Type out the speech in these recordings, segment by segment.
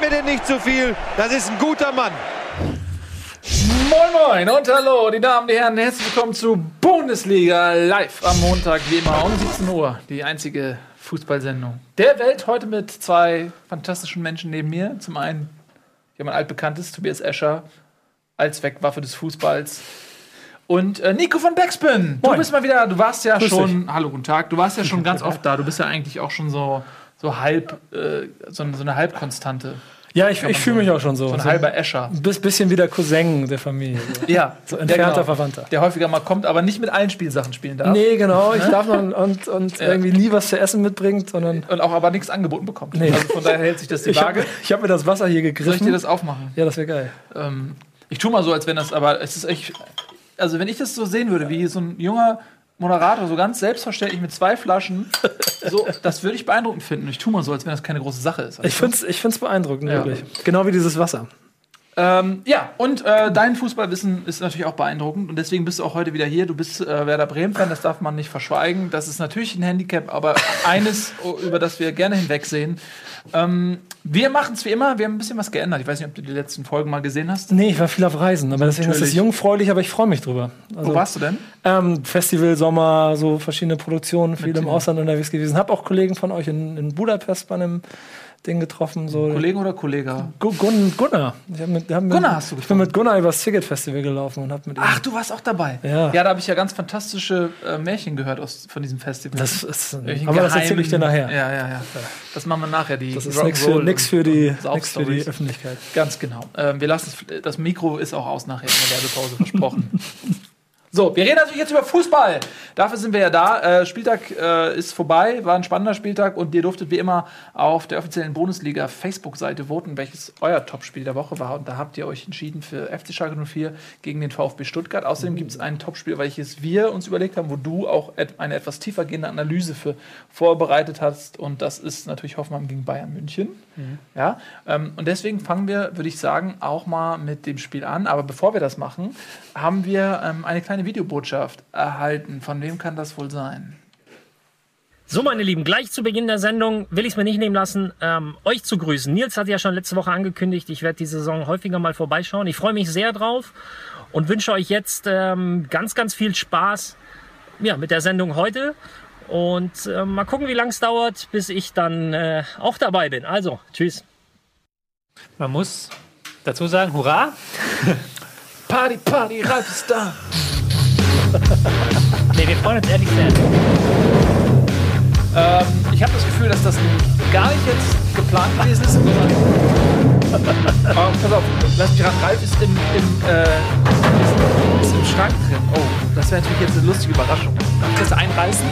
Gib mir den nicht zu viel. Das ist ein guter Mann. Moin Moin und hallo, die Damen, die Herren, herzlich willkommen zu Bundesliga live am Montag, wie immer um 17 Uhr. Die einzige Fußballsendung der Welt. Heute mit zwei fantastischen Menschen neben mir. Zum einen jemand altbekanntes, Tobias Escher, Allzweckwaffe des Fußballs. Und äh, Nico von Backspin. Du Moin. bist mal wieder, du warst ja Grüß schon, hallo, guten Tag, du warst ja schon ganz oft da. Du bist ja eigentlich auch schon so, so halb, äh, so, so eine Halbkonstante. Ja, ich, ich fühle mich auch schon so. So ein halber Escher. ein bis- bisschen wie der Cousin der Familie. So, Ja, so entfernter genau. Verwandter. Der häufiger mal kommt, aber nicht mit allen Spielsachen spielen darf. Nee, genau. Ich darf noch und, und Ja. irgendwie nie was zu essen mitbringt, sondern Und auch aber nichts angeboten bekommt. Nee. Also von daher hält sich das die ich habe Waage. ich hab mir das Wasser hier Soll ich dir gegriffen. das aufmachen? ja, das wäre geil. Ähm, ich tue mal so, als wenn das, aber es ist echt. Also, wenn ich das so sehen würde, wie so ein junger Moderator, so ganz selbstverständlich mit zwei Flaschen, so, das würde ich beeindruckend finden. Ich tue mal so, als wenn das keine große Sache ist. Ich finde es ich find's beeindruckend, Ja. wirklich. Genau wie dieses Wasser. Ähm, ja, und äh, dein Fußballwissen ist natürlich auch beeindruckend und deswegen bist du auch heute wieder hier. Du bist äh, Werder Bremen-Fan, das darf man nicht verschweigen. Das ist natürlich ein Handicap, aber eines, o- über das wir gerne hinwegsehen. Ähm, wir machen es wie immer, wir haben ein bisschen was geändert. Ich weiß nicht, ob du die letzten Folgen mal gesehen hast. Nee, ich war viel auf Reisen, aber deswegen ist es Natürlich. jungfräulich, aber ich freue mich drüber. Also, Wo warst du denn? Ähm, Festival, Sommer, so verschiedene Produktionen, viel im den- Ausland unterwegs gewesen. Hab auch Kollegen von euch in, in Budapest bei einem Ding getroffen. So. Kollegen oder Kollega? Gu- Gun Gunnar. Ich mit, hab mit, Gunnar hast du Ich bin mit Gunnar übers Ticket Festival gelaufen und hab mit ihm. Ach, du warst auch dabei. Ja. Ja, da habe ich ja ganz fantastische äh, Märchen gehört aus, von diesem Festival. das ist, Irgendwelchen aber das erzähle ich dir nachher. Ja, ja, ja. Das machen wir nachher. Die Das ist nichts für, nix für, die, nix für die. Öffentlichkeit. Ganz genau. Ähm, wir lassen das Mikro ist auch aus nachher in der Werbepause versprochen. So, wir reden natürlich jetzt über Fußball. Dafür sind wir ja da. Äh, Spieltag äh, ist vorbei, war ein spannender Spieltag und ihr durftet wie immer auf der offiziellen Bundesliga Facebook-Seite voten, welches euer Topspiel der Woche war. Und da habt ihr euch entschieden für FC Schalke 04 gegen den VfB Stuttgart. Außerdem gibt es ein Topspiel, welches wir uns überlegt haben, wo du auch eine etwas tiefer gehende Analyse für vorbereitet hast. Und das ist natürlich Hoffenheim gegen Bayern München. Ja, ähm, und deswegen fangen wir, würde ich sagen, auch mal mit dem Spiel an. Aber bevor wir das machen, haben wir ähm, eine kleine Videobotschaft erhalten. Von wem kann das wohl sein? So, meine Lieben, gleich zu Beginn der Sendung will ich es mir nicht nehmen lassen, ähm, euch zu grüßen. Nils hat ja schon letzte Woche angekündigt, ich werde die Saison häufiger mal vorbeischauen. Ich freue mich sehr drauf und wünsche euch jetzt ähm, ganz, ganz viel Spaß ja, mit der Sendung heute. Und äh, mal gucken, wie lange es dauert, bis ich dann äh, auch dabei bin. Also, tschüss. Man muss dazu sagen, hurra! Party, Party, Ralf ist da. Nee, wir freuen uns ehrlich sehr. Ähm, ich habe das Gefühl, dass das gar nicht jetzt geplant gewesen ist. oh, pass auf, lass mich raten. Ralf ist im, im, äh, ist, ist im Schrank drin. Oh, das wäre natürlich jetzt eine lustige Überraschung. Darf ich das einreißen?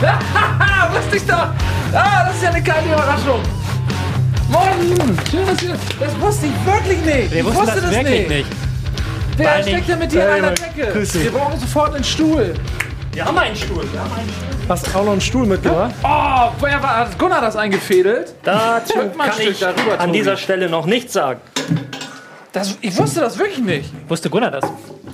Wusste ich doch! Ah, das ist ja eine geile Überraschung! Moin! Schön, dass ihr. Das wusste ich wirklich nicht! Wir ich wusste das wirklich nicht. Wer allen steckt denn mit dir der Mann, Decke? Wir brauchen sofort einen Stuhl. Wir haben einen Stuhl. Wir haben einen Stuhl. Hast auch noch einen Stuhl mitgebracht? Oh, woher war hat Gunnar das eingefädelt? Dazu Drück mal ein kann Stück ich darüber, an Tobi. dieser Stelle noch nichts sagen. Das, ich wusste das wirklich nicht. Wusste Gunnar das?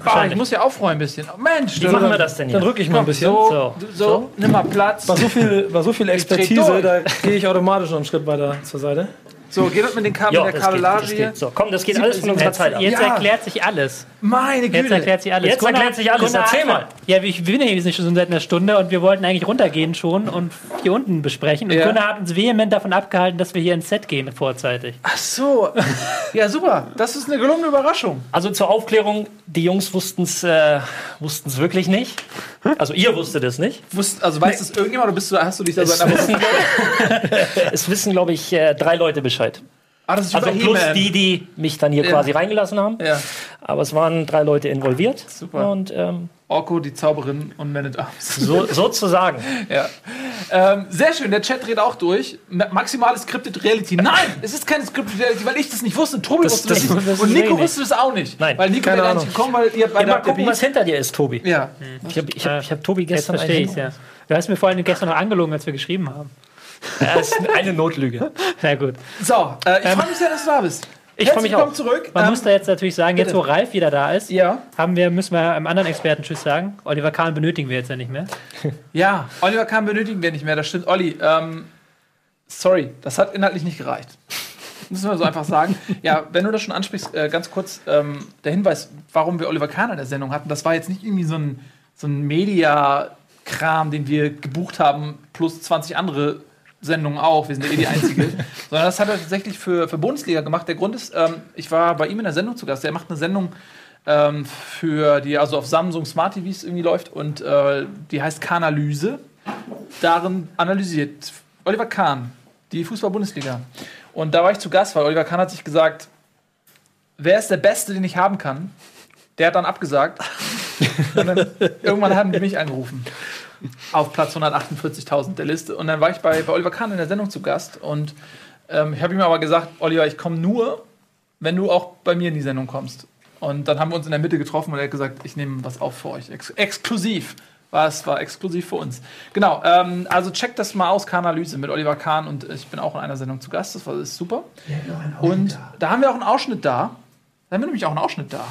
Ah, ich muss ja aufräumen ein bisschen. Oh, Mensch, Wie machen wir das denn Dann hier? rück ich mal ein bisschen. So, So. nimm mal Platz. War so viel, war so viel dreh Expertise, durch. da gehe ich automatisch noch einen Schritt weiter zur Seite. So, geht das mit, den Kabel, Ja, mit der geht, Kabellage geht. So, komm, das geht alles von unserer Jetzt, Zeit ab. jetzt Ja. erklärt sich alles. Meine Jetzt Güte. erklärt sich alles. Jetzt erklärt sich alles. Erzähl hat- mal. Ja, sind ja hier schon seit einer Stunde und wir wollten eigentlich runtergehen schon und hier unten besprechen. Und Ja. Gunnar hat uns vehement davon abgehalten, dass wir hier ins Set gehen vorzeitig. Ach so. Ja, super. Das ist eine gelungene Überraschung. Also zur Aufklärung, die Jungs wussten es äh, wussten's wirklich nicht. Also ihr wusstet es nicht. Wusst, also weiß das irgendjemand oder bist du, hast du dich da Es einer Woche... wissen, es wissen glaube ich, äh, drei Leute Bescheid. Ah, das ist Also plus He-Man. die, die mich dann hier Ja. quasi reingelassen haben. Ja. Aber es waren drei Leute involviert. Super. Und ähm, Orko, die Zauberin und Man at Arms. so, sozusagen. Ja. Ähm, sehr schön, der Chat dreht auch durch. Ma- Maximale Scripted Reality. Nein, es ist keine Scripted Reality, weil ich das nicht wusste. Tobi Das- wusste das- das, das nicht. ist Und Nico wusste das auch nicht. Nein. Weil Nico Keine wäre gar nicht Ahnung. gekommen, weil ihr beide Mal habt ja gucken, was hinter dir ist, Tobi. Ja. Ich habe ich hab, ich hab Tobi Jetzt gestern verstehe ich ja. Du hast mir vorhin gestern noch angelogen, als wir geschrieben haben. Ja, ist eine Notlüge. Na gut. So, äh, ich freue mich sehr, dass du da bist. Ich freu mich auch. zurück. Man Ähm, muss da jetzt natürlich sagen, jetzt bitte. wo Ralf wieder da ist, ja, haben wir, müssen wir einem anderen Experten Tschüss sagen. Oliver Kahn benötigen wir jetzt ja nicht mehr. ja, Oliver Kahn benötigen wir nicht mehr, das stimmt. Olli, ähm, sorry, das hat inhaltlich nicht gereicht. Müssen wir so einfach sagen. Ja, wenn du das schon ansprichst, äh, ganz kurz ähm, der Hinweis, warum wir Oliver Kahn in der Sendung hatten. Das war jetzt nicht irgendwie so ein, so ein Media-Kram, den wir gebucht haben, plus 20 andere Sendungen auch. Wir sind ja eh die Einzige. Sondern das hat er tatsächlich für, für Bundesliga gemacht. Der Grund ist, ähm, ich war bei ihm in der Sendung zu Gast. Der macht eine Sendung ähm, für die, also auf Samsung Smart TVs irgendwie läuft und äh, die heißt Kanalyse. Darin analysiert Oliver Kahn die Fußball-Bundesliga. Und da war ich zu Gast, weil Oliver Kahn hat sich gesagt, wer ist der Beste, den ich haben kann? Der hat dann abgesagt. und dann, irgendwann haben die mich angerufen. Auf Platz 148.000 der Liste. Und dann war ich bei, bei Oliver Kahn in der Sendung zu Gast. Und ähm, ich habe ihm aber gesagt, Oliver, ich komme nur, wenn du auch bei mir in die Sendung kommst. Und dann haben wir uns in der Mitte getroffen und er hat gesagt, ich nehme was auf für euch. Ex exklusiv. War es war exklusiv für uns. Genau, ähm, also checkt das mal aus, Kahn-Analyse mit Oliver Kahn und ich bin auch in einer Sendung zu Gast, das war das ist super. Und da haben wir auch einen Ausschnitt da. Da haben wir nämlich auch einen Ausschnitt da.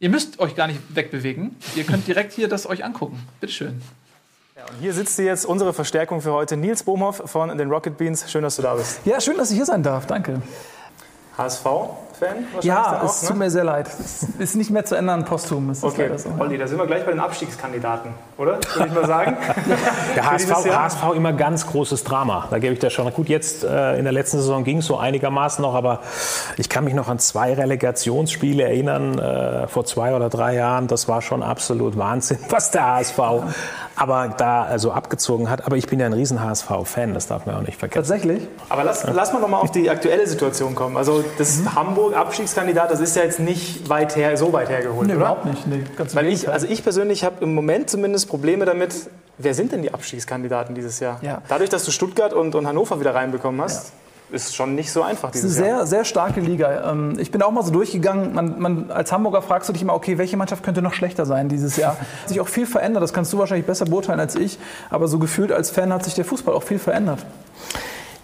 Ihr müsst euch gar nicht wegbewegen. Ihr könnt direkt hier das euch angucken. Bitteschön. Und hier sitzt jetzt unsere Verstärkung für heute, Nils Bohmhoff von den Rocket Beans. Schön, dass du da bist. Ja, schön, dass ich hier sein darf. Danke. HSV-Fan wahrscheinlich Ja, auch, es tut ne? mir sehr leid. Es ist nicht mehr zu ändern, posthum. Ist Okay, so. Olli, da sind wir gleich bei den Abstiegskandidaten, oder? Würde ich mal sagen. Der HSV? HSV immer ganz großes Drama. Da gebe ich das schon. Gut, jetzt äh, in der letzten Saison ging es so einigermaßen noch, aber ich kann mich noch an zwei Relegationsspiele erinnern äh, vor zwei oder drei Jahren. Das war schon absolut Wahnsinn, was der HSV aber da also abgezogen hat. Aber ich bin ja ein riesen HSV-Fan, das darf man auch nicht vergessen. Tatsächlich? Aber lass, lass mal noch mal auf die aktuelle Situation kommen. Also das Hamburg-Abstiegskandidat, das ist ja jetzt nicht weit her, so weit hergeholt, Nee, oder? überhaupt nicht. Nee, ganz Weil ich, also ich persönlich habe im Moment zumindest Probleme damit, wer sind denn die Abstiegskandidaten dieses Jahr? Ja. Dadurch, dass du Stuttgart und, und Hannover wieder reinbekommen hast, ist schon nicht so einfach Das ist dieses eine Jahr. sehr, sehr starke Liga. Ähm, Ich bin auch mal so durchgegangen. Man, man, als Hamburger fragst du dich immer, okay, welche Mannschaft könnte noch schlechter sein dieses Jahr? Hat sich auch viel verändert. Das kannst du wahrscheinlich besser beurteilen als ich. Aber so gefühlt als Fan hat sich der Fußball auch viel verändert.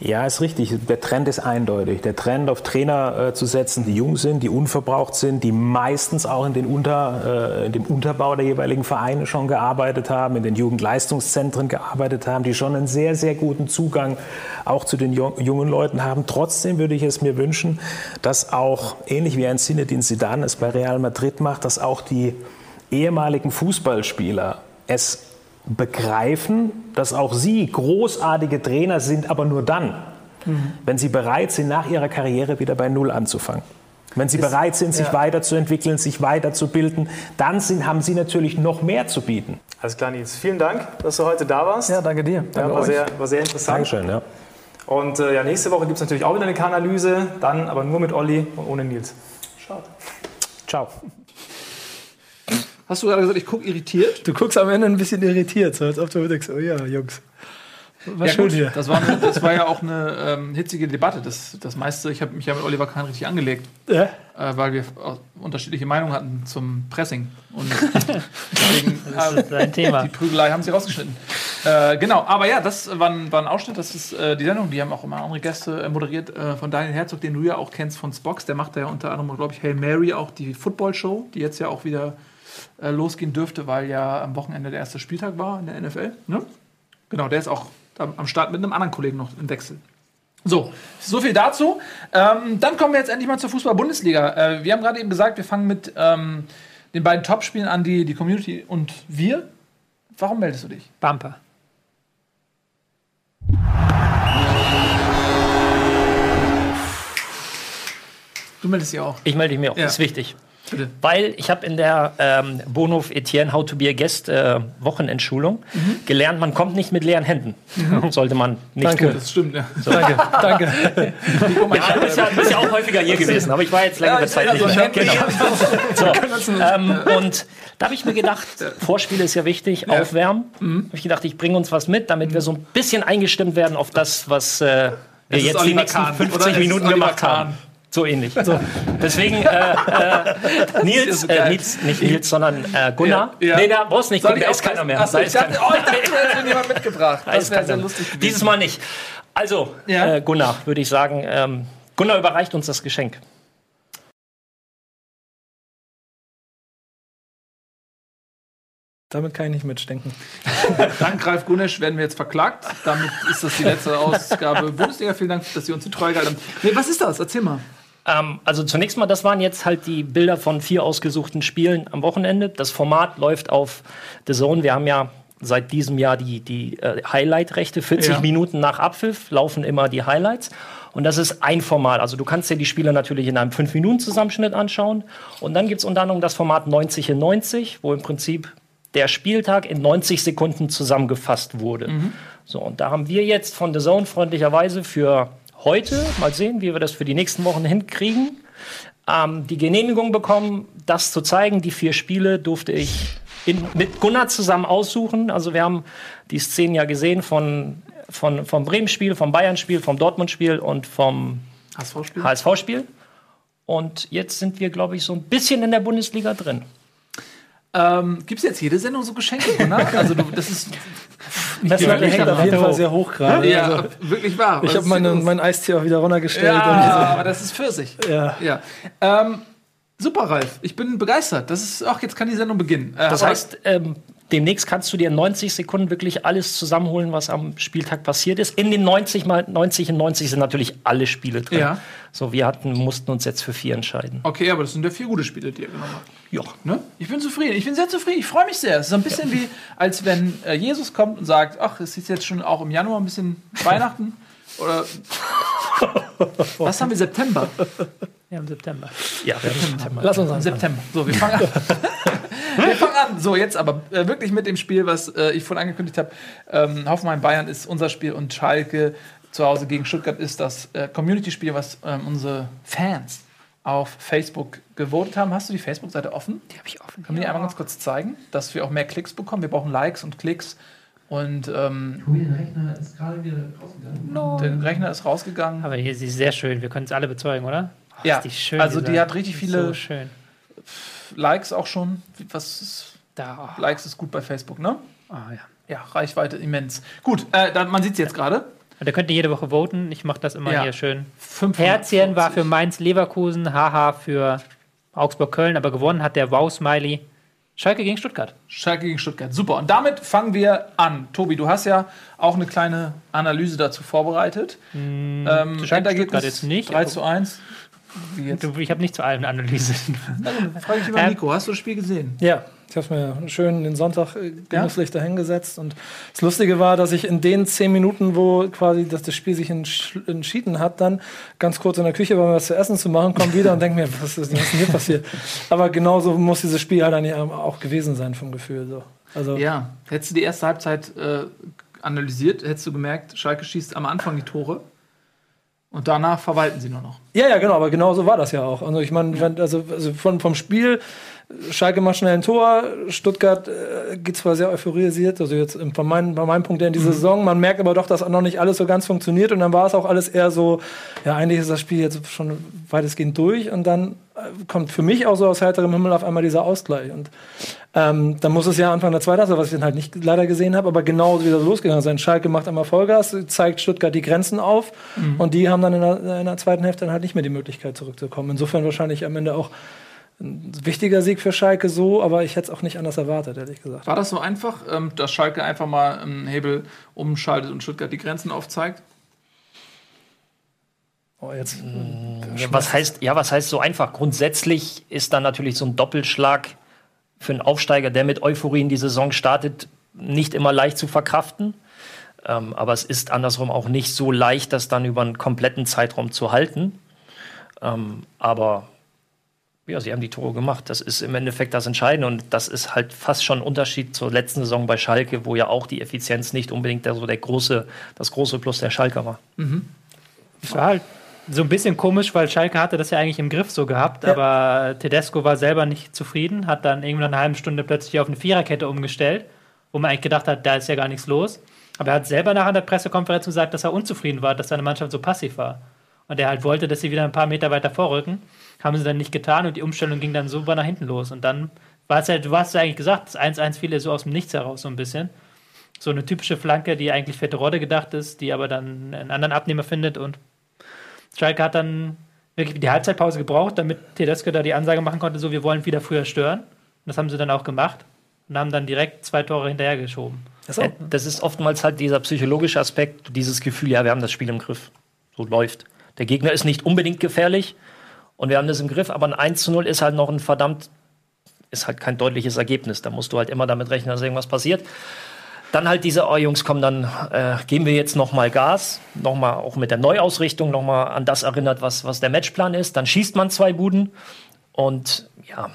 Ja, ist richtig. Der Trend ist eindeutig. Der Trend auf Trainer äh, zu setzen, die jung sind, die unverbraucht sind, die meistens auch in, den Unter, äh, in dem Unterbau der jeweiligen Vereine schon gearbeitet haben, in den Jugendleistungszentren gearbeitet haben, die schon einen sehr, sehr guten Zugang auch zu den jung- jungen Leuten haben. Trotzdem würde ich es mir wünschen, dass auch, ähnlich wie ein Zinedine Zidane es bei Real Madrid macht, dass auch die ehemaligen Fußballspieler es begreifen, dass auch sie großartige Trainer sind, aber nur dann, wenn sie bereit sind, nach ihrer Karriere wieder bei Null anzufangen. Wenn sie bereit sind, sich ja. weiterzuentwickeln, sich weiterzubilden, dann sind, haben sie natürlich noch mehr zu bieten. Alles klar, Nils. Vielen Dank, dass du heute da warst. Ja, danke dir. Ja, Danke war, euch. sehr, war sehr interessant. Dankeschön. Ja. Und äh, ja, nächste Woche gibt es natürlich auch wieder eine Kananalyse, dann aber nur mit Olli und ohne Nils. Schade. Ciao. Hast du gerade gesagt, ich gucke irritiert? Du guckst am Ende ein bisschen irritiert, so als ob du denkst, oh ja, Jungs. War Ja, schön gut, hier. das, war eine, das war ja auch eine ähm, hitzige Debatte. Das, das meiste, ich habe mich ja mit Oliver Kahn richtig angelegt, Ja? äh, weil wir auch unterschiedliche Meinungen hatten zum Pressing. Und deswegen, Das ist ein Thema. die Prügelei haben sie rausgeschnitten. Äh, genau, aber ja, das war ein, war ein Ausschnitt. Das ist äh, die Sendung. Die haben auch immer andere Gäste äh, moderiert. Äh, von Daniel Herzog, den du ja auch kennst von Spox. Der macht da ja unter anderem, glaube ich, Hail Mary auch die Football-Show, die jetzt ja auch wieder äh, losgehen dürfte, weil ja am Wochenende der erste Spieltag war in der NFL. Ne? Genau, der ist auch am Start mit einem anderen Kollegen noch im Wechsel. So, so viel dazu. Ähm, dann kommen wir jetzt endlich mal zur Fußball-Bundesliga. Äh, wir haben gerade eben gesagt, wir fangen mit ähm, den beiden Topspielen an, die die Community und wir. Warum meldest du dich? Bumper. Du meldest dich auch. Ich melde mich auch, Ja. ist wichtig. Bitte. Weil ich habe in der ähm, Bonhof Etienne How to be a Guest äh, Wochenendschulung gelernt, man kommt nicht mit leeren Händen. Sollte man nicht Danke. tun. Das stimmt, ja. Danke, danke. Ja, du bist ja, bist ja auch häufiger hier gewesen, aber ich war jetzt längere Zeit nicht mehr. Genau. So, ähm, und da habe ich mir gedacht, Vorspiele ist ja wichtig, aufwärmen. Mhm. Habe ich gedacht, ich bringe uns was mit, damit wir so ein bisschen eingestimmt werden auf das, was äh, wir jetzt die nächsten Kahn, oder? 50 Es ist Minuten gemacht haben. So ähnlich. So. Deswegen äh, äh, Nils, so äh. Nils, nicht Nils, sondern äh, Gunnar. Ja, ja. Nee, da brauchst nicht, gucken, ich da ist keiner mehr. Achso, Da ich ist keiner. dachte, oh, ich dachte, du hättest jemand mitgebracht. Da Das ist wäre sehr lustig gewesen. Dieses Mal nicht. Also, Ja. äh, Gunnar, würde ich sagen, ähm, Gunnar überreicht uns das Geschenk. Damit kann ich nicht mitdenken. Dank Ralf Gunesch werden wir jetzt verklagt. Damit ist das die letzte Ausgabe Bundesliga. Vielen Dank, dass Sie uns die Treue gehalten haben. Nee, was ist das? Erzähl mal. Ähm, also zunächst mal, das waren jetzt halt die Bilder von vier ausgesuchten Spielen am Wochenende. Das Format läuft auf The Zone. Wir haben ja seit diesem Jahr die, die äh, Highlight-Rechte. 40 Ja. Minuten nach Abpfiff laufen immer die Highlights. Und das ist ein Format. Also du kannst dir die Spiele natürlich in einem 5-Minuten-Zusammenschnitt anschauen. Und dann gibt es unter anderem das Format 90 in 90, wo im Prinzip der Spieltag in 90 Sekunden zusammengefasst wurde. So, und da haben wir jetzt von The Zone freundlicherweise für heute, mal sehen, wie wir das für die nächsten Wochen hinkriegen, ähm, die Genehmigung bekommen, das zu zeigen. Die vier Spiele durfte ich in, mit Gunnar zusammen aussuchen. Also wir haben die Szenen ja gesehen von, von, vom Bremen-Spiel, vom Bayern-Spiel, vom Dortmund-Spiel und vom HSV-Spiel? HSV-Spiel. Und jetzt sind wir, glaube ich, so ein bisschen in der Bundesliga drin. Ähm, Gibt es jetzt jede Sendung so Geschenke, Gunnar? Also, du, das ist Messlatte hängt auf jeden Fall sehr hoch gerade. ja, Also, wirklich wahr. ich habe mein Eistier auch wieder runtergestellt. Ja, Und, aber das ist Pfirsich. ja. Ja. Ähm, super, Ralf. Ich bin begeistert. Das ist, ach, jetzt kann die Sendung beginnen. Äh, Das heißt, ähm, demnächst kannst du dir in 90 Sekunden wirklich alles zusammenholen, was am Spieltag passiert ist. In den 90 mal 90 in 90 sind natürlich alle Spiele drin. Ja. So, wir hatten, mussten uns jetzt für vier entscheiden. Okay, aber das sind ja vier gute Spiele, die ihr genommen habt. Ja. Ne? Ich bin zufrieden. Ich bin sehr zufrieden. Ich freue mich sehr. Es ist so ein bisschen wie, als wenn äh, Jesus kommt und sagt: Ach, es ist jetzt schon auch im Januar ein bisschen Weihnachten. Oder. Was haben wir? September. Ja, im September. Ja, haben September. Lass uns Im anfangen. September. So, wir fangen an. wir fangen an. So, jetzt aber äh, wirklich mit dem Spiel, was äh, ich vorhin angekündigt habe. Ähm, Hoffenheim Bayern ist unser Spiel und Schalke zu Hause gegen Stuttgart ist das äh, Community-Spiel, was ähm, unsere Fans auf Facebook gewotet haben. Hast du die Facebook-Seite offen? Die habe ich offen. Können wir die einmal ganz kurz zeigen, dass wir auch mehr Klicks bekommen? Wir brauchen Likes und Klicks. Und ähm, der Rechner ist gerade wieder rausgegangen. Der Rechner ist rausgegangen. Aber hier sie ist sehr schön. Wir können es alle bezeugen, oder? Ach, Ja, die schön, also die hat richtig viele So schön. Likes auch schon. Was ist, Da. Likes ist gut bei Facebook, ne? Ah, ja. Ja, Reichweite immens. Gut, äh, dann, man sieht es jetzt gerade. Und Da könnt ihr jede Woche voten. Ich mache das immer Ja. hier schön. 540. Herzchen war für Mainz Leverkusen, haha für Augsburg Köln, aber gewonnen hat der Wow-Smiley. Schalke gegen Stuttgart. Schalke gegen Stuttgart. Super. Und damit fangen wir an. Tobi, du hast ja auch eine kleine Analyse dazu vorbereitet. ähm, Hm, zu Schalke Endergebnis jetzt nicht, 3 zu 1. Du, ich habe nicht zu allem eine Analyse. Frage ich über Ähm, Nico. Hast du das Spiel gesehen? Ja, ich habe mir schön den Sonntag äh, genüsslich dahingesetzt. Und das Lustige war, dass ich in den zehn Minuten, wo quasi dass das Spiel sich entsch- entschieden hat, dann ganz kurz in der Küche war, mir was zu essen zu machen, komme wieder und denke mir, was ist, was ist denn hier passiert? Aber genauso muss dieses Spiel halt eigentlich auch gewesen sein vom Gefühl. So. Also, Ja. Hättest du die erste Halbzeit äh, analysiert, hättest du gemerkt, Schalke schießt am Anfang die Tore. Und danach verwalten sie nur noch. Ja, ja, genau, aber genau so war das ja auch. Also ich meine, also, also von, vom Spiel, Schalke macht schnell ein Tor, Stuttgart äh, geht zwar sehr euphorisiert, also jetzt im- von meinem, bei meinem Punkt her in dieser Saison, man merkt aber doch, dass noch nicht alles so ganz funktioniert. Und dann war es auch alles eher so, ja, eigentlich ist das Spiel jetzt schon weitestgehend durch. Und dann äh, kommt für mich auch so aus heiterem Himmel auf einmal dieser Ausgleich. Und ähm, dann muss es ja Anfang der zweiten Halbzeit, was ich dann halt nicht leider gesehen habe, aber genauso wieder losgegangen sein. Schalke macht einmal Vollgas, zeigt Stuttgart die Grenzen auf. Und die haben dann in der, in der zweiten Hälfte dann halt nicht mehr die Möglichkeit zurückzukommen. Insofern wahrscheinlich am Ende auch ein wichtiger Sieg für Schalke so, aber ich hätte es auch nicht anders erwartet, ehrlich gesagt. War das so einfach, ähm, dass Schalke einfach mal einen Hebel umschaltet und Stuttgart die Grenzen aufzeigt? Oh, jetzt, Ja, was heißt, ja, was heißt so einfach? Grundsätzlich ist dann natürlich so ein Doppelschlag für einen Aufsteiger, der mit Euphorie in die Saison startet, nicht immer leicht zu verkraften. Ähm, aber es ist andersrum auch nicht so leicht, das dann über einen kompletten Zeitraum zu halten. Ähm, aber ja, sie haben die Tore gemacht. Das ist im Endeffekt das Entscheidende. Und das ist halt fast schon ein Unterschied zur letzten Saison bei Schalke, wo ja auch die Effizienz nicht unbedingt der, so der große, das große Plus der Schalker war. Es war halt so ein bisschen komisch, weil Schalke hatte das ja eigentlich im Griff so gehabt, aber Tedesco war selber nicht zufrieden, hat dann irgendwie nach einer halben Stunde plötzlich auf eine Viererkette umgestellt, wo man eigentlich gedacht hat, da ist ja gar nichts los. Aber er hat selber nach der Pressekonferenz gesagt, dass er unzufrieden war, dass seine Mannschaft so passiv war. Und er halt wollte, dass sie wieder ein paar Meter weiter vorrücken. Haben sie dann nicht getan und die Umstellung ging dann super nach hinten los. Und dann war es halt, du hast ja eigentlich gesagt, das 1-1 fiel ja so aus dem Nichts heraus so ein bisschen. So eine typische Flanke, die eigentlich für Terodde gedacht ist, die aber dann einen anderen Abnehmer findet und Schalke hat dann wirklich die Halbzeitpause gebraucht, damit Tedesco da die Ansage machen konnte, so wir wollen wieder früher stören. Und das haben sie dann auch gemacht. und haben dann direkt zwei Tore hinterhergeschoben. Ja, das ist oftmals halt dieser psychologische Aspekt, dieses Gefühl, ja, wir haben das Spiel im Griff. So läuft. Der Gegner ist nicht unbedingt gefährlich und wir haben das im Griff, aber ein 1 zu 0 ist halt noch ein verdammt, ist halt kein deutliches Ergebnis. Da musst du halt immer damit rechnen, dass irgendwas passiert. Dann halt diese, oh Jungs, komm, dann äh, geben wir jetzt noch mal Gas, noch mal auch mit der Neuausrichtung noch mal an das erinnert, was, was der Matchplan ist. Dann schießt man zwei Buden und ja,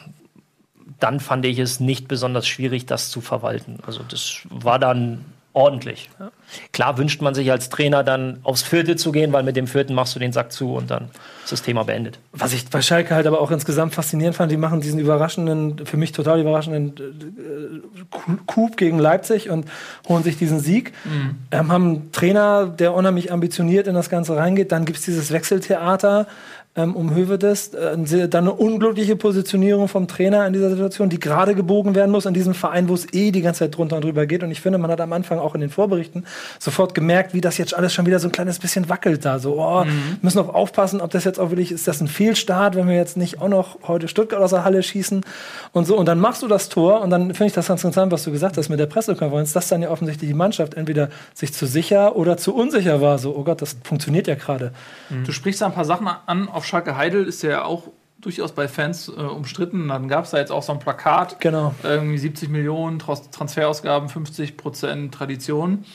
dann fand ich es nicht besonders schwierig, das zu verwalten. Also das war dann ordentlich. Ja. Klar wünscht man sich als Trainer dann aufs Vierte zu gehen, weil mit dem Vierten machst du den Sack zu und dann ist das Thema beendet. Was ich bei Schalke halt aber auch insgesamt faszinierend fand, die machen diesen überraschenden, für mich total überraschenden äh, Coup gegen Leipzig und holen sich diesen Sieg. Mhm. Ähm, haben einen Trainer, der unheimlich ambitioniert in das Ganze reingeht. Dann gibt es dieses Wechseltheater ähm, um Hövedes. Äh, dann eine unglückliche Positionierung vom Trainer in dieser Situation, die gerade gebogen werden muss in diesem Verein, wo es eh die ganze Zeit drunter und drüber geht. Und ich finde, man hat am Anfang auch in den Vorberichten sofort gemerkt, wie das jetzt alles schon wieder so ein kleines bisschen wackelt da. So, oh, mhm. müssen auch aufpassen, ob das jetzt auch wirklich ist, das ein Fehlstart, wenn wir jetzt nicht auch noch heute Stuttgart aus der Halle schießen und so. Und dann machst du das Tor und dann finde ich das ganz interessant, was du gesagt hast mit der Pressekonferenz, dass dann ja offensichtlich die Mannschaft entweder sich zu sicher oder zu unsicher war. So, oh Gott, das funktioniert ja gerade. Mhm. Du sprichst da ein paar Sachen an auf Schalke Heidel ist ja auch durchaus bei Fans äh, umstritten. Dann gab es da jetzt auch so ein Plakat. Genau. Irgendwie 70 Millionen Transferausgaben, 50 Prozent Tradition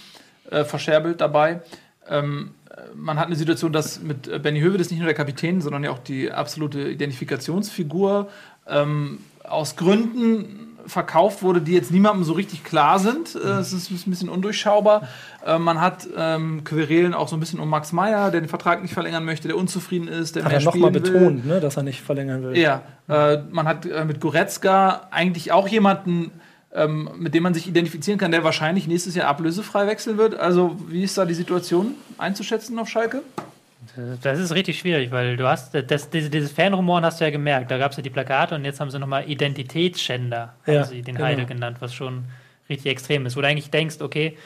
äh, verscherbelt dabei. Ähm, man hat eine Situation, dass mit äh, Benny Höwedes nicht nur der Kapitän, sondern ja auch die absolute Identifikationsfigur ähm, aus Gründen verkauft wurde, die jetzt niemandem so richtig klar sind. Äh, es ist ein bisschen undurchschaubar. Äh, man hat ähm, Querelen auch so ein bisschen um Max Meyer, der den Vertrag nicht verlängern möchte, der unzufrieden ist, der hat mehr er nochmal betont, ne, dass er nicht verlängern will. Ja, äh, man hat äh, mit Goretzka eigentlich auch jemanden, ähm, mit dem man sich identifizieren kann, der wahrscheinlich nächstes Jahr ablösefrei wechseln wird. Also wie ist da die Situation einzuschätzen auf Schalke? Das ist richtig schwierig, weil du hast, das, diese, dieses Fanrumoren hast du ja gemerkt. Da gab es ja die Plakate und jetzt haben sie nochmal Identitätsschänder, haben ja, sie den genau. Heidel genannt, was schon richtig extrem ist. Wo du eigentlich denkst, okay,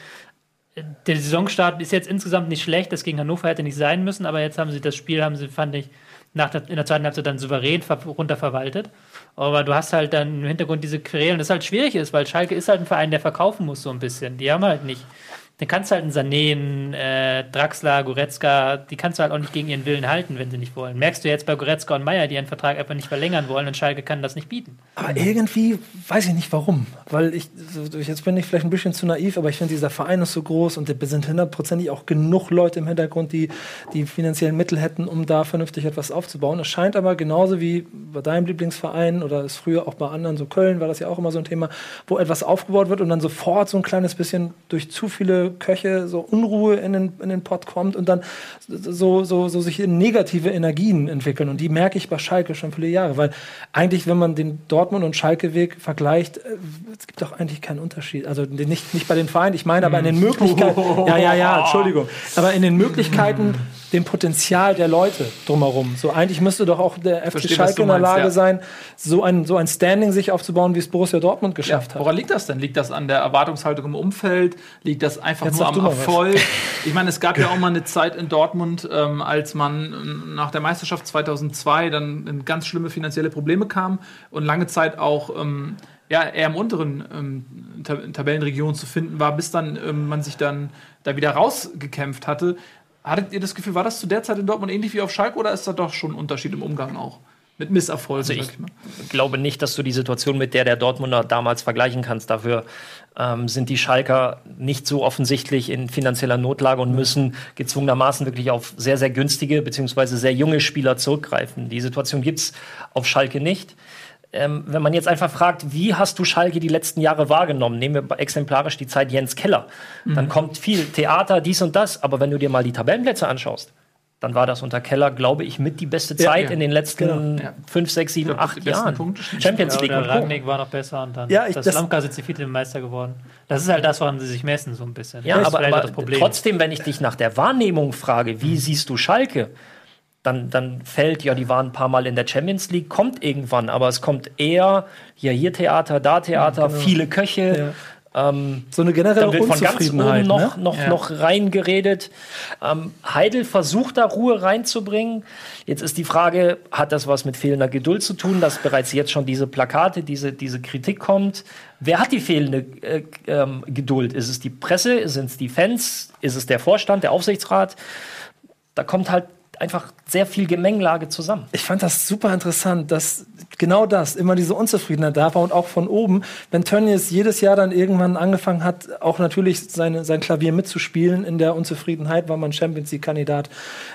der Saisonstart ist jetzt insgesamt nicht schlecht, das gegen Hannover hätte nicht sein müssen, aber jetzt haben sie das Spiel, haben sie, fand ich, nach der, in der zweiten Halbzeit dann souverän runterverwaltet. Aber du hast halt dann im Hintergrund diese Querelen, das halt schwierig ist, weil Schalke ist halt ein Verein, der verkaufen muss so ein bisschen. Die haben halt nicht dann kannst du halt einen Sané, einen äh, Draxler, Goretzka, die kannst du halt auch nicht gegen ihren Willen halten, wenn sie nicht wollen. Merkst du jetzt bei Goretzka und Meier, die ihren Vertrag einfach nicht verlängern wollen und Schalke kann das nicht bieten. Aber irgendwie weiß ich nicht warum. Weil ich, jetzt bin ich vielleicht ein bisschen zu naiv, aber ich finde, dieser Verein ist so groß und da sind hundertprozentig auch genug Leute im Hintergrund, die die finanziellen Mittel hätten, um da vernünftig etwas aufzubauen. Es scheint aber genauso wie bei deinem Lieblingsverein oder ist früher auch bei anderen, so Köln war das ja auch immer so ein Thema, wo etwas aufgebaut wird und dann sofort so ein kleines bisschen durch zu viele Köche so Unruhe in den, in den Pott kommt und dann so, so, so sich negative Energien entwickeln. Und die merke ich bei Schalke schon viele Jahre. Weil eigentlich, wenn man den Dortmund- und Schalke-Weg vergleicht, äh, es gibt doch eigentlich keinen Unterschied. Also nicht, nicht bei den Vereinen, ich meine aber in den Möglichkeiten. Ja, ja, ja, Entschuldigung. Aber in den Möglichkeiten dem Potenzial der Leute drumherum. So eigentlich müsste doch auch der FC Schalke in der Lage ja. sein, so ein, so ein Standing sich aufzubauen, wie es Borussia Dortmund geschafft ja, hat. Woran liegt das denn? Liegt das an der Erwartungshaltung im Umfeld? Liegt das einfach Jetzt nur am Erfolg? Ich meine, es gab ja auch mal eine Zeit in Dortmund, ähm, als man ähm, nach der Meisterschaft 2002 dann in ganz schlimme finanzielle Probleme kam und lange Zeit auch ähm, ja, eher im unteren ähm, Tabellenregion zu finden war, bis dann ähm, man sich dann da wieder rausgekämpft hatte. Hattet ihr das Gefühl, war das zu der Zeit in Dortmund ähnlich wie auf Schalke oder ist da doch schon ein Unterschied im Umgang auch? Mit Misserfolgen, also ich, ich glaube nicht, dass du die Situation mit der der Dortmunder damals vergleichen kannst. Dafür ähm, sind die Schalker nicht so offensichtlich in finanzieller Notlage und müssen gezwungenermaßen wirklich auf sehr, sehr günstige bzw. sehr junge Spieler zurückgreifen. Die Situation gibt es auf Schalke nicht ähm, wenn man jetzt einfach fragt, wie hast du Schalke die letzten Jahre wahrgenommen? Nehmen wir exemplarisch die Zeit Jens Keller. Mhm. Dann kommt viel Theater, dies und das. Aber wenn du dir mal die Tabellenplätze anschaust, dann war das unter Keller, glaube ich, mit die beste Zeit ja, ja. in den letzten genau. fünf, sechs, sieben, glaub, acht Jahren. Punkte Champions League. Ja, und Rangnick war noch besser und dann ja, ich, das, das Lamka sind sie Meister geworden. Das ist halt das, woran sie sich messen, so ein bisschen. Ja, aber, aber trotzdem, wenn ich dich nach der Wahrnehmung frage, wie siehst du Schalke? Dann, dann fällt, ja, die waren ein paar Mal in der Champions League, kommt irgendwann, aber es kommt eher, ja, hier Theater, da Theater, ja, genau. viele Köche. Ja. Ähm, So eine generelle dann wird von ganz oben noch, ne? noch, Ja. noch reingeredet. Ähm, Heidel versucht da Ruhe reinzubringen. Jetzt ist die Frage, hat das was mit fehlender Geduld zu tun, dass bereits jetzt schon diese Plakate, diese, diese Kritik kommt? Wer hat die fehlende äh, ähm, Geduld? Ist es die Presse? Sind es die Fans? Ist es der Vorstand, der Aufsichtsrat? Da kommt halt einfach sehr viel Gemengelage zusammen. Ich fand das super interessant, dass genau das, immer diese Unzufriedenheit da war und auch von oben. Wenn Tönnies jedes Jahr dann irgendwann angefangen hat, auch natürlich seine, sein Klavier mitzuspielen in der Unzufriedenheit, weil man Champions League-Kandidat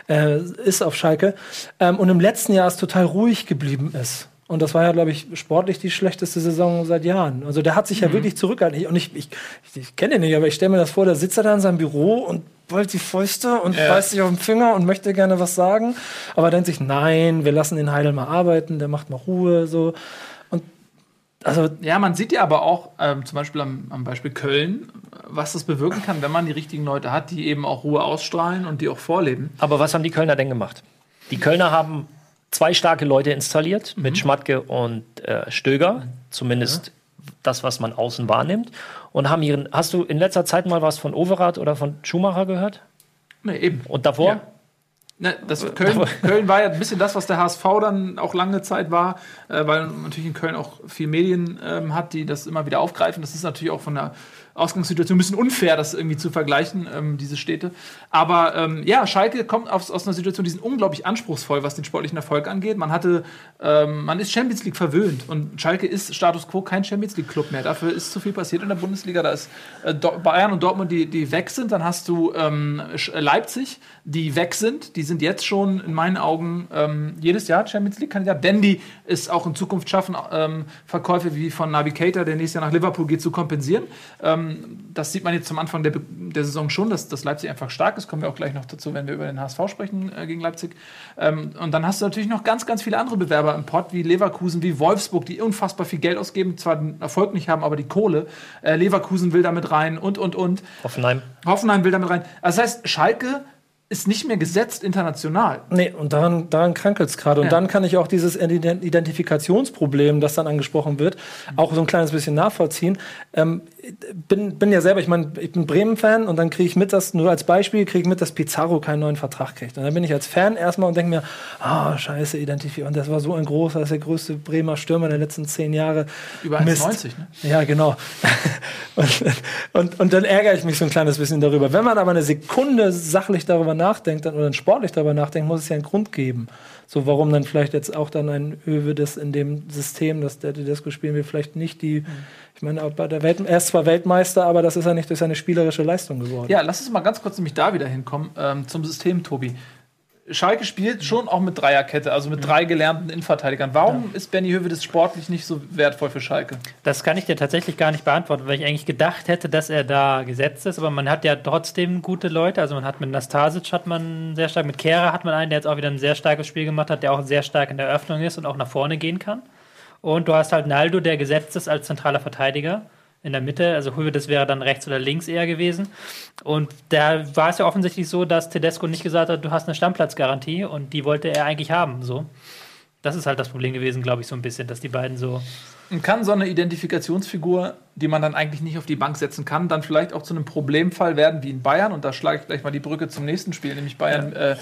äh, ist auf Schalke. Ähm, und im letzten Jahr es total ruhig geblieben ist. Und das war ja, glaube ich, sportlich die schlechteste Saison seit Jahren. Also der hat sich ja wirklich zurückgehalten. Und ich, ich, ich, ich kenne ihn nicht, aber ich stelle mir das vor, da sitzt er da in seinem Büro und ballt die Fäuste und beißt sich auf den Finger und möchte gerne was sagen. Aber denkt sich, nein, wir lassen den Heidel mal arbeiten, der macht mal Ruhe. So. Und also Ja, man sieht ja aber auch, ähm, zum Beispiel am, am Beispiel Köln, was das bewirken kann, wenn man die richtigen Leute hat, die eben auch Ruhe ausstrahlen und die auch vorleben. Aber was haben die Kölner denn gemacht? Die Kölner haben zwei starke Leute installiert, mit Schmatke und äh, Stöger, zumindest das, was man außen wahrnimmt. Und haben ihren. Hast du in letzter Zeit mal was von Overath oder von Schumacher gehört? Nee, eben. Und davor? Ja. Ne, das Köln, Köln war ja ein bisschen das, was der HSV dann auch lange Zeit war, äh, weil natürlich in Köln auch viel Medien ähm, hat, die das immer wieder aufgreifen. Das ist natürlich auch von der Ausgangssituation ein bisschen unfair, das irgendwie zu vergleichen, ähm, diese Städte. Aber ähm, ja, Schalke kommt aus, aus einer Situation, die sind unglaublich anspruchsvoll, was den sportlichen Erfolg angeht. Man hatte, ähm, man ist Champions League verwöhnt und Schalke ist Status quo kein Champions League Club mehr. Dafür ist zu viel passiert in der Bundesliga. Da ist äh, Bayern und Dortmund, die, die weg sind. Dann hast du ähm, Leipzig, die weg sind. Die sind jetzt schon in meinen Augen ähm, jedes Jahr Champions League-Kandidat. Denn die es auch in Zukunft schaffen, ähm, Verkäufe wie von Navigator, der nächstes Jahr nach Liverpool geht, zu kompensieren. Ähm, das sieht man jetzt zum Anfang der, der Saison schon, dass, dass Leipzig einfach stark ist. Kommen wir auch gleich noch dazu, wenn wir über den HSV sprechen äh, gegen Leipzig. Ähm, und dann hast du natürlich noch ganz, ganz viele andere Bewerber im Pott, wie Leverkusen, wie Wolfsburg, die unfassbar viel Geld ausgeben, zwar den Erfolg nicht haben, aber die Kohle. Äh, Leverkusen will damit rein und, und, und. Hoffenheim. Hoffenheim will damit rein. Also das heißt, Schalke ist nicht mehr gesetzt international. Nee, und daran, daran krankelt es gerade. Und Ja. dann kann ich auch dieses Ident- Identifikationsproblem, das dann angesprochen wird, auch so ein kleines bisschen nachvollziehen. Ähm, bin, bin ja selber, ich meine, ich bin Bremen-Fan und dann kriege ich mit, dass, nur als Beispiel, kriege ich mit, dass Pizarro keinen neuen Vertrag kriegt. Und dann bin ich als Fan erstmal und denke mir, ah, scheiße, Identifikation. Und das war so ein großer, das ist der größte Bremer Stürmer der letzten zehn Jahre. Über Mist. 1,90, ne? Ja, genau. und, und, und dann ärgere ich mich so ein kleines bisschen darüber. Wenn man aber eine Sekunde sachlich darüber nachdenkt dann, oder sportlich darüber nachdenkt, muss es ja einen Grund geben. So, warum dann vielleicht jetzt auch dann ein Öwe das in dem System, das der Tedesco spielen will, vielleicht nicht die, ich meine, auch bei der Welt, er ist zwar Weltmeister, aber das ist ja nicht durch seine spielerische Leistung geworden. Ja, lass uns mal ganz kurz nämlich da wieder hinkommen, ähm, zum System, Tobi. Schalke spielt schon auch mit Dreierkette, also mit drei gelernten Innenverteidigern. Warum ist Benny Hövedes sportlich nicht so wertvoll für Schalke? Das kann ich dir tatsächlich gar nicht beantworten, weil ich eigentlich gedacht hätte, dass er da gesetzt ist. Aber man hat ja trotzdem gute Leute. Also man hat mit Nastasic hat man sehr stark, mit Kehrer hat man einen, der jetzt auch wieder ein sehr starkes Spiel gemacht hat, der auch sehr stark in der Öffnung ist und auch nach vorne gehen kann. Und du hast halt Naldo, der gesetzt ist als zentraler Verteidiger in der Mitte. Also Hövedes wäre dann rechts oder links eher gewesen. Und da war es ja offensichtlich so, dass Tedesco nicht gesagt hat, du hast eine Stammplatzgarantie und die wollte er eigentlich haben. So. Das ist halt das Problem gewesen, glaube ich, so ein bisschen, dass die beiden so Und kann so eine Identifikationsfigur, die man dann eigentlich nicht auf die Bank setzen kann, dann vielleicht auch zu einem Problemfall werden wie in Bayern? Und da schlage ich gleich mal die Brücke zum nächsten Spiel, nämlich Bayern, äh, äh,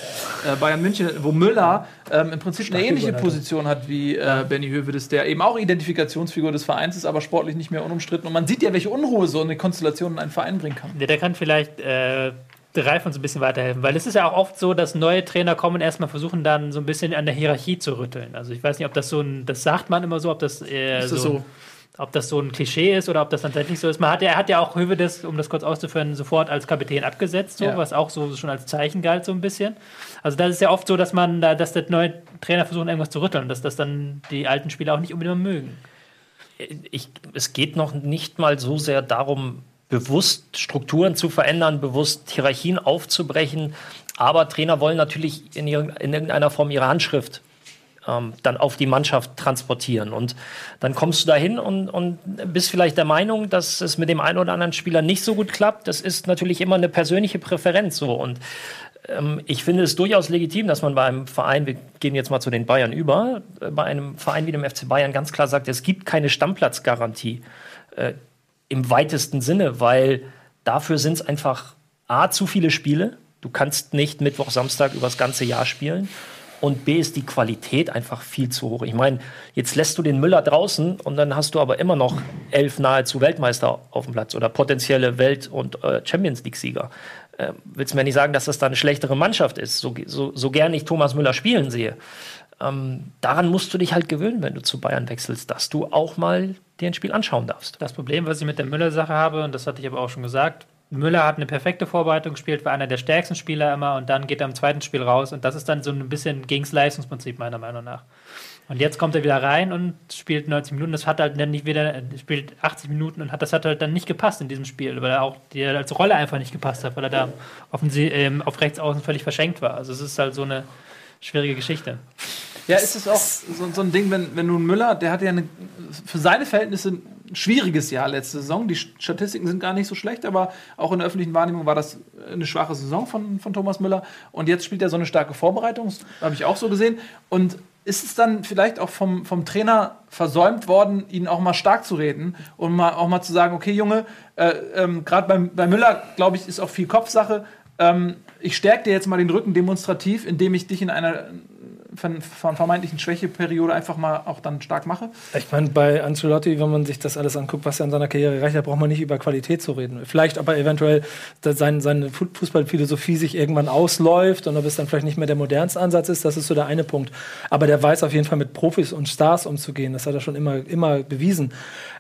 Bayern München, wo Müller ähm, im Prinzip eine ähnliche Position hat wie äh, Benny Hövedes, der eben auch Identifikationsfigur des Vereins ist, aber sportlich nicht mehr unumstritten. Und man sieht ja, welche Unruhe so eine Konstellation in einen Verein bringen kann. Ja, der kann vielleicht äh, Ralf uns ein bisschen weiterhelfen, weil es ist ja auch oft so, dass neue Trainer kommen und erstmal versuchen dann so ein bisschen an der Hierarchie zu rütteln. Also ich weiß nicht, ob das so ein, das sagt man immer so, ob das, äh, Ist das so, so? ob das so ein Klischee ist oder ob das tatsächlich so ist. Man hat ja, er hat ja auch Hövedes, um das kurz auszuführen, sofort als Kapitän abgesetzt, so, Ja. was auch so schon als Zeichen galt so ein bisschen. Also das ist ja oft so, dass man da, dass der neue Trainer versucht irgendwas zu rütteln, dass das dann die alten Spieler auch nicht unbedingt mögen. ich, es geht noch nicht mal so sehr darum, bewusst Strukturen zu verändern, bewusst Hierarchien aufzubrechen. Aber Trainer wollen natürlich in, irgendeiner Form ihre Handschrift ähm, dann auf die Mannschaft transportieren. Und dann kommst du dahin und, und bist vielleicht der Meinung, dass es mit dem einen oder anderen Spieler nicht so gut klappt. Das ist natürlich immer eine persönliche Präferenz so. Und ähm, ich finde es durchaus legitim, dass man bei einem Verein, wir gehen jetzt mal zu den Bayern über, äh, bei einem Verein wie dem FC Bayern ganz klar sagt, es gibt keine Stammplatzgarantie. Im weitesten Sinne, weil dafür sind es einfach A, zu viele Spiele. Du kannst nicht Mittwoch, Samstag übers ganze Jahr spielen. Und B ist die Qualität einfach viel zu hoch. Ich meine, jetzt lässt du den Müller draußen und dann hast du aber immer noch elf nahezu Weltmeister auf dem Platz oder potenzielle Welt- und äh, Champions League-Sieger. Äh, willst du mir nicht sagen, dass das da eine schlechtere Mannschaft ist, so, so, so gern ich Thomas Müller spielen sehe? Ähm, daran musst du dich halt gewöhnen, wenn du zu Bayern wechselst, dass du auch mal dir ein Spiel anschauen darfst. Das Problem, was ich mit der Müller-Sache habe, und das hatte ich aber auch schon gesagt, Müller hat eine perfekte Vorbereitung gespielt, war einer der stärksten Spieler immer und dann geht er im zweiten Spiel raus und das ist dann so ein bisschen gegen das Leistungsprinzip meiner Meinung nach. Und jetzt kommt er wieder rein und spielt 90 Minuten. Das hat halt dann nicht wieder, spielt 80 Minuten und hat das hat halt dann nicht gepasst in diesem Spiel, weil er auch die als Rolle einfach nicht gepasst hat, weil er da offensiv, ähm, auf rechts außen völlig verschenkt war. Also es ist halt so eine schwierige Geschichte. Ja, ist es auch so, so ein Ding, wenn, wenn nun Müller, der hatte ja eine, für seine Verhältnisse ein schwieriges Jahr letzte Saison. Die Statistiken sind gar nicht so schlecht, aber auch in der öffentlichen Wahrnehmung war das eine schwache Saison von, von Thomas Müller. Und jetzt spielt er so eine starke Vorbereitung, habe ich auch so gesehen. Und ist es dann vielleicht auch vom, vom Trainer versäumt worden, ihn auch mal stark zu reden und mal, auch mal zu sagen, okay, Junge, äh, ähm, gerade bei, bei Müller, glaube ich, ist auch viel Kopfsache. Ähm, ich stärke dir jetzt mal den Rücken demonstrativ, indem ich dich in einer von, von vermeintlichen Schwächeperiode einfach mal auch dann stark mache. Ich meine, bei Ancelotti, wenn man sich das alles anguckt, was er in seiner Karriere erreicht hat, braucht man nicht über Qualität zu reden. Vielleicht aber eventuell, sein, seine Fußballphilosophie sich irgendwann ausläuft und ob es dann vielleicht nicht mehr der modernste Ansatz ist, das ist so der eine Punkt. Aber der weiß auf jeden Fall mit Profis und Stars umzugehen. Das hat er schon immer, immer bewiesen.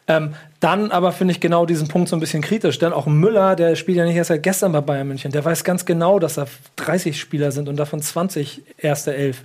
Ähm, dann aber finde ich genau diesen Punkt so ein bisschen kritisch, denn auch Müller, der spielt ja nicht erst seit gestern bei Bayern München, der weiß ganz genau, dass da 30 Spieler sind und davon 20 erste Elf.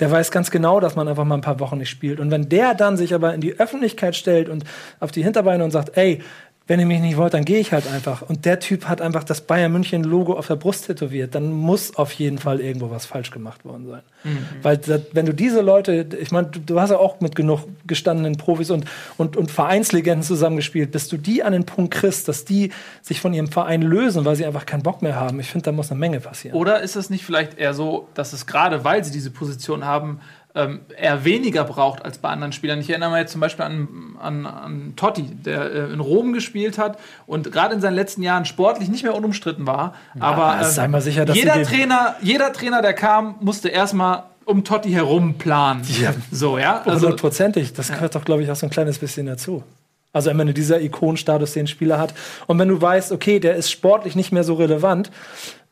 Der weiß ganz genau, dass man einfach mal ein paar Wochen nicht spielt. Und wenn der dann sich aber in die Öffentlichkeit stellt und auf die Hinterbeine und sagt, ey, wenn ihr mich nicht wollt, dann gehe ich halt einfach. Und der Typ hat einfach das Bayern München Logo auf der Brust tätowiert. Dann muss auf jeden Fall irgendwo was falsch gemacht worden sein. Mhm. Weil das, wenn du diese Leute, ich meine, du, du, hast ja auch mit genug gestandenen Profis und, und, und Vereinslegenden zusammengespielt, bis du die an den Punkt kriegst, dass die sich von ihrem Verein lösen, weil sie einfach keinen Bock mehr haben. Ich finde, da muss eine Menge passieren. Oder ist es nicht vielleicht eher so, dass es gerade, weil sie diese Position haben, ähm, eher weniger braucht als bei anderen Spielern. Ich erinnere mich jetzt zum Beispiel an, an, an Totti, der äh, in Rom gespielt hat und gerade in seinen letzten Jahren sportlich nicht mehr unumstritten war. Ja, aber äh, sicher, jeder, Trainer, jeder Trainer, der kam, musste erstmal um Totti herum planen. Ja. So, ja. Also, Hundertprozentig. Das gehört doch, glaube ich, auch so ein kleines bisschen dazu. Also wenn du dieser Ikonenstatus, den Spieler hat. Und wenn du weißt, okay, der ist sportlich nicht mehr so relevant,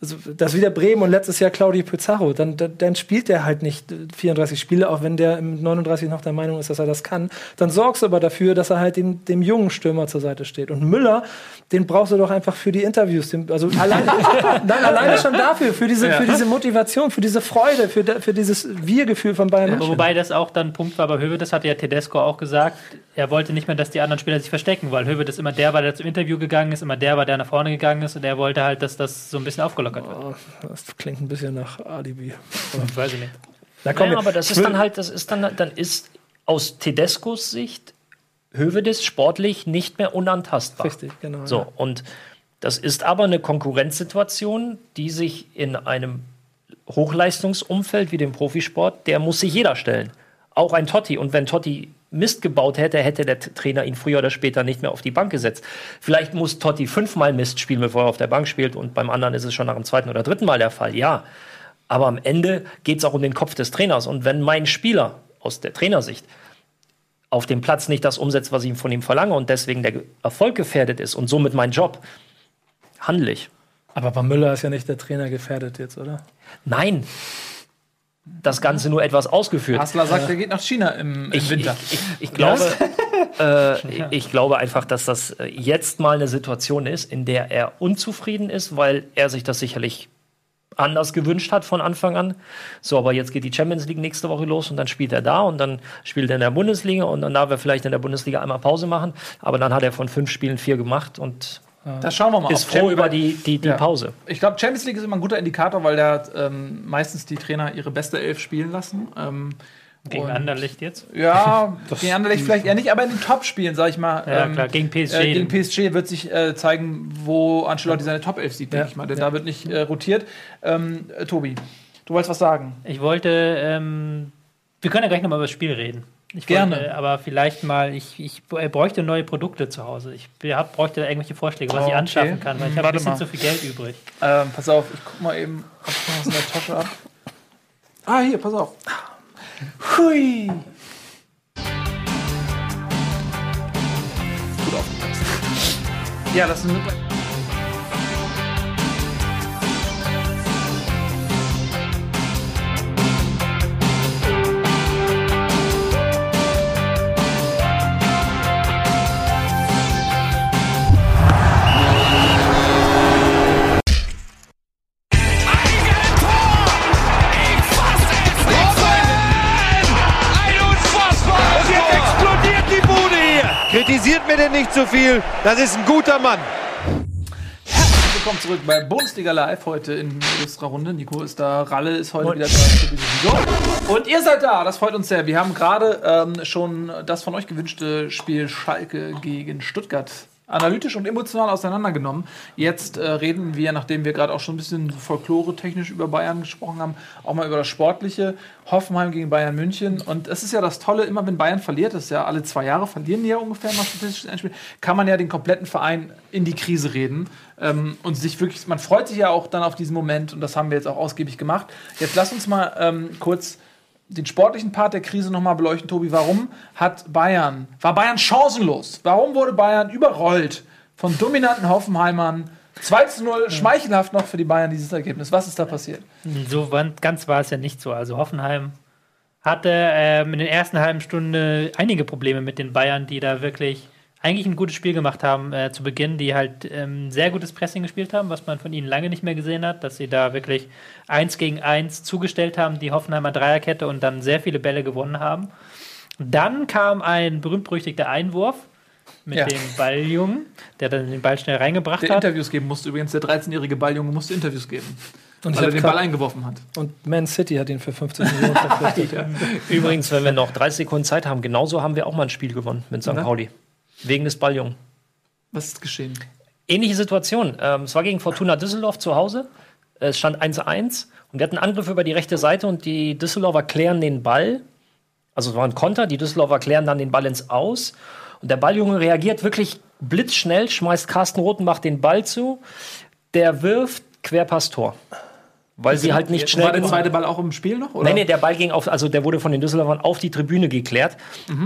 also das wieder Bremen und letztes Jahr Claudio Pizarro, dann, dann, spielt der halt nicht 34 Spiele, auch wenn der im 39 noch der Meinung ist, dass er das kann. Dann sorgst du aber dafür, dass er halt dem, dem jungen Stürmer zur Seite steht. Und Müller, den brauchst du doch einfach für die Interviews. Also alleine, nein, alleine schon dafür, für diese, ja. für diese Motivation, für diese Freude, für, für dieses Wir-Gefühl von Bayern München. Wobei das auch dann ein Punkt war bei Höwe, das hatte ja Tedesco auch gesagt, er wollte nicht mehr, dass die anderen Spieler sich verstecken, weil Höwe das immer der war, der zum Interview gegangen ist, immer der war, der nach vorne gegangen ist und er wollte halt, dass das so ein bisschen aufgelockert wird. Das klingt ein bisschen nach Alibi. Ich weiß ich nicht. Na komm, naja, aber das ist dann halt, das ist dann, dann ist aus Tedescos Sicht Hövedes sportlich nicht mehr unantastbar. Richtig, genau. So, ja. und das ist aber eine Konkurrenzsituation, die sich in einem Hochleistungsumfeld wie dem Profisport, der muss sich jeder stellen. Auch ein Totti. Und wenn Totti Mist gebaut hätte, hätte der Trainer ihn früher oder später nicht mehr auf die Bank gesetzt. Vielleicht muss Totti fünfmal Mist spielen, bevor er auf der Bank spielt und beim anderen ist es schon nach dem zweiten oder dritten Mal der Fall, ja. Aber am Ende geht es auch um den Kopf des Trainers. Und wenn mein Spieler aus der Trainersicht auf dem Platz nicht das umsetzt, was ich von ihm verlange und deswegen der Erfolg gefährdet ist und somit mein Job, handle ich. Aber bei Müller ist ja nicht der Trainer gefährdet jetzt, oder? Nein, das Ganze nur etwas ausgeführt. Hassler sagt, er geht nach China im, im ich, Winter. Ich, ich, ich glaube, äh, ich glaube einfach, dass das äh, jetzt mal eine Situation ist, in der er unzufrieden ist, weil er sich das sicherlich anders gewünscht hat von Anfang an. So, aber jetzt geht die Champions League nächste Woche los und dann spielt er da und dann spielt er in der Bundesliga und dann darf er vielleicht in der Bundesliga einmal Pause machen. Aber dann hat er von fünf Spielen vier gemacht und das schauen wir mal. Ist froh über die, die, die ja. Pause. Ich glaube, Champions League ist immer ein guter Indikator, weil da ähm, meistens die Trainer ihre beste Elf spielen lassen. Ähm, gegen Anderlecht jetzt? Ja, gegen Anderlecht vielleicht eher nicht, aber in den Top-Spielen, sag ich mal. Ja, ähm, klar, gegen PSG. Äh, gegen PSG wird sich äh, zeigen, wo Ancelotti seine Top-Elf sieht, denke ich mal. Denn da wird nicht äh, rotiert. Ähm, äh, Tobi, du wolltest was sagen? Ich wollte, ähm, wir können ja gleich nochmal über das Spiel reden. Ich Gerne. Wollte, aber vielleicht mal, ich, ich bräuchte neue Produkte zu Hause. Ich bräuchte da irgendwelche Vorschläge, was Oh, ich okay. anschaffen kann, weil ich habe ein bisschen mal. zu viel Geld übrig. Ähm, pass auf, ich guck mal eben, was in der Tasche habe. Ah, hier, pass auf. Hui. Gut aufgepasst. Ja, das sind. Und Denn nicht zu viel. Das ist ein guter Mann. Herzlich willkommen zurück bei Bundesliga Live heute in illustrer Runde. Nico ist da, Ralle ist heute wieder da. für diese Saison. Und ihr seid da, das freut uns sehr. Wir haben gerade ähm, schon das von euch gewünschte Spiel Schalke gegen Stuttgart analytisch und emotional auseinandergenommen. Jetzt äh, reden wir, nachdem wir gerade auch schon ein bisschen folklore-technisch über Bayern gesprochen haben, auch mal über das Sportliche. Hoffenheim gegen Bayern München. Und es ist ja das Tolle, immer wenn Bayern verliert, das ist ja alle zwei Jahre, verlieren die ja ungefähr mal statistisch ein Spiel, kann man ja den kompletten Verein in die Krise reden. Ähm, und sich wirklich, man freut sich ja auch dann auf diesen Moment und das haben wir jetzt auch ausgiebig gemacht. Jetzt lass uns mal ähm, kurz den sportlichen Part der Krise nochmal beleuchten, Tobi. Warum hat Bayern, war Bayern chancenlos? Warum wurde Bayern überrollt von dominanten Hoffenheimern? 2 zu 0, schmeichelhaft noch für die Bayern dieses Ergebnis. Was ist da passiert? So ganz war es ja nicht so. Also Hoffenheim hatte ähm, in den ersten halben Stunde einige Probleme mit den Bayern, die da wirklich eigentlich ein gutes Spiel gemacht haben äh, zu Beginn, die halt ähm, sehr gutes Pressing gespielt haben, was man von ihnen lange nicht mehr gesehen hat, dass sie da wirklich eins gegen eins zugestellt haben, die Hoffenheimer Dreierkette und dann sehr viele Bälle gewonnen haben. Dann kam ein berühmt-berüchtigter Einwurf mit Ja. dem Balljungen, der dann den Ball schnell reingebracht Der hat. Interviews geben musste übrigens, der 13-jährige Balljunge musste Interviews geben, Und, weil er den Ball eingeworfen hat. und Man City hat ihn für 50 Millionen verpflichtet. Übrigens, wenn wir noch 30 Sekunden Zeit haben, genauso haben wir auch mal ein Spiel gewonnen mit St. Pauli. Wegen des Balljungen. Was ist geschehen? Ähnliche Situation. Ähm, es war gegen Fortuna Düsseldorf zu Hause. Es stand 1-1 und wir hatten Angriff über die rechte Seite und die Düsseldorfer klären den Ball. Also es war ein Konter, die Düsseldorfer klären dann den Ball ins Aus. Und der Balljunge reagiert wirklich blitzschnell, schmeißt Carsten Rotenbach den Ball zu. Der wirft Querpass Tor. Weil sie halt nicht schnell War der zweite Ball auch im Spiel noch? Oder? Nee, nee, der Ball ging auf, also der wurde von den Düsseldorfern auf die Tribüne geklärt.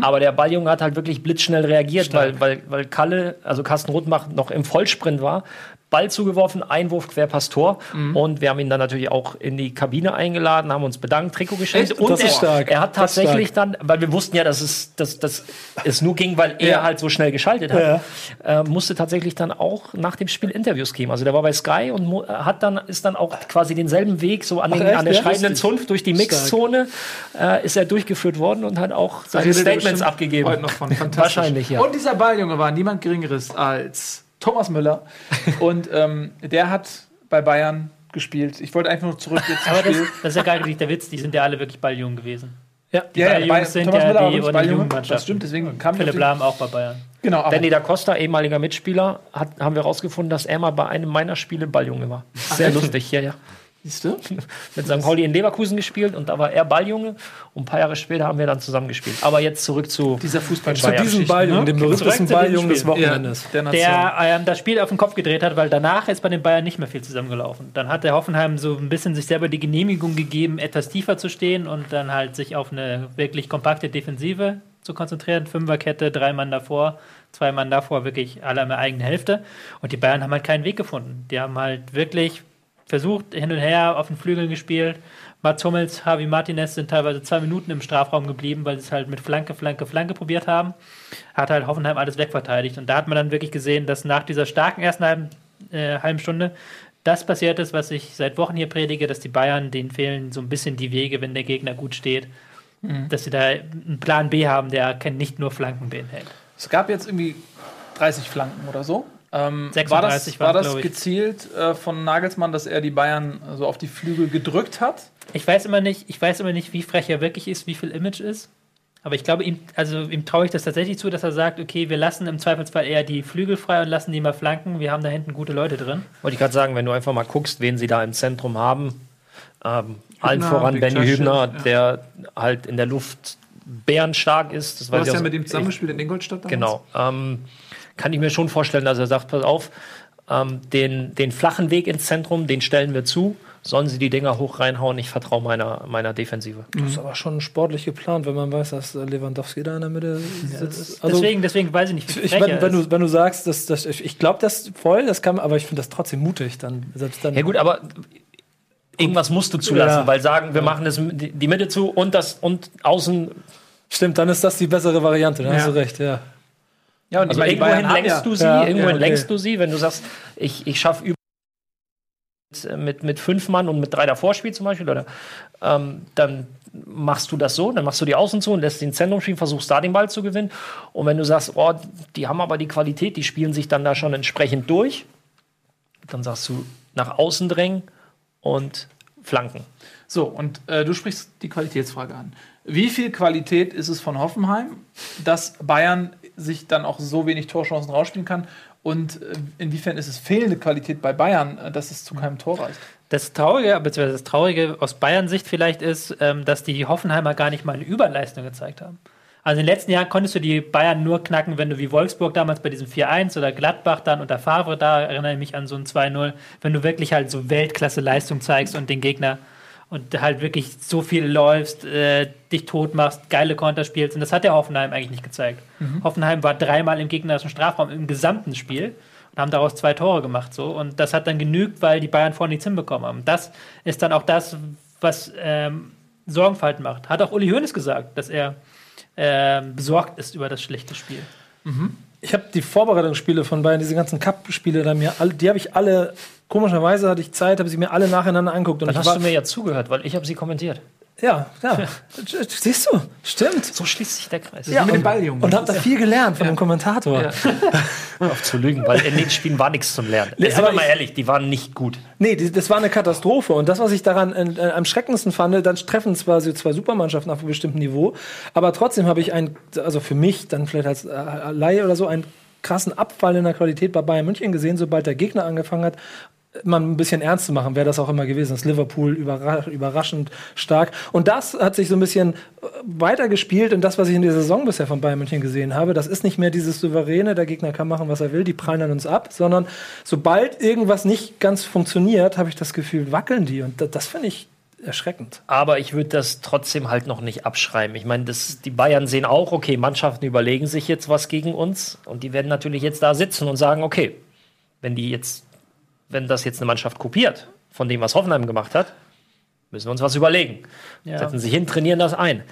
Aber der Balljunge hat halt wirklich blitzschnell reagiert, weil, weil, weil Kalle, also Carsten Rothmach, noch im Vollsprint war. Ball zugeworfen, Einwurf, Querpass, Tor. Und wir haben ihn dann natürlich auch in die Kabine eingeladen, haben uns bedankt, Trikot geschenkt. Echt? Und er, stark. er hat tatsächlich dann, weil wir wussten ja, dass es, dass, dass es nur ging, weil er Ja. halt so schnell geschaltet hat, äh, musste tatsächlich dann auch nach dem Spiel Interviews geben. Also der war bei Sky und mu- hat dann, ist dann auch quasi denselben Weg so an, den, an der Ja? schreibenden. Zunft durch die Mixzone äh, ist er durchgeführt worden und hat auch seine redet er Statements abgegeben. Heute noch von. Fantastisch. Wahrscheinlich, ja. Und dieser Balljunge war niemand Geringeres als Thomas Müller. Und ähm, der hat bei Bayern gespielt. Ich wollte einfach nur zurück jetzt zum Aber das, das ist ja gar nicht der Witz, die sind ja alle wirklich Balljungen gewesen. Ja. Die Ja, ja, Balljungs bei- sind Thomas ja Müller die, die Balljunge. Jugendmannschaften. Das stimmt, deswegen kam ich Philipp Lahm auch bei Bayern. Genau, Danny da Costa, ehemaliger Mitspieler, hat, haben wir herausgefunden, dass er mal bei einem meiner Spiele Balljunge war. Sehr lustig, ja, ja. Siehst du? Mit St. Pauli in Leverkusen gespielt und da war er Balljunge und ein paar Jahre später haben wir dann zusammen gespielt. Aber jetzt zurück zu Dieser Fußball Zu diesem Balljungen, dem Zurück berühmtesten zu diesem Balljungen des. Wochenendes. der Nation. Der ähm, das Spiel auf den Kopf gedreht hat, weil danach ist bei den Bayern nicht mehr viel zusammengelaufen. Dann hat der Hoffenheim so ein bisschen sich selber die Genehmigung gegeben, etwas tiefer zu stehen und dann halt sich auf eine wirklich kompakte Defensive zu konzentrieren. Fünferkette, drei Mann davor, zwei Mann davor, wirklich alle an der eigenen Hälfte. Und die Bayern haben halt keinen Weg gefunden. Die haben halt wirklich versucht, hin und her auf den Flügeln gespielt. Mats Hummels, Javi Martinez sind teilweise zwei Minuten im Strafraum geblieben, weil sie es halt mit Flanke, Flanke, Flanke probiert haben. Hat halt Hoffenheim alles wegverteidigt. Und da hat man dann wirklich gesehen, dass nach dieser starken ersten halben, äh, halben Stunde das passiert ist, was ich seit Wochen hier predige, dass die Bayern, denen fehlen so ein bisschen die Wege, wenn der Gegner gut steht. Dass sie da einen Plan B haben, der nicht nur Flanken beinhält. Es gab jetzt irgendwie 30 Flanken oder so. Ähm, 36 war das, war das gezielt äh, von Nagelsmann, dass er die Bayern so auf die Flügel gedrückt hat? Ich weiß immer nicht, ich weiß immer nicht, wie frech er wirklich ist, wie viel Image ist. Aber ich glaube, ihm, also ihm traue ich das tatsächlich zu, dass er sagt, okay, wir lassen im Zweifelsfall eher die Flügel frei und lassen die mal flanken. Wir haben da hinten gute Leute drin. Wollte ich gerade sagen, wenn du einfach mal guckst, wen sie da im Zentrum haben, ähm, allen voran Benny Hübner, Schiff, ja. der halt in der Luft bärenstark ist. Das Du hast ja mit ihm zusammengespielt in Ingolstadt damals. Genau. Ähm, kann ich mir schon vorstellen, dass er sagt, pass auf, ähm, den, den flachen Weg ins Zentrum, den stellen wir zu. Sollen sie die Dinger hoch reinhauen? Ich vertraue meiner, meiner Defensive. Das ist aber schon sportlich geplant, wenn man weiß, dass äh, Lewandowski da in der Mitte sitzt. Also, deswegen, deswegen weiß ich nicht, wie ich, wenn, wenn, du, wenn du sagst, dass, dass ich, ich glaube das voll, das kann, aber ich finde das trotzdem mutig. Dann selbst dann. Ja gut, aber irgendwas musst du zulassen, Ja. weil sagen, wir machen das, die Mitte zu und das und außen. Stimmt, dann ist das die bessere Variante. Dann Ja. hast du recht. Ja. Ja, und Also irgendwohin lenkst ja, du sie, Ja, irgendwohin ja, okay. lenkst du sie, wenn du sagst, ich, ich schaffe über mit, mit fünf Mann und mit drei davor spielt zum Beispiel, oder ähm, dann machst du das so, dann machst du die Außen zu und lässt den Zentrum spielen, versuchst da den Ball zu gewinnen. Und wenn du sagst, oh, die haben aber die Qualität, die spielen sich dann da schon entsprechend durch, dann sagst du nach außen drängen und flanken. So, und äh, du sprichst die Qualitätsfrage an. Wie viel Qualität ist es von Hoffenheim, dass Bayern sich dann auch so wenig Torchancen rausspielen kann? Und äh, inwiefern ist es fehlende Qualität bei Bayern, äh, dass es zu keinem Tor reicht? Das Traurige, beziehungsweise das Traurige aus Bayern-Sicht vielleicht ist, ähm, dass die Hoffenheimer gar nicht mal eine Überleistung gezeigt haben. Also in den letzten Jahren konntest du die Bayern nur knacken, wenn du wie Wolfsburg damals bei diesem 4-1 oder Gladbach dann unter Favre, da erinnere ich mich an so ein 2-0, wenn du wirklich halt so Weltklasse-Leistung zeigst und den Gegner und halt wirklich so viel läufst, äh, dich tot machst, geile Konter spielst. Und das hat der Hoffenheim eigentlich nicht gezeigt. Hoffenheim war dreimal im gegnerischen Strafraum im gesamten Spiel und haben daraus zwei Tore gemacht. So. Und das hat dann genügt, weil die Bayern vorne nichts hinbekommen haben. Das ist dann auch das, was ähm, Sorgenfalt macht. Hat auch Uli Hoeneß gesagt, dass er ähm, besorgt ist über das schlechte Spiel. Ich habe die Vorbereitungsspiele von Bayern, diese ganzen Cup-Spiele, da mir die habe ich alle, komischerweise hatte ich Zeit, habe sie mir alle nacheinander angeguckt. Und Dann hast war, du mir ja zugehört, weil ich habe sie kommentiert. Ja, ja. Siehst du, stimmt. So schließt sich der Kreis. Ja, mit dem und, Ball, Junge. und habe da viel gelernt von dem Kommentator. Ja. auf zu lügen, weil in den Spielen war nichts zum Lernen. Nee, Sind aber wir mal ich- ehrlich, die waren nicht gut. Nee, die, das war eine Katastrophe. Und das, was ich daran äh, äh, am schreckendsten fand, dann treffen zwar so zwei Supermannschaften auf einem bestimmten Niveau, aber trotzdem habe ich ein, also für mich dann vielleicht als äh, Laie oder so, einen krassen Abfall in der Qualität bei Bayern München gesehen, sobald der Gegner angefangen hat, man ein bisschen ernst zu machen, wer das auch immer gewesen ist. Liverpool überra überraschend stark. Und das hat sich so ein bisschen äh, weitergespielt und das, was ich in der Saison bisher von Bayern München gesehen habe, das ist nicht mehr dieses souveräne, der Gegner kann machen, was er will, die prallen an uns ab, sondern sobald irgendwas nicht ganz funktioniert, habe ich das Gefühl, wackeln die. Und das, das finde ich erschreckend. Aber ich würde das trotzdem halt noch nicht abschreiben. Ich meine, das- die Bayern sehen auch, okay, Mannschaften überlegen sich jetzt was gegen uns und die werden natürlich jetzt da sitzen und sagen, okay, wenn die jetzt, wenn das jetzt eine Mannschaft kopiert von dem, was Hoffenheim gemacht hat, müssen wir uns was überlegen. Ja. Setzen sich hin, trainieren das ein.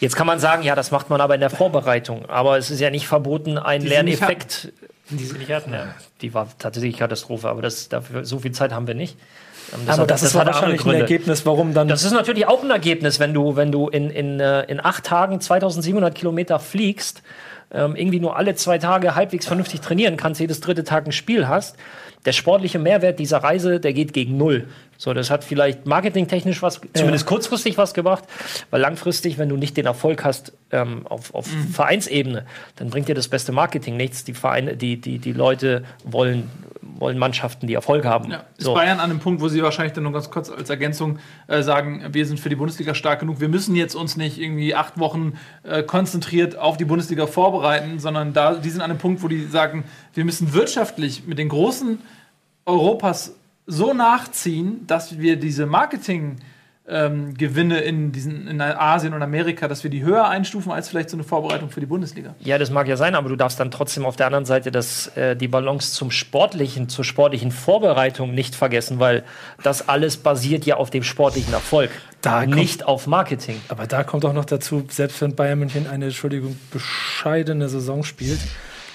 Jetzt kann man sagen, ja, das macht man aber in der Vorbereitung. Aber es ist ja nicht verboten, einen Die sie Lerneffekt. Die sie nicht hatten. Ja, die war tatsächlich Katastrophe, aber das, dafür, so viel Zeit haben wir nicht. Ähm, aber hat- das, ist hat wahrscheinlich ein. Ergebnis, warum dann. Das ist natürlich auch ein Ergebnis, wenn du, wenn du in, in, äh, in acht Tagen 2700 Kilometer fliegst, ähm, irgendwie nur alle zwei Tage halbwegs vernünftig trainieren kannst, jedes dritte Tag ein Spiel hast. Der sportliche Mehrwert dieser Reise, der geht gegen null. So, das hat vielleicht marketingtechnisch was, zumindest kurzfristig was gebracht, weil langfristig, wenn du nicht den Erfolg hast ähm, auf, auf Vereinsebene, dann bringt dir das beste Marketing nichts. Die Vereine, die, die, die Leute wollen, wollen Mannschaften, die Erfolg haben. Ja. Ist So. Bayern an einem Punkt, wo sie wahrscheinlich dann nur ganz kurz als Ergänzung äh, sagen, wir sind für die Bundesliga stark genug, wir müssen jetzt uns nicht irgendwie acht Wochen äh, konzentriert auf die Bundesliga vorbereiten, sondern da, die sind an einem Punkt, wo die sagen, wir müssen wirtschaftlich mit den großen Europas so nachziehen, dass wir diese Marketing ähm, Gewinne in diesen in Asien und Amerika, dass wir die höher einstufen als vielleicht so eine Vorbereitung für die Bundesliga. Ja, das mag ja sein, aber du darfst dann trotzdem auf der anderen Seite das, äh, die Balance zum sportlichen, zur sportlichen Vorbereitung nicht vergessen, weil das alles basiert ja auf dem sportlichen Erfolg, Da kommt- nicht auf Marketing. Aber da kommt auch noch dazu, selbst wenn Bayern München eine, Entschuldigung, bescheidene Saison spielt,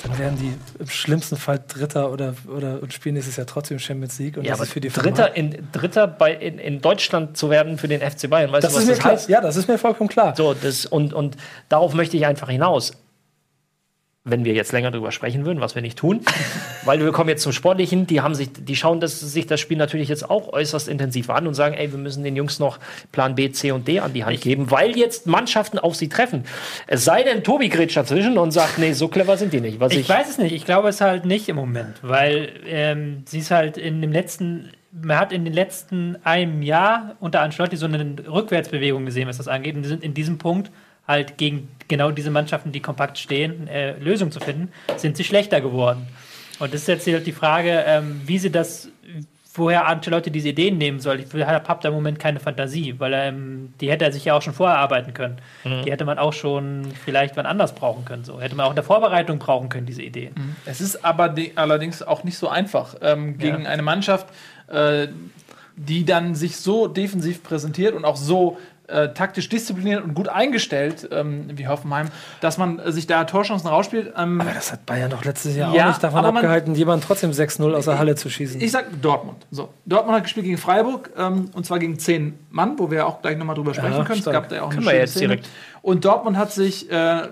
dann werden die im schlimmsten Fall Dritter oder, oder und spielen nächstes Jahr trotzdem Champions League. Und Ja, das aber ist für die Dritter, in, Dritter bei, in, in Deutschland zu werden für den FC Bayern, weißt Das du, was ist mir das klar. heißt? Ja, das ist mir vollkommen klar. So, das, und, und darauf möchte ich einfach hinaus. Wenn wir jetzt länger drüber sprechen würden, was wir nicht tun, weil wir kommen jetzt zum Sportlichen, die haben sich, die schauen das, sich das Spiel natürlich jetzt auch äußerst intensiv an und sagen, ey, wir müssen den Jungs noch Plan B, C und D an die Hand geben, weil jetzt Mannschaften auf sie treffen. Es sei denn, Tobi grätscht dazwischen und sagt, nee, so clever sind die nicht. Was Ich, ich, weiß es nicht. Ich glaube es halt nicht im Moment, weil ähm, sie ist halt in dem letzten, man hat in den letzten einem Jahr unter Ancelotti so eine Rückwärtsbewegung gesehen, was das angeht. Und die sind in diesem Punkt halt gegen genau diese Mannschaften, die kompakt stehen, äh, Lösungen zu finden, sind sie schlechter geworden. Und das ist jetzt halt die Frage, ähm, wie sie das, woher Ancelotti diese Ideen nehmen soll. Ich habe da im Moment keine Fantasie, weil ähm, die hätte er sich ja auch schon vorher arbeiten können. Mhm. Die hätte man auch schon vielleicht wann anders brauchen können. So hätte man auch in der Vorbereitung brauchen können diese Ideen. Mhm. Es ist aber allerdings auch nicht so einfach ähm, gegen Ja. eine Mannschaft, äh, die dann sich so defensiv präsentiert und auch so äh, taktisch diszipliniert und gut eingestellt ähm, wie Hoffenheim, dass man äh, sich da Torchancen rausspielt. Ähm, Aber das hat Bayern doch letztes Jahr Ja, auch nicht davon man- abgehalten, jemanden trotzdem 6-0 aus der Halle zu schießen. Ich sag Dortmund. So, Dortmund hat gespielt gegen Freiburg und und zwar gegen zehn Mann, wo wir auch gleich nochmal drüber sprechen Ja, können. Es stark. gab da ja auch Können eine wir jetzt Szene. direkt. Und Dortmund hat sich, äh,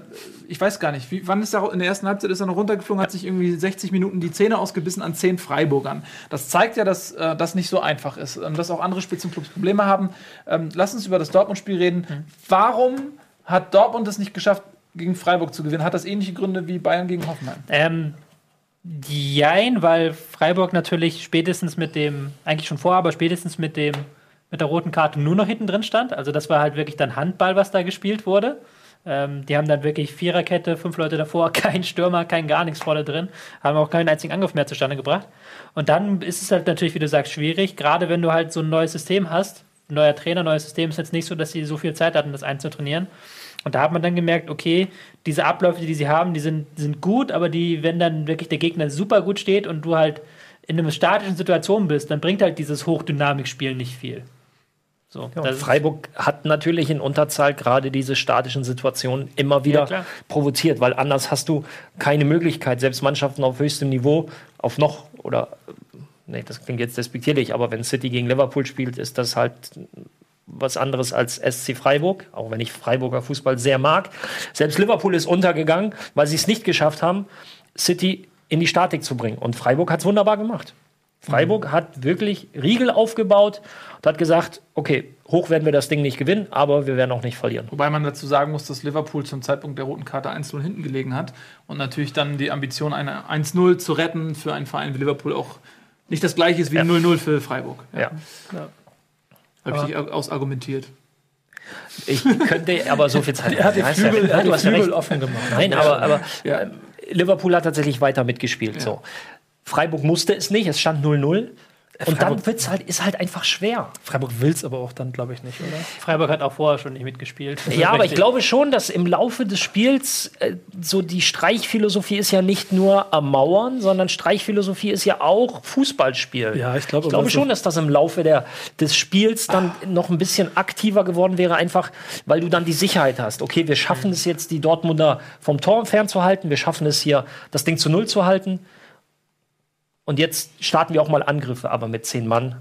ich weiß gar nicht, wie, wann ist er in der ersten Halbzeit ist er noch runtergeflogen, hat sich irgendwie 60 Minuten die Zähne ausgebissen an zehn Freiburgern. Das zeigt ja, dass äh, das nicht so einfach ist, ähm, dass auch andere Spitzenclubs Probleme haben. Ähm, lass uns über das Dortmund-Spiel reden. Warum hat Dortmund es nicht geschafft, gegen Freiburg zu gewinnen? Hat das ähnliche Gründe wie Bayern gegen Hoffenheim? Ähm, jein, weil Freiburg natürlich spätestens mit dem, eigentlich schon vorher, aber spätestens mit dem, mit der roten Karte nur noch hinten drin stand. Also das war halt wirklich dann Handball, was da gespielt wurde. Ähm, die haben dann wirklich Viererkette, fünf Leute davor, kein Stürmer, kein gar nichts vorne drin, haben auch keinen einzigen Angriff mehr zustande gebracht. Und dann ist es halt natürlich, wie du sagst, schwierig, gerade wenn du halt so ein neues System hast. Neuer Trainer, neues System ist jetzt nicht so, dass sie so viel Zeit hatten, das einzutrainieren. Und da hat man dann gemerkt, okay, diese Abläufe, die sie haben, die sind, sind gut, aber die, wenn dann wirklich der Gegner super gut steht und du halt in einer statischen Situation bist, dann bringt halt dieses Hochdynamikspiel nicht viel. So, Ja, Freiburg hat natürlich in Unterzahl gerade diese statischen Situationen immer wieder Ja, provoziert, weil anders hast du keine Möglichkeit, selbst Mannschaften auf höchstem Niveau, auf noch oder nee, das klingt jetzt despektierlich, aber wenn City gegen Liverpool spielt, ist das halt was anderes als SC Freiburg, auch wenn ich Freiburger Fußball sehr mag. Selbst Liverpool ist untergegangen, weil sie es nicht geschafft haben, City in die Statik zu bringen. Und Freiburg hat es wunderbar gemacht. Freiburg hat wirklich Riegel aufgebaut und hat gesagt, okay, hoch werden wir das Ding nicht gewinnen, aber wir werden auch nicht verlieren. Wobei man dazu sagen muss, dass Liverpool zum Zeitpunkt der roten Karte 1-0 hinten gelegen hat und natürlich dann die Ambition, eine 1-0 zu retten für einen Verein wie Liverpool auch nicht das gleiche ist wie Ja. 0-0 für Freiburg. Ja. Habe ich dich ausargumentiert. Ich könnte aber so viel Zeit. Er hat Ja, ja Flügel, er hat du die hast ja Flügel recht. offen gemacht. Nein, aber, aber Ja. ähm, Liverpool hat tatsächlich weiter mitgespielt. So. Freiburg musste es nicht, es stand 0-0. Und dann wird's halt, ist halt einfach schwer. Freiburg will es aber auch dann, glaube ich, nicht, oder? Freiburg hat auch vorher schon nicht mitgespielt. Ja, aber ich glaube schon, dass im Laufe des Spiels äh, so die Streichphilosophie ist ja nicht nur ermauern, sondern Streichphilosophie ist ja auch Fußballspiel. Ja, ich glaube Ich glaube schon, dass das im Laufe der, des Spiels dann noch ein bisschen aktiver geworden wäre, einfach weil du dann die Sicherheit hast. Okay, wir schaffen es jetzt, die Dortmunder vom Tor fernzuhalten, wir schaffen es hier, das Ding zu Null zu halten. Und jetzt starten wir auch mal Angriffe, aber mit zehn Mann,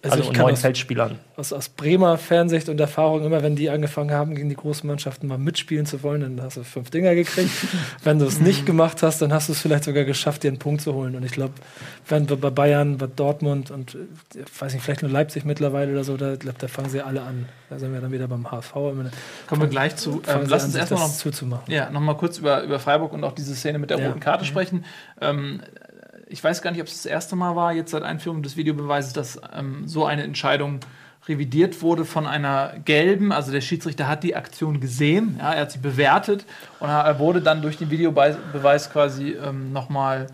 Also also, ich neun das- Feldspielern. Aus, aus Bremer Fernsicht und Erfahrung, immer wenn die angefangen haben, gegen die großen Mannschaften mal mitspielen zu wollen, dann hast du fünf Dinger gekriegt. wenn du es nicht gemacht hast, dann hast du es vielleicht sogar geschafft, dir einen Punkt zu holen. Und ich glaube, wenn wir bei Bayern, bei Dortmund und äh, ich weiß nicht, vielleicht nur Leipzig mittlerweile oder so, da, glaub, da fangen sie alle an. Da sind wir dann wieder beim HSV. Kommen wir gleich zu. Ähm, lass an, uns erstmal noch zuzumachen. Ja, noch mal kurz über, über Freiburg und auch diese Szene mit der Ja. roten Karte sprechen. Ähm, ich weiß gar nicht, ob es das erste Mal war, jetzt seit Einführung des Videobeweises, dass ähm, so eine Entscheidung revidiert wurde von einer gelben. Also der Schiedsrichter hat die Aktion gesehen, ja, er hat sie bewertet und er wurde dann durch den Videobeweis quasi ähm, nochmal.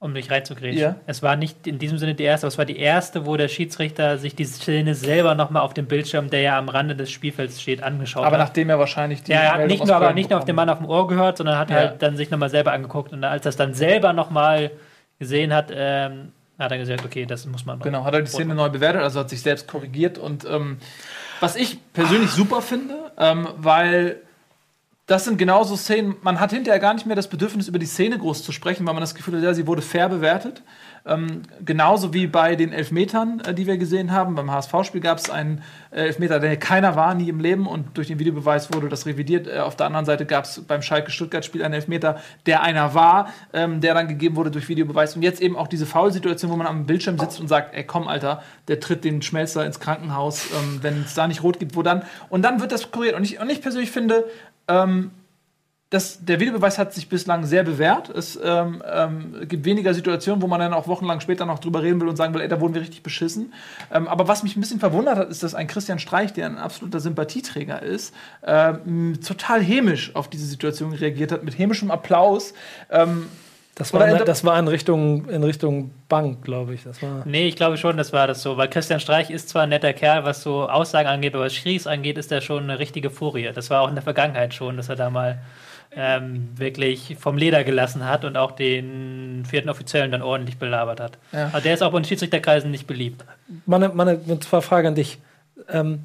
um dich reinzugrätschen. Ja. Es war nicht in diesem Sinne die erste, aber es war die erste, wo der Schiedsrichter sich die Szene selber nochmal auf dem Bildschirm, der ja am Rande des Spielfelds steht, angeschaut Aber hat. nachdem er wahrscheinlich die. Ja, er hat nicht nur, aber nicht nur auf den Mann auf dem Ohr gehört, sondern hat Ja. halt dann sich nochmal selber angeguckt. Und als er es dann selber nochmal gesehen hat, ähm, hat er gesagt, okay, das muss man. Genau, hat er die Szene neu bewertet, also hat sich selbst korrigiert. Und ähm, was ich persönlich super finde, ähm, weil das sind genauso Szenen, man hat hinterher gar nicht mehr das Bedürfnis, über die Szene groß zu sprechen, weil man das Gefühl hat, ja, sie wurde fair bewertet. Ähm, genauso wie bei den Elfmetern, äh, die wir gesehen haben. Beim HSV-Spiel gab es einen äh, Elfmeter, der keiner war, nie im Leben. Und durch den Videobeweis wurde das revidiert. Äh, auf der anderen Seite gab es beim Schalke-Stuttgart-Spiel einen Elfmeter, der einer war, ähm, der dann gegeben wurde durch Videobeweis. Und jetzt eben auch diese Foul-Situation, wo man am Bildschirm sitzt und sagt, ey, komm, Alter, der tritt den Schmelzer ins Krankenhaus, ähm, wenn es da nicht rot gibt, wo dann? Und dann wird das kuriert. Und ich, und ich persönlich finde, ähm, das, der Videobeweis hat sich bislang sehr bewährt. Es ähm, ähm, gibt weniger Situationen, wo man dann auch wochenlang später noch drüber reden will und sagen will, ey, da wurden wir richtig beschissen. Ähm, aber was mich ein bisschen verwundert hat, ist, dass ein Christian Streich, der ein absoluter Sympathieträger ist, ähm, total hämisch auf diese Situation reagiert hat, mit hämischem Applaus. Ähm, Das war, in- das war in Richtung, in Richtung Bank, glaube ich. Das war Nee, ich glaube schon, das war das so. Weil Christian Streich ist zwar ein netter Kerl, was so Aussagen angeht, aber was Schries angeht, ist er schon eine richtige Furie. Das war auch in der Vergangenheit schon, dass er da mal ähm, wirklich vom Leder gelassen hat und auch den vierten Offiziellen dann ordentlich belabert hat. Ja. Also der ist auch bei den Schiedsrichterkreisen nicht beliebt. meine, meine zwar Frage an dich. Ähm,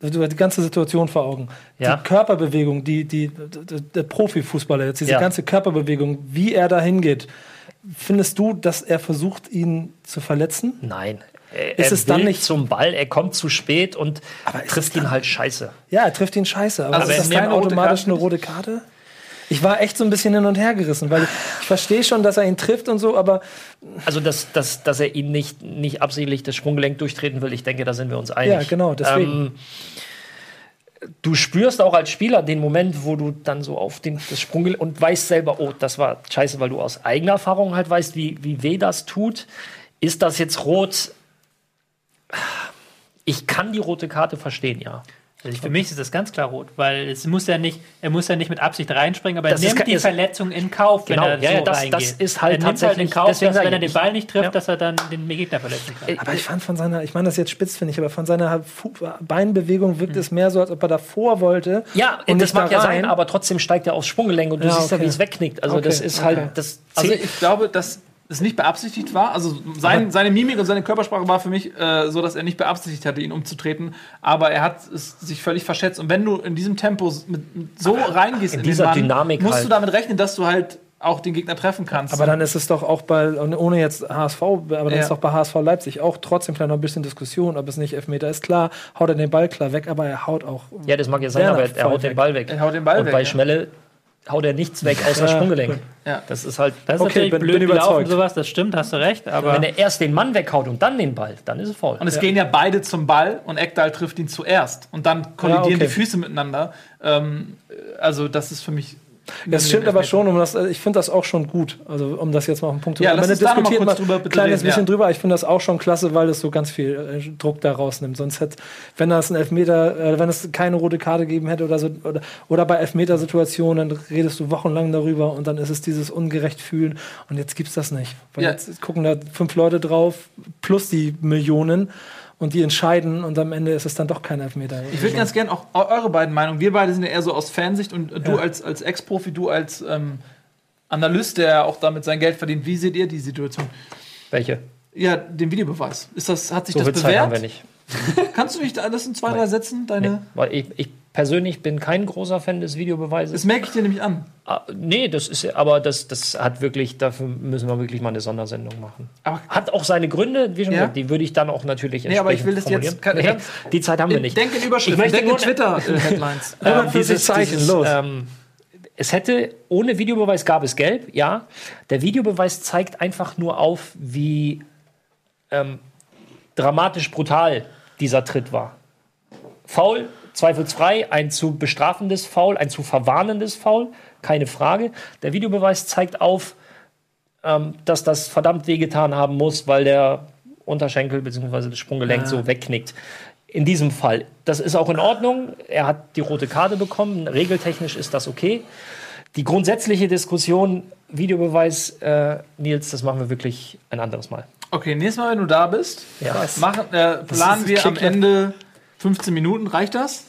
du hast die ganze Situation vor Augen. Ja. Die Körperbewegung, die, die, der, der Profifußballer jetzt, diese Ja. ganze Körperbewegung, wie er da hingeht, findest du, dass er versucht, ihn zu verletzen? Nein. Er, Ist es dann nicht- zum Ball, er kommt zu spät und trifft ihn halt scheiße. Ja, er trifft ihn scheiße. Aber Also ist das keine automatisch eine rote Karte? Ich war echt so ein bisschen hin und her gerissen, weil ich, ich verstehe schon, dass er ihn trifft und so, aber Also, dass, dass, dass er ihn nicht, nicht absichtlich das Sprunggelenk durchtreten will, ich denke, da sind wir uns einig. Ja, genau, deswegen. Ähm, du spürst auch als Spieler den Moment, wo du dann so auf den, das Sprunggelenk und weißt selber, oh, das war scheiße, weil du aus eigener Erfahrung halt weißt, wie, wie weh das tut. Ist das jetzt rot? Ich kann die rote Karte verstehen, ja. Also für mich ist das ganz klar rot, weil es muss ja nicht, er muss ja nicht mit Absicht reinspringen, aber er Das ist nimmt die ist- Verletzung in Kauf, Genau, wenn er ja, so ja, das- reingeht. das ist halt er nimmt halt in tatsächlich- Kauf, deswegen dass wenn er den Ball nicht trifft, ja. dass er dann den Gegner verletzen kann. Aber ich fand von seiner, ich meine das jetzt spitz, finde ich, aber von seiner Fu Beinbewegung wirkt es mehr so, als ob er davor wollte. Ja, und das mag da ja sein, aber trotzdem steigt er aufs Sprunggelenk und du Ja, siehst ja, okay. wie es wegknickt. Also Okay, das ist okay. halt, das Also ich glaube, dass es nicht beabsichtigt war. Also sein, seine Mimik und seine Körpersprache war für mich äh, so, dass er nicht beabsichtigt hatte, ihn umzutreten. Aber er hat es sich völlig verschätzt. Und wenn du in diesem Tempo mit, mit so reingehst in den dieser Mann, Dynamik musst halt. du damit rechnen, dass du halt auch den Gegner treffen kannst. Aber dann ist es doch auch bei, und ohne jetzt HSV, aber dann Ja. ist doch bei HSV Leipzig auch trotzdem vielleicht noch ein bisschen Diskussion, ob es nicht Elfmeter ist. Klar, haut er den Ball klar weg, aber er haut auch. ja, das mag ja sein, aber er, haut den. Ball weg. Er haut den Ball und weg, bei ja. Schmelle haut er nichts weg außer Ja, Sprunggelenk. Ja. Das ist halt, Das ist Okay, natürlich bin- blöd bin überzeugt. sowas, das stimmt, hast du recht, aber wenn er erst den Mann weghaut und dann den Ball, dann ist es faul. Und es gehen ja beide zum Ball und Eckdal trifft ihn zuerst. Und dann kollidieren Ja, okay. die Füße miteinander. Ähm, also, das ist für mich. Das stimmt aber schon, um das, ich finde das auch schon gut. Also um das jetzt mal auf den Punkt zu Ja, bringen. lass uns Ende da mal diskutiert kurz man drüber ein kleines reden, bisschen ja. drüber. Ich finde das auch schon klasse, weil das so ganz viel äh, Druck da rausnimmt. Sonst hätte, wenn das ein Elfmeter, äh, wenn es keine rote Karte gegeben hätte oder so, oder, oder bei Elfmetersituationen, dann redest du wochenlang darüber und dann ist es dieses ungerecht fühlen. Und jetzt gibt's das nicht. Weil Ja. jetzt gucken da fünf Leute drauf, plus die Millionen. Und die entscheiden und am Ende ist es dann doch kein Elfmeter. Ich würde ganz gerne auch eu- eure beiden Meinungen. Wir beide sind ja eher so aus Fansicht und du Ja. als, als Ex-Profi, du als ähm, Analyst, der auch damit sein Geld verdient. Wie seht ihr die Situation? Welche? Ja, den Videobeweis. Ist das, hat sich So das viel Zeit haben wir bewährt? nicht. Kannst du nicht alles in zwei, drei Sätzen? Deine. Nee, weil ich, ich persönlich bin kein großer Fan des Videobeweises. Das merke ich dir nämlich an. Ah, nee, das ist aber das, das hat wirklich, dafür müssen wir wirklich mal eine Sondersendung machen. Aber Hat auch seine Gründe, wie schon Ja. gesagt, die würde ich dann auch natürlich Nee, aber ich will entsprechend das jetzt ganz- Nee, die Zeit haben wir nicht. Denk in Überschriften, Ich möchte denk in Twitter-Headlines. Ähm, 150 Zeichen, los. Ähm, es hätte, ohne Videobeweis gab es gelb, ja. Der Videobeweis zeigt einfach nur auf, wie ähm, dramatisch brutal dieser Tritt war. Foul, zweifelsfrei, ein zu bestrafendes Foul, ein zu verwarnendes Foul, keine Frage. Der Videobeweis zeigt auf, ähm, dass das verdammt wehgetan haben muss, weil der Unterschenkel bzw. das Sprunggelenk so wegknickt. In diesem Fall. Das ist auch in Ordnung. Er hat die rote Karte bekommen. Regeltechnisch ist das okay. Die grundsätzliche Diskussion, Videobeweis, äh, Nils, das machen wir wirklich ein anderes Mal. Okay, nächstes Mal, wenn du da bist, Ja. machen, äh, planen wir am Ende 15 Minuten. Reicht das?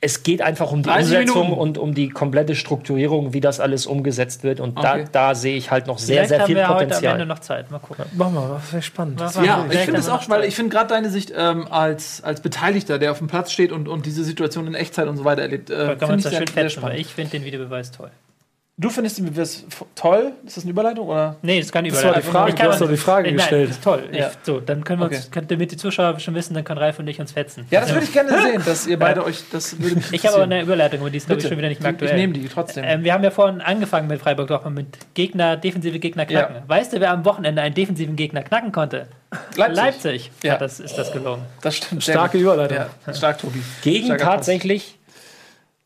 Es geht einfach um die 30 Umsetzung Minuten. und um die komplette Strukturierung, wie das alles umgesetzt wird. Und Okay. da, da sehe ich halt noch sehr, vielleicht sehr haben viel wir heute am Potenzial. Ende noch Zeit. Mal gucken. Mach mal, das wäre spannend. Was Ja, machen wir? ich finde haben es wir auch, weil ich finde gerade deine Sicht ähm, als, als Beteiligter, der auf dem Platz steht und, und diese Situation in Echtzeit und so weiter erlebt, äh, Da kann man finde ich sehr, schön sehr spannend. ich finde den Videobeweis toll. Du findest den Beweis toll? Ist das eine Überleitung? Oder? Nee, das kann Das war die Frage, Ich kann du hast doch die Frage Nein, gestellt. Das ist toll. Ja. Ich, so, dann können wir uns, Okay. können, damit die Zuschauer schon wissen, dann können Ralf und ich uns fetzen. Ja, das würde ich gerne sehen, dass ihr beide euch. Das würde mich Ich habe aber eine Überleitung, aber die ist, glaube ich, schon wieder nicht mehr Ich aktuell. nehme die trotzdem. Ähm, wir haben ja vorhin angefangen mit Freiburg Dortmund mit Gegner, defensive Gegner knacken. Ja. Weißt du, wer am Wochenende einen defensiven Gegner knacken konnte? Leipzig. Leipzig. Ja. Ja, das ist das gelungen. Das stimmt. Starke. Überleitung. Ja, stark, Tobi. Gegen Starker Pass. tatsächlich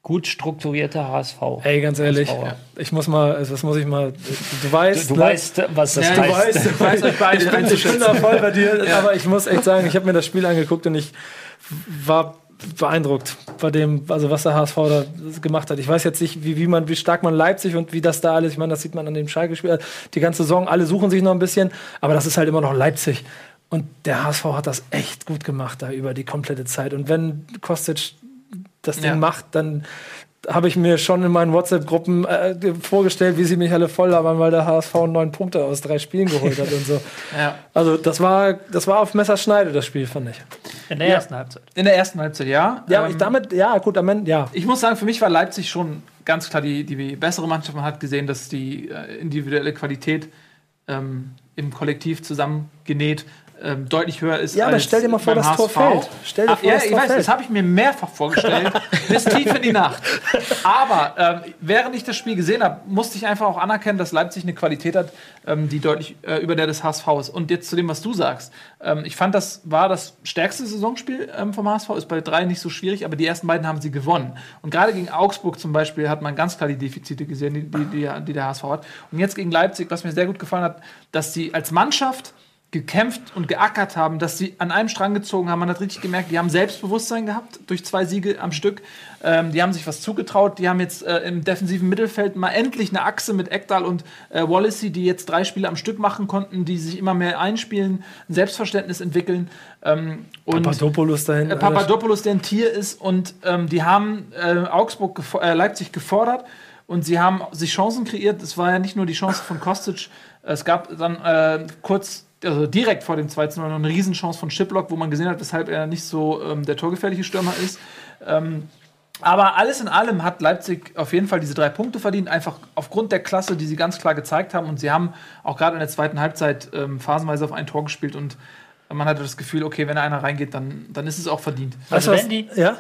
gut strukturierter HSV. Ey, ganz ehrlich, HSVer. ich muss mal, also das muss ich mal, du weißt, Du ne? weißt, was das Ja, du heißt. weißt, du weißt euch beide ich, bin, ich bin da voll bei dir, aber ich muss echt sagen, ich habe mir das Spiel angeguckt und ich war beeindruckt bei dem, also was der HSV da gemacht hat. Ich weiß jetzt nicht, wie, wie man, wie stark man Leipzig und wie das da alles, ich meine, das sieht man an dem Schalke-Spiel, die ganze Saison, alle suchen sich noch ein bisschen, aber das ist halt immer noch Leipzig. Und der HSV hat das echt gut gemacht da über die komplette Zeit. Und wenn Kostic das Ding Ja. macht, dann habe ich mir schon in meinen WhatsApp-Gruppen äh, vorgestellt, wie sie mich alle voll labern, weil der HSV neun Punkte aus drei Spielen geholt hat und so. Ja. Also das war, das war auf Messerschneide, das Spiel, fand ich. In der Ja. ersten Halbzeit. In der ersten Halbzeit, ja. Ja, Ähm, ich damit, ja, gut, am Ende, ja. Ich muss sagen, für mich war Leipzig schon ganz klar die, die bessere Mannschaft. Man hat gesehen, dass die äh, individuelle Qualität ähm, im Kollektiv zusammengenäht ähm, deutlich höher ist. Ja, aber stell dir mal vor, das Tor HSV. fällt. Stell dir Ah, vor, ja, das ich Tor weiß, fällt. das habe ich mir mehrfach vorgestellt, bis tief in die Nacht. Aber ähm, während ich das Spiel gesehen habe, musste ich einfach auch anerkennen, dass Leipzig eine Qualität hat, ähm, die deutlich äh, über der des HSV ist. Und jetzt zu dem, was du sagst. Ähm, ich fand, das war das stärkste Saisonspiel ähm, vom HSV. Ist bei drei nicht so schwierig, aber die ersten beiden haben sie gewonnen. Und gerade gegen Augsburg zum Beispiel hat man ganz klar die Defizite gesehen, die, die, die, die der HSV hat. Und jetzt gegen Leipzig, was mir sehr gut gefallen hat, dass sie als Mannschaft gekämpft und geackert haben, dass sie an einem Strang gezogen haben. Man hat richtig gemerkt, die haben Selbstbewusstsein gehabt durch zwei Siege am Stück. Ähm, die haben sich was zugetraut. Die haben jetzt äh, im defensiven Mittelfeld mal endlich eine Achse mit Ekdal und äh, Wallacey, die jetzt drei Spiele am Stück machen konnten, die sich immer mehr einspielen, ein Selbstverständnis entwickeln. Ähm, und Papadopoulos dahin. äh, Papadopoulos, der ein Tier ist. Und ähm, die haben äh, Augsburg, äh, Leipzig gefordert und sie haben sich Chancen kreiert. Es war ja nicht nur die Chance von Kostic. Es gab dann äh, kurz, also direkt vor dem 2-0 noch eine Riesenchance von Schiplock, wo man gesehen hat, weshalb er nicht so ähm, der torgefährliche Stürmer ist. Ähm, aber alles in allem hat Leipzig auf jeden Fall diese drei Punkte verdient, einfach aufgrund der Klasse, die sie ganz klar gezeigt haben. Und sie haben auch gerade in der zweiten Halbzeit ähm, phasenweise auf ein Tor gespielt und man hatte das Gefühl, okay, wenn da einer reingeht, dann, dann ist es auch verdient. Weißt du Also was? wenn die- Ja?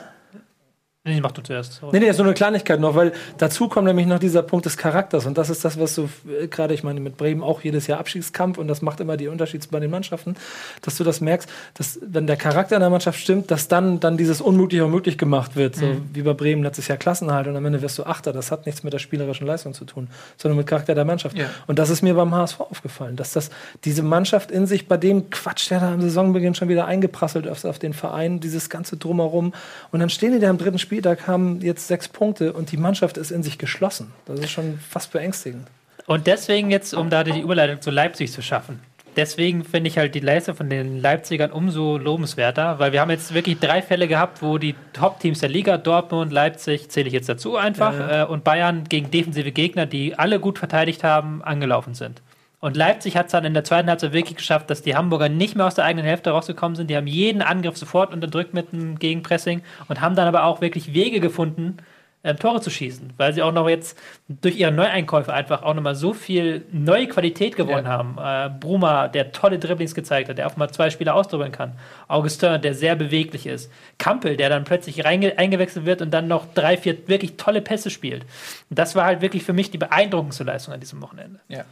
Nee, mach du zuerst. Sorry. Nee, nee, so eine Kleinigkeit noch, weil dazu kommt nämlich noch dieser Punkt des Charakters. Und das ist das, was so äh, gerade, ich meine, mit Bremen auch jedes Jahr Abstiegskampf und das macht immer die Unterschiede bei den Mannschaften, dass du das merkst, dass wenn der Charakter in der Mannschaft stimmt, dass dann, dann dieses Unmögliche auch möglich gemacht wird. So wie bei Bremen letztes Jahr Klassenhalt und am Ende wirst du Achter. Das hat nichts mit der spielerischen Leistung zu tun, sondern mit Charakter der Mannschaft. Ja. Und das ist mir beim HSV aufgefallen, dass das diese Mannschaft in sich bei dem Quatsch, der da am Saisonbeginn schon wieder eingeprasselt ist auf den Verein, dieses ganze Drumherum. Und dann stehen die da am dritten Spieltag, haben jetzt sechs Punkte und die Mannschaft ist in sich geschlossen. Das ist schon fast beängstigend. Und deswegen jetzt, um da die Überleitung zu Leipzig zu schaffen. Deswegen finde ich halt die Leistung von den Leipzigern umso lobenswerter, weil wir haben jetzt wirklich drei Fälle gehabt, wo die Top-Teams der Liga, Dortmund, Leipzig, zähle ich jetzt dazu einfach, Äh, und Bayern gegen defensive Gegner, die alle gut verteidigt haben, angelaufen sind. Und Leipzig hat es dann in der zweiten Halbzeit wirklich geschafft, dass die Hamburger nicht mehr aus der eigenen Hälfte rausgekommen sind. Die haben jeden Angriff sofort unterdrückt mit einem Gegenpressing und haben dann aber auch wirklich Wege gefunden, ähm, Tore zu schießen, weil sie auch noch jetzt durch ihre Neueinkäufe einfach auch nochmal so viel neue Qualität gewonnen haben. Äh, Bruma, der tolle Dribblings gezeigt hat, der auch mal zwei Spieler ausdribbeln kann. Augustin, der sehr beweglich ist. Kampel, der dann plötzlich eingewechselt wird und dann noch drei, vier wirklich tolle Pässe spielt. Und das war halt wirklich für mich die beeindruckendste Leistung an diesem Wochenende. Ja.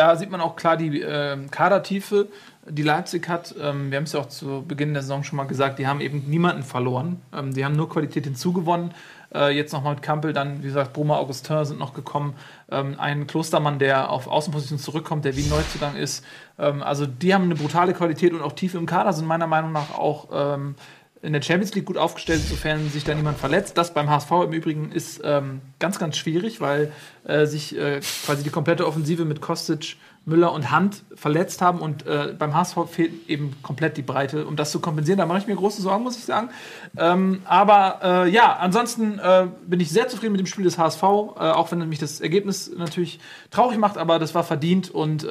Da sieht man auch klar die ähm, Kadertiefe, die Leipzig hat. Ähm, wir haben es ja auch zu Beginn der Saison schon mal gesagt, die haben eben niemanden verloren. Ähm, die haben nur Qualität hinzugewonnen. Äh, jetzt nochmal mit Kampel, dann, wie gesagt, Bruma, Augustin sind noch gekommen. Ähm, ein Klostermann, der auf Außenposition zurückkommt, der wie ein Neuzugang ist. Ähm, also die haben eine brutale Qualität und auch Tiefe im Kader sind meiner Meinung nach auch ähm, in der Champions League gut aufgestellt, sofern sich da niemand verletzt. Das beim HSV im Übrigen ist ähm, ganz, ganz schwierig, weil äh, sich äh, quasi die komplette Offensive mit Kostic, Müller und Hand verletzt haben und äh, beim HSV fehlt eben komplett die Breite, um das zu kompensieren. Da mache ich mir große Sorgen, muss ich sagen. Ähm, aber äh, ja, ansonsten äh, bin ich sehr zufrieden mit dem Spiel des HSV, äh, auch wenn mich das Ergebnis natürlich traurig macht, aber das war verdient und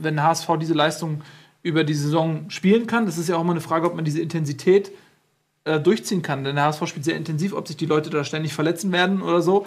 wenn HSV diese Leistung über die Saison spielen kann, das ist ja auch immer eine Frage, ob man diese Intensität äh, durchziehen kann. Denn der HSV spielt sehr intensiv, ob sich die Leute da ständig verletzen werden oder so.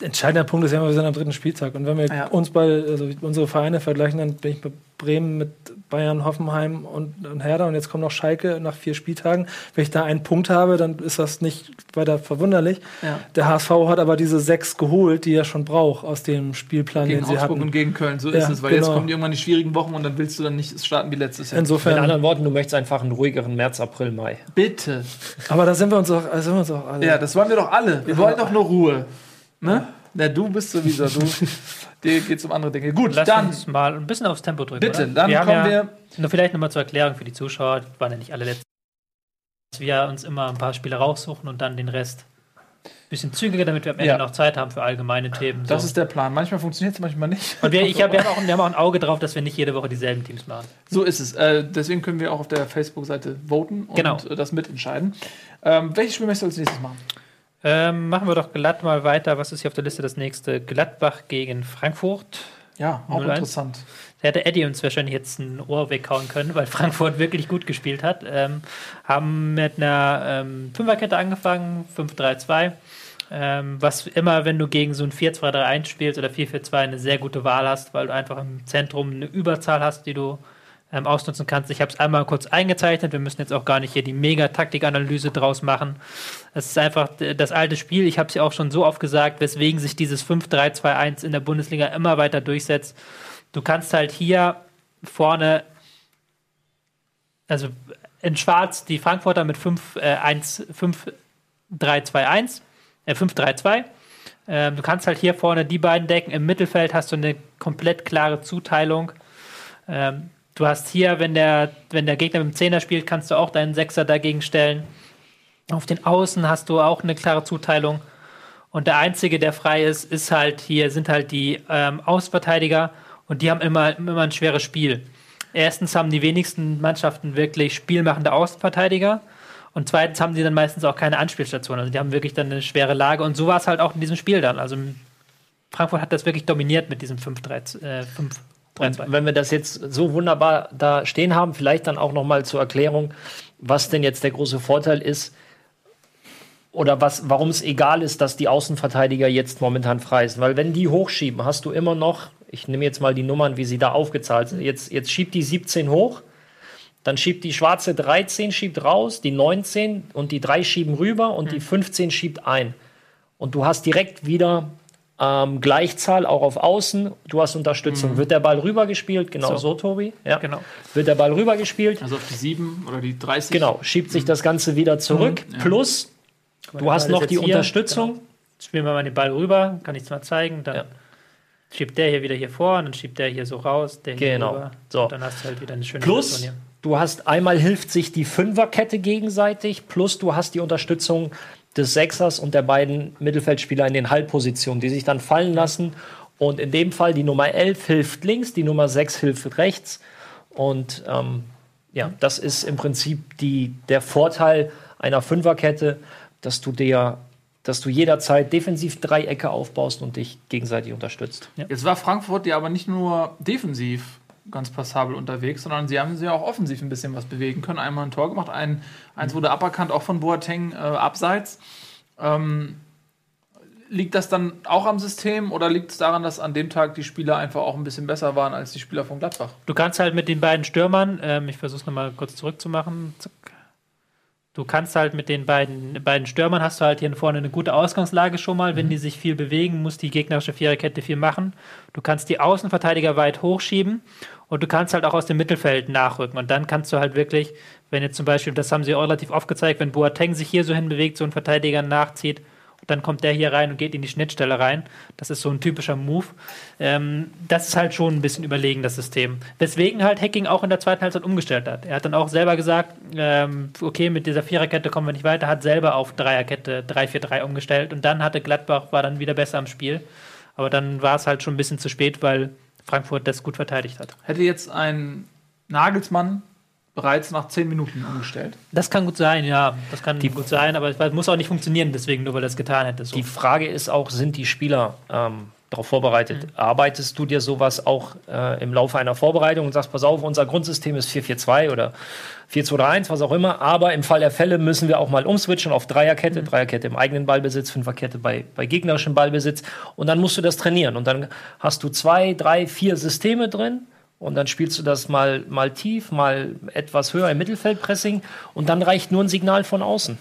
Entscheidender Punkt ist ja immer, wir sind am dritten Spieltag. Und wenn wir Ja. uns bei, also unsere Vereine vergleichen, dann bin ich bei Bremen mit Bayern, Hoffenheim und, und Hertha und jetzt kommt noch Schalke nach vier Spieltagen. Wenn ich da einen Punkt habe, dann ist das nicht weiter verwunderlich. Ja. Der HSV hat aber diese sechs geholt, die er schon braucht aus dem Spielplan, Gegen den sie Augsburg hatten. und gegen Köln, so Ja, ist es. Weil jetzt genau. kommen irgendwann die schwierigen Wochen und dann willst du dann nicht starten wie letztes Jahr. Mit Insofern, anderen Worten, du möchtest einfach einen ruhigeren März, April, Mai. Bitte. aber da sind wir uns auch, da sind wir uns auch alle. Ja, das wollen wir doch alle. Wir wollen doch nur Ruhe. Ne? Na, du bist sowieso, du. Dir geht's um andere Dinge. Gut, Lass dann. uns mal ein bisschen aufs Tempo drücken. Bitte, oder? dann wir kommen ja, wir. Nur vielleicht nochmal zur Erklärung für die Zuschauer, waren ja nicht alle letzten. Dass wir uns immer ein paar Spiele raussuchen und dann den Rest ein bisschen zügiger, damit wir am Ende Ja. noch Zeit haben für allgemeine Themen. Das so. ist der Plan. Manchmal funktioniert es, manchmal nicht. und wir, ich hab, wir, haben auch, wir haben auch ein Auge drauf, dass wir nicht jede Woche dieselben Teams machen. So ist es. Äh, deswegen können wir auch auf der Facebook-Seite voten und Genau. das mitentscheiden. Ähm, welches Spiel möchtest du als nächstes machen? Ähm, machen wir doch glatt mal weiter. Was ist hier auf der Liste das nächste? Gladbach gegen Frankfurt. Ja, auch 0-1. interessant. Da hätte Eddie uns wahrscheinlich jetzt ein Ohr weghauen können, weil Frankfurt wirklich gut gespielt hat. Ähm, haben mit einer ähm, Fünferkette angefangen, 5-3-2. Ähm, was immer, wenn du gegen so ein 4-2-3-1 spielst oder 4-4-2 eine sehr gute Wahl hast, weil du einfach im Zentrum eine Überzahl hast, die du ähm, ausnutzen kannst. Ich habe es einmal kurz eingezeichnet. Wir müssen jetzt auch gar nicht hier die Mega-Taktikanalyse draus machen. Es ist einfach das alte Spiel. Ich habe es ja auch schon so oft gesagt, weswegen sich dieses 5-3-2-1 in der Bundesliga immer weiter durchsetzt. Du kannst halt hier vorne, also in Schwarz die Frankfurter mit 5, äh, 1, 5, 3, 2, 1, äh, 5, 3, 2. Ähm, du kannst halt hier vorne die beiden decken. Im Mittelfeld hast du eine komplett klare Zuteilung. Ähm, du hast hier, wenn der, wenn der Gegner mit dem Zehner spielt, kannst du auch deinen Sechser dagegen stellen. Auf den Außen hast du auch eine klare Zuteilung. Und der einzige, der frei ist, ist halt hier, sind halt die ähm, Außenverteidiger und die haben immer, immer ein schweres Spiel. Erstens haben die wenigsten Mannschaften wirklich spielmachende Außenverteidiger und zweitens haben die dann meistens auch keine Anspielstation. Also die haben wirklich dann eine schwere Lage und so war es halt auch in diesem Spiel dann. Also Frankfurt hat das wirklich dominiert mit diesem 5-3. Äh, 5 Und wenn wir das jetzt so wunderbar da stehen haben, vielleicht dann auch noch mal zur Erklärung, was denn jetzt der große Vorteil ist oder was, warum es egal ist, dass die Außenverteidiger jetzt momentan frei sind. Weil wenn die hochschieben, hast du immer noch, ich nehme jetzt mal die Nummern, wie sie da aufgezahlt sind. Jetzt, jetzt schiebt die 17 hoch, dann schiebt die schwarze 13 schiebt raus, die 19 und die 3 schieben rüber und die 15 schiebt ein. Und du hast direkt wieder ähm, Gleichzahl auch auf Außen. Du hast Unterstützung. Wird der Ball rübergespielt? Genau so, So. Tobi. Ja. Genau. Wird der Ball rübergespielt? Also auf die 7 oder die 30. Genau. Schiebt sich das Ganze wieder zurück. Plus, du hast Ball noch die hier. Unterstützung. Genau. Spielen wir mal den Ball rüber, kann ich es mal zeigen. Dann Ja. schiebt der hier wieder hier vor, und dann schiebt der hier so raus, der hier Genau. rüber. So. Und dann hast du halt wieder eine schöne Plus, Situation du hast einmal hilft sich die Fünferkette gegenseitig. Plus, du hast die Unterstützung des Sechsers und der beiden Mittelfeldspieler in den Halbpositionen, die sich dann fallen lassen. Und in dem Fall die Nummer 11 hilft links, die Nummer 6 hilft rechts. Und ähm, ja, das ist im Prinzip die, der Vorteil einer Fünferkette, dass du dir, dass du jederzeit defensiv Dreiecke aufbaust und dich gegenseitig unterstützt. Jetzt war Frankfurt ja aber nicht nur defensiv ganz passabel unterwegs, sondern sie haben sie auch offensiv ein bisschen was bewegen können. Einmal ein Tor gemacht, ein, eins wurde aberkannt, auch von Boateng äh, abseits. Ähm, liegt das dann auch am System oder liegt es daran, dass an dem Tag die Spieler einfach auch ein bisschen besser waren als die Spieler von Gladbach? Du kannst halt mit den beiden Stürmern, ähm, ich versuche es nochmal kurz zurückzumachen. Zack. Du kannst halt mit den beiden, beiden Stürmern hast du halt hier vorne eine gute Ausgangslage schon mal. Wenn die sich viel bewegen, muss die gegnerische Viererkette viel machen. Du kannst die Außenverteidiger weit hochschieben und du kannst halt auch aus dem Mittelfeld nachrücken. Und dann kannst du halt wirklich, wenn jetzt zum Beispiel, das haben sie auch relativ oft gezeigt, wenn Boateng sich hier so hinbewegt, so ein Verteidiger nachzieht, und dann kommt der hier rein und geht in die Schnittstelle rein. Das ist so ein typischer Move. Ähm, das ist halt schon ein bisschen überlegen, das System. Weswegen halt Hacking auch in der zweiten Halbzeit umgestellt hat. Er hat dann auch selber gesagt, ähm, okay, mit dieser Viererkette kommen wir nicht weiter, hat selber auf Dreierkette 3-4-3 umgestellt und dann hatte Gladbach, war dann wieder besser am Spiel. Aber dann war es halt schon ein bisschen zu spät, weil Frankfurt das gut verteidigt hat. Hätte jetzt ein Nagelsmann bereits nach 10 Minuten umgestellt? Das kann gut sein, ja. Das kann gut sein, aber es muss auch nicht funktionieren, deswegen, nur weil er es getan hätte. So. Die Frage ist auch, sind die Spieler ähm, darauf vorbereitet? Mhm. Arbeitest du dir sowas auch äh, im Laufe einer Vorbereitung und sagst, pass auf, unser Grundsystem ist 4-4-2 oder 4-2-3-1, was auch immer, aber im Fall der Fälle müssen wir auch mal umswitchen auf Dreierkette, Mhm. Dreierkette im eigenen Ballbesitz, Fünferkette bei, bei gegnerischem Ballbesitz und dann musst du das trainieren und dann hast du zwei, drei, vier Systeme drin Und dann spielst du das mal, mal tief, mal etwas höher im Mittelfeldpressing und dann reicht nur ein Signal von außen.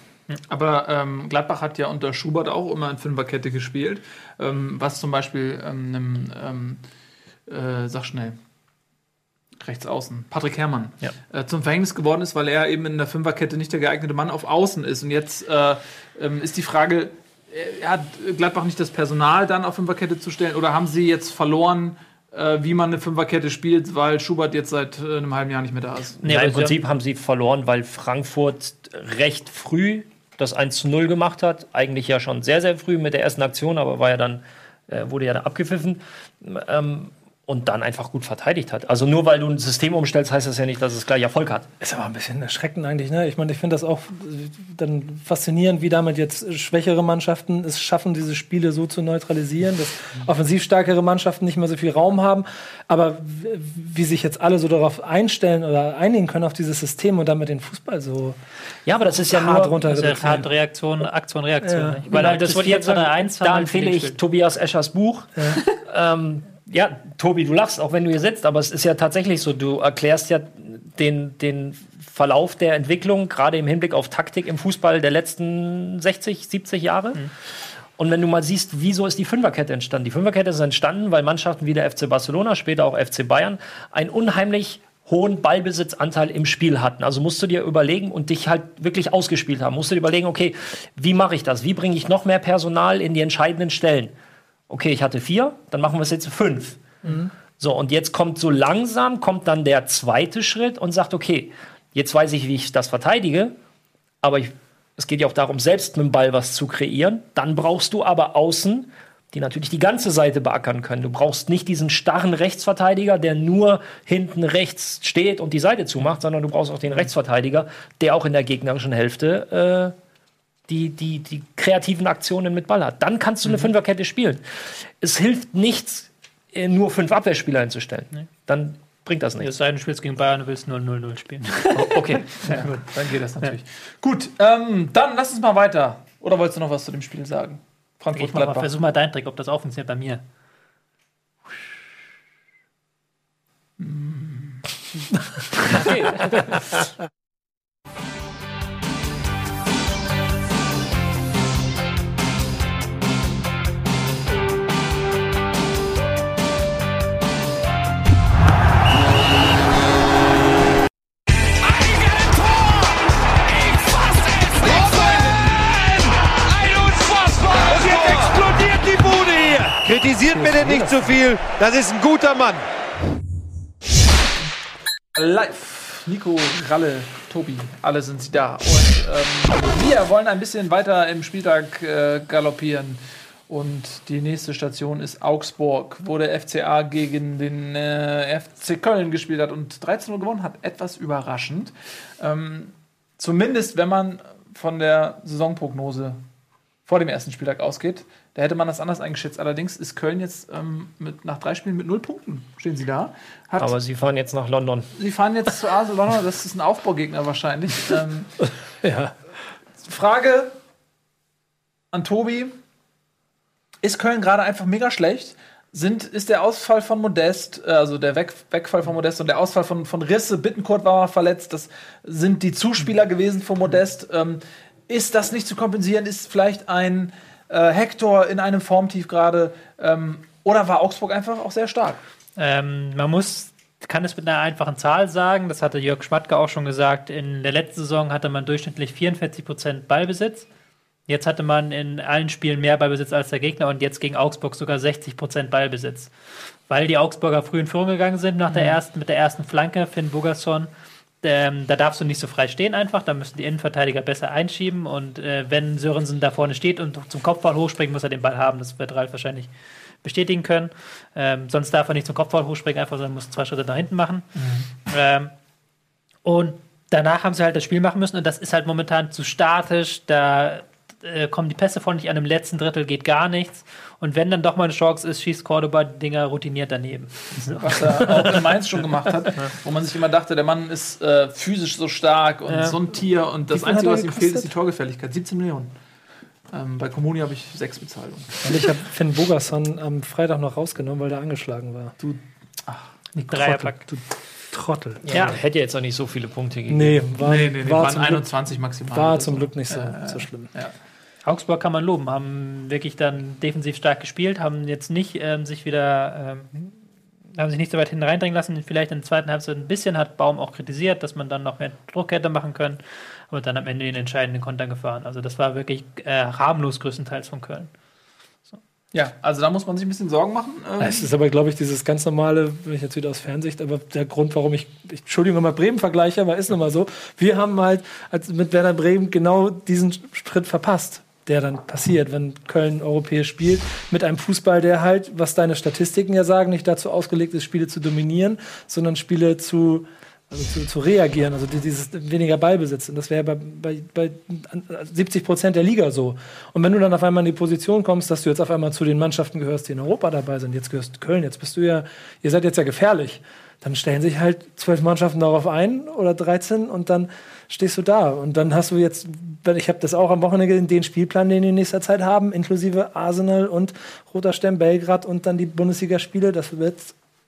Aber ähm, Gladbach hat ja unter Schubert auch immer in Fünferkette gespielt, ähm, was zum Beispiel ähm, einem, ähm, äh, sag schnell, rechts außen, Patrick Herrmann, Ja. äh, zum Verhängnis geworden ist, weil er eben in der Fünferkette nicht der geeignete Mann auf Außen ist. Und jetzt äh, ähm, ist die Frage, äh, hat Gladbach nicht das Personal dann auf Fünferkette zu stellen oder haben sie jetzt verloren, äh, wie man eine Fünferkette spielt, weil Schubert jetzt seit äh, einem halben Jahr nicht mehr da ist? ja, aber Im Prinzip haben sie verloren, weil Frankfurt recht früh das 1 zu 0 gemacht hat. Eigentlich ja schon sehr, sehr früh mit der ersten Aktion, aber war ja dann, äh, wurde ja dann abgepfiffen. Ähm, und dann einfach gut verteidigt hat. Also nur weil du ein System umstellst, heißt das ja nicht, dass es gleich Erfolg hat. Ist aber ein bisschen erschreckend eigentlich, ne? Ich meine, ich finde das auch dann faszinierend, wie damit jetzt schwächere Mannschaften es schaffen, diese Spiele so zu neutralisieren, dass offensiv stärkere Mannschaften nicht mehr so viel Raum haben. Aber wie sich jetzt alle so darauf einstellen oder einigen können auf dieses System und damit den Fußball so Ja, aber das ist ja hart nur. Das ist ja hart Reaktion, Aktion, Reaktion. Ja. nicht? Weil halt das ich jetzt 4-2-3-1 sagen, haben da wir empfehle ich. Tobias Eschers Buch. Ähm, ja, Tobi, du lachst, auch wenn du hier sitzt, aber es ist ja tatsächlich so, du erklärst ja den, den Verlauf der Entwicklung, gerade im Hinblick auf Taktik im Fußball der letzten 60, 70 Jahre. Und wenn du mal siehst, wieso ist die Fünferkette entstanden? Die Fünferkette ist entstanden, weil Mannschaften wie der FC Barcelona, später auch FC Bayern, einen unheimlich hohen Ballbesitzanteil im Spiel hatten. Also musst du dir überlegen und dich halt wirklich ausgespielt haben. Musst du dir überlegen, okay, wie mache ich das? Wie bringe ich noch mehr Personal in die entscheidenden Stellen? Okay, ich hatte vier, dann machen wir es jetzt fünf. So, und jetzt kommt so langsam, kommt dann der zweite Schritt und sagt, okay, jetzt weiß ich, wie ich das verteidige, aber ich, es geht ja auch darum, selbst mit dem Ball was zu kreieren. Dann brauchst du aber außen, die natürlich die ganze Seite beackern können. Du brauchst nicht diesen starren Rechtsverteidiger, der nur hinten rechts steht und die Seite zumacht, sondern du brauchst auch den Rechtsverteidiger, der auch in der gegnerischen Hälfte äh, die, die, die kreativen Aktionen mit Ball hat. Dann kannst du eine Fünferkette spielen. Es hilft nichts, äh, nur fünf Abwehrspieler hinzustellen. Dann bringt das Es nichts. sei denn, du spielst gegen Bayern und willst 0-0-0 spielen. Okay. Ja, gut, dann geht das natürlich. Gut, ähm, dann lass uns mal weiter. Oder wolltest du noch was zu dem Spiel sagen? Frankfurt Ich mal, versuch mal deinen Trick, ob das auch funktioniert bei mir. Und Kritisiert mir denn nicht zu viel. Das ist ein guter Mann. Live. Nico, Ralle, Tobi, alle sind sie da. Und ähm, wir wollen ein bisschen weiter im Spieltag äh, galoppieren. Und die nächste Station ist Augsburg, wo der FCA gegen den äh, FC Köln gespielt hat und 13 Uhr gewonnen hat. Etwas überraschend. Ähm, zumindest, wenn man von der Saisonprognose vor dem ersten Spieltag ausgeht. Da hätte man das anders eingeschätzt. Allerdings ist Köln jetzt ähm, mit, nach drei Spielen mit null Punkten, stehen sie da. Hat Aber sie fahren jetzt nach London. Sie fahren jetzt zu AS London, das ist ein Aufbaugegner wahrscheinlich. Ähm, ja. Frage an Tobi: Ist Köln gerade einfach mega schlecht? Sind, ist der Ausfall von Modest, äh, also der Weg, Wegfall von Modest und der Ausfall von, von Risse, Bittenkurt war mal verletzt, das sind die Zuspieler gewesen von Modest. Ähm, ist das nicht zu kompensieren? Ist vielleicht ein äh, Hector in einem Formtief gerade? Ähm, oder war Augsburg einfach auch sehr stark? Ähm, man muss, kann es mit einer einfachen Zahl sagen, das hatte Jörg Schmatke auch schon gesagt, in der letzten Saison hatte man durchschnittlich 44% Ballbesitz. Jetzt hatte man in allen Spielen mehr Ballbesitz als der Gegner und jetzt gegen Augsburg sogar 60% Ballbesitz. Weil die Augsburger früh in Führung gegangen sind nach der ersten, mit der ersten Flanke, Finn Bogerson. Ähm, da darfst du nicht so frei stehen einfach, da müssen die Innenverteidiger besser einschieben und äh, wenn Sörensen da vorne steht und zum Kopfball hochspringt, muss er den Ball haben. Das wird Ralf wahrscheinlich bestätigen können. Ähm, sonst darf er nicht zum Kopfball hochspringen, einfach, sondern muss zwei Schritte nach hinten machen. Ähm, und danach haben sie halt das Spiel machen müssen und das ist halt momentan zu statisch. Da äh, kommen die Pässe vorne nicht an, im letzten Drittel geht gar nichts. Und wenn dann doch mal eine Chance ist, schießt Cordoba die Dinger routiniert daneben. was er auch in Mainz schon gemacht hat, wo man sich immer dachte, der Mann ist äh, physisch so stark und Ja. so ein Tier und das Einzige, was ihm fehlt, ist die Torgefälligkeit. 17 Millionen. Ähm, bei Comuni habe ich sechs Bezahlungen. Und ich habe Finn Bogerson am Freitag noch rausgenommen, weil der angeschlagen war. Dreierpack. Du Trottel. Ja, hätte jetzt auch nicht so viele Punkte gegeben. Nee, war, Nee, nee, nee, war, waren zum, Glück, 21 maximal. war zum so. Glück nicht so, Äh, so schlimm. Augsburg kann man loben, haben wirklich dann defensiv stark gespielt, haben jetzt nicht ähm, sich wieder, ähm, haben sich nicht so weit hinten reindringen lassen. Vielleicht in der zweiten Halbzeit ein bisschen hat Baum auch kritisiert, dass man dann noch mehr Druck hätte machen können, aber dann am Ende den entscheidenden Konter gefahren. Also das war wirklich äh, harmlos größtenteils von Köln. Ja, also da muss man sich ein bisschen Sorgen machen. Ähm, Es ist aber, glaube ich, dieses ganz normale, wenn ich jetzt wieder aus Fernsicht, aber der Grund, warum ich, ich Entschuldigung, mal Bremen vergleiche, aber ist nun mal so, wir haben halt als mit Werder Bremen genau diesen Schritt verpasst, der dann passiert, wenn Köln europäisch spielt, mit einem Fußball, der halt, was deine Statistiken ja sagen, nicht dazu ausgelegt ist, Spiele zu dominieren, sondern Spiele zu also zu, zu reagieren, also die- dieses weniger Ballbesitz. Und das wäre bei, bei, bei 70 Prozent der Liga so. Und wenn du dann auf einmal in die Position kommst, dass du jetzt auf einmal zu den Mannschaften gehörst, die in Europa dabei sind, jetzt gehörst du Köln, jetzt bist du ja, ihr seid jetzt ja gefährlich, dann stellen sich halt zwölf Mannschaften darauf ein oder 13 und dann stehst du da. Und dann hast du jetzt, ich habe das auch am Wochenende gesehen, den Spielplan, den die in nächster Zeit haben, inklusive Arsenal und Roter Stern Belgrad und dann die Bundesligaspiele, das wird,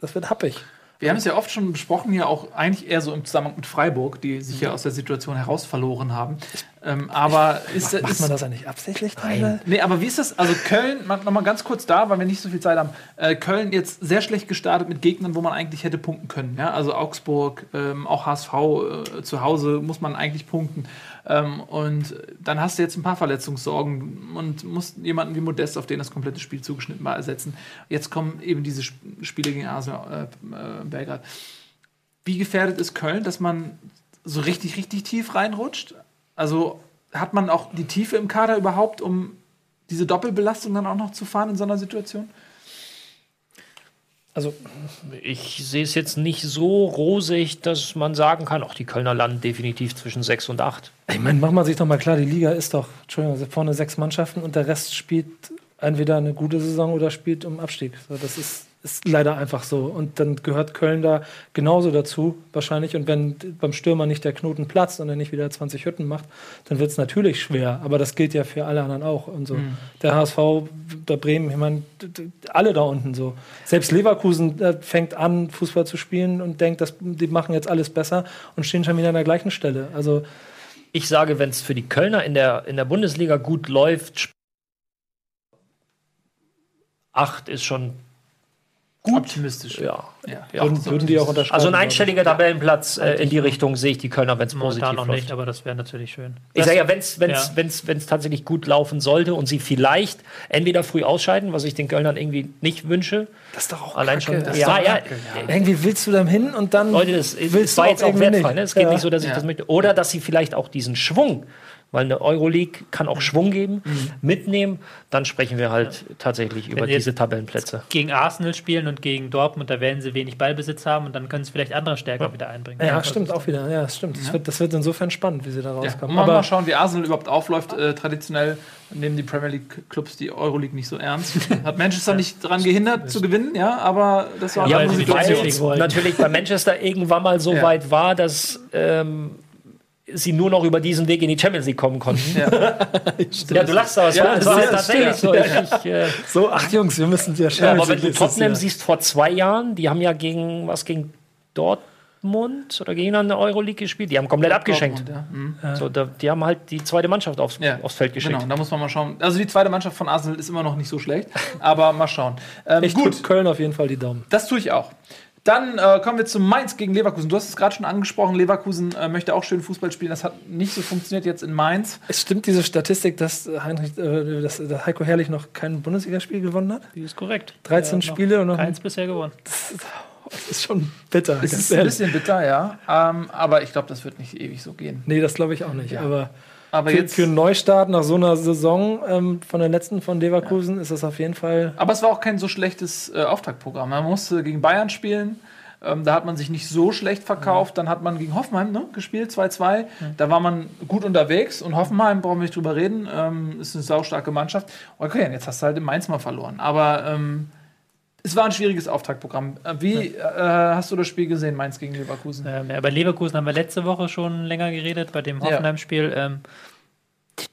das wird happig. Wir haben es ja oft schon besprochen, hier auch eigentlich eher so im Zusammenhang mit Freiburg, die sich ja aus der Situation heraus verloren haben. Ähm, aber ist, Macht ist man das eigentlich absichtlich? Nein. Nee, aber wie ist das? Also Köln, mal- noch mal ganz kurz da, weil wir nicht so viel Zeit haben. Äh, Köln jetzt sehr schlecht gestartet mit Gegnern, wo man eigentlich hätte punkten können. Ja? Also Augsburg, ähm, auch HSV äh, zu Hause muss man eigentlich punkten. Ähm, und dann hast du jetzt ein paar Verletzungssorgen und musst jemanden wie Modest auf den das komplette Spiel zugeschnitten war ersetzen. Jetzt kommen eben diese Sp Spiele gegen Arsenal, äh, äh, Belgrad. Wie gefährdet ist Köln, dass man so richtig, richtig tief reinrutscht? Also hat man auch die Tiefe im Kader überhaupt, um diese Doppelbelastung dann auch noch zu fahren in so einer Situation? Also Ich sehe es jetzt nicht so rosig, dass man sagen kann, auch die Kölner landen definitiv zwischen 6 und 8. Ich meine, machen wir sich doch mal klar, die Liga ist doch, Entschuldigung, vorne sechs Mannschaften und der Rest spielt entweder eine gute Saison oder spielt um Abstieg. So, das ist, ist leider einfach so. Und dann gehört Köln da genauso dazu, wahrscheinlich. Und wenn beim Stürmer nicht der Knoten platzt und er nicht wieder 20 Hütten macht, dann wird es natürlich schwer. Aber das gilt ja für alle anderen auch. Und so. Der HSV, der Bremen, ich meine, alle da unten so. Selbst Leverkusen äh, fängt an, Fußball zu spielen und denkt, dass, die machen jetzt alles besser und stehen schon wieder an der gleichen Stelle. Also Ich sage, wenn es für die Kölner in der, in der Bundesliga gut läuft, 8 ist schon Gut. Optimistisch. ja. Ja. ja. würden, würden die auch unterschreiben. Also ein einstelliger Tabellenplatz äh, in die Richtung sehe ich die Kölner, wenn es positiv Momentan noch läuft. nicht, aber das wäre natürlich schön. Ich sage ja, wenn es Ja. wenn's, wenn's tatsächlich gut laufen sollte und sie vielleicht entweder früh ausscheiden, was ich den Kölnern irgendwie nicht wünsche. Das ist doch auch Allein Kacke. schon. Ja, doch ja. Kacke. Irgendwie willst du da hin und dann. Leute, das, willst das du war jetzt auch nicht. Ne? Es geht Ja. nicht so, dass ich Ja. das möchte. Oder dass sie vielleicht auch diesen Schwung, weil eine Euroleague kann auch Schwung geben, mitnehmen. Dann sprechen wir halt tatsächlich über Wenn jetzt- diese Tabellenplätze. Gegen Arsenal spielen und gegen Dortmund, da werden sie wenig Ballbesitz haben und dann können sie vielleicht andere Stärken wieder einbringen. Ja, stimmt auch wieder. Ja, das stimmt. Das, wird, das wird insofern spannend, wie sie da Ja. rauskommen. Mal, mal Aber schauen, wie Arsenal überhaupt aufläuft. Äh, traditionell nehmen die Premier League-Clubs die Euroleague nicht so ernst. Hat Manchester nicht daran gehindert zu gewinnen, ja, aber das war Ja, eine weil League wollen. natürlich bei Manchester irgendwann mal so Ja. weit war, dass ähm, sie nur noch über diesen Weg in die Champions League kommen konnten. Ja, du lachst aber es Ja, war, das war ist- tatsächlich so. Ich, ich, äh, so, ach Jungs, wir müssen ja Ja, Champions aber wenn du Tottenham siehst vor zwei Jahren, die haben ja gegen was gegen Dortmund oder gegen eine Euroleague gespielt, die haben komplett abgeschenkt. Dortmund, ja. Mhm. So, da, die haben halt die zweite Mannschaft aufs, Ja, aufs Feld geschickt. Genau, da muss man mal schauen. Also die zweite Mannschaft von Arsenal ist immer noch nicht so schlecht, aber mal schauen. Ähm, Ich gut. Köln auf jeden Fall die Daumen. das tue ich auch. Dann äh, kommen wir zu Mainz gegen Leverkusen. Du hast es gerade schon angesprochen. Leverkusen äh, möchte auch schön Fußball spielen. Das hat nicht so funktioniert jetzt in Mainz. Es stimmt diese Statistik, dass, Heinrich, äh, dass, dass Heiko Herrlich noch kein Bundesligaspiel gewonnen hat? Die ist korrekt. 13 Ja, noch Spiele und noch Keins bisher gewonnen. Das ist schon bitter. Es ganz ist ein bisschen bitter, ja. Ähm, aber ich glaube, das wird nicht ewig so gehen. Nee, das glaube ich auch nicht. Aber Aber für, jetzt. für einen Neustart nach so einer Saison ähm, von der letzten von Leverkusen ist das auf jeden Fall. Aber es war auch kein so schlechtes äh, Auftaktprogramm. Man musste gegen Bayern spielen. Ähm, da hat man sich nicht so schlecht verkauft. Dann hat man gegen Hoffenheim ne, gespielt, 2-2. Da war man gut unterwegs. Und Hoffenheim, brauchen wir nicht drüber reden, ähm, ist eine saustarke Mannschaft. Okay, jetzt hast du halt in Mainz mal verloren. Aber ähm, es war ein schwieriges Auftaktprogramm. Äh, wie äh, hast du das Spiel gesehen, Mainz gegen Leverkusen? Ähm, ja, bei Leverkusen haben wir letzte Woche schon länger geredet, bei dem Hoffenheim-Spiel. Ähm,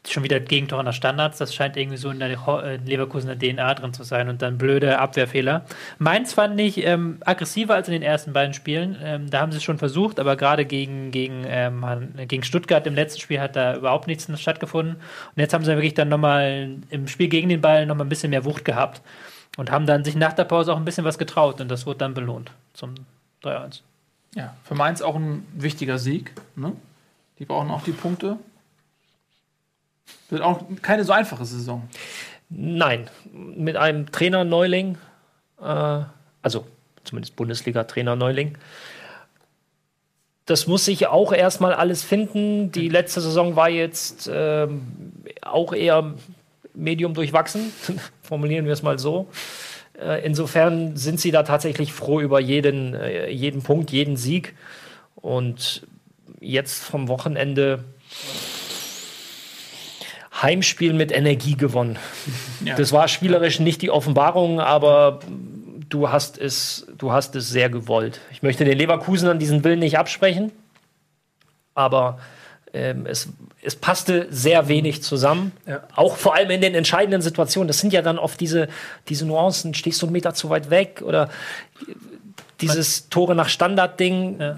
schon wieder Gegentore nach Standards. Das scheint irgendwie so in der Ho- Leverkusener DNA drin zu sein und dann blöde Abwehrfehler. Mainz fand ich ähm, aggressiver als in den ersten beiden Spielen. Ähm, da haben sie es schon versucht, aber gerade gegen, gegen, ähm, gegen Stuttgart im letzten Spiel hat da überhaupt nichts stattgefunden. Und jetzt haben sie wirklich dann nochmal im Spiel gegen den Ball nochmal ein bisschen mehr Wucht gehabt und haben dann sich nach der Pause auch ein bisschen was getraut und das wurde dann belohnt zum 3-1. Ja, für Mainz auch ein wichtiger Sieg. Ne? Die brauchen auch die Punkte. Wird auch keine so einfache Saison. Nein, mit einem Trainer-Neuling, äh, also zumindest Bundesliga-Trainer-Neuling. Das muss sich auch erstmal alles finden. Die letzte Saison war jetzt ähm, auch eher medium durchwachsen, formulieren wir es mal so. Äh, insofern sind sie da tatsächlich froh über jeden, äh, jeden Punkt, jeden Sieg. Und jetzt vom Wochenende Heimspiel mit Energie gewonnen. Ja. Das war spielerisch nicht die Offenbarung, aber du hast es, du hast es sehr gewollt. Ich möchte den Leverkusenern diesen Willen nicht absprechen, aber ähm, es, es passte sehr wenig zusammen. Auch vor allem in den entscheidenden Situationen. Das sind ja dann oft diese, diese Nuancen. Stehst du einen Meter zu weit weg oder dieses Tore nach Standard-Ding. Ja.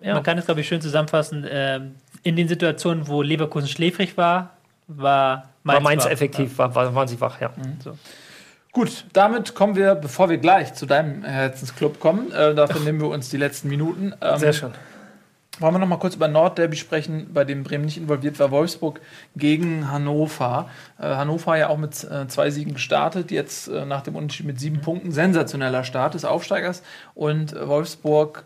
Ja. Man kann es, glaube ich, schön zusammenfassen. Ähm, in den Situationen, wo Leverkusen schläfrig war, war Mainz, War Mainz wach. effektiv, war, war, waren sie wach, ja. Gut, damit kommen wir, bevor wir gleich zu deinem Herzensclub kommen, äh, dafür nehmen wir uns die letzten Minuten. Ähm, Sehr schön. Wollen wir noch mal kurz über Nordderby sprechen, bei dem Bremen nicht involviert war. Wolfsburg gegen Hannover. Äh, Hannover ja auch mit äh, zwei Siegen gestartet, jetzt äh, nach dem Unterschied mit sieben Punkten. Sensationeller Start des Aufsteigers. Und Wolfsburg,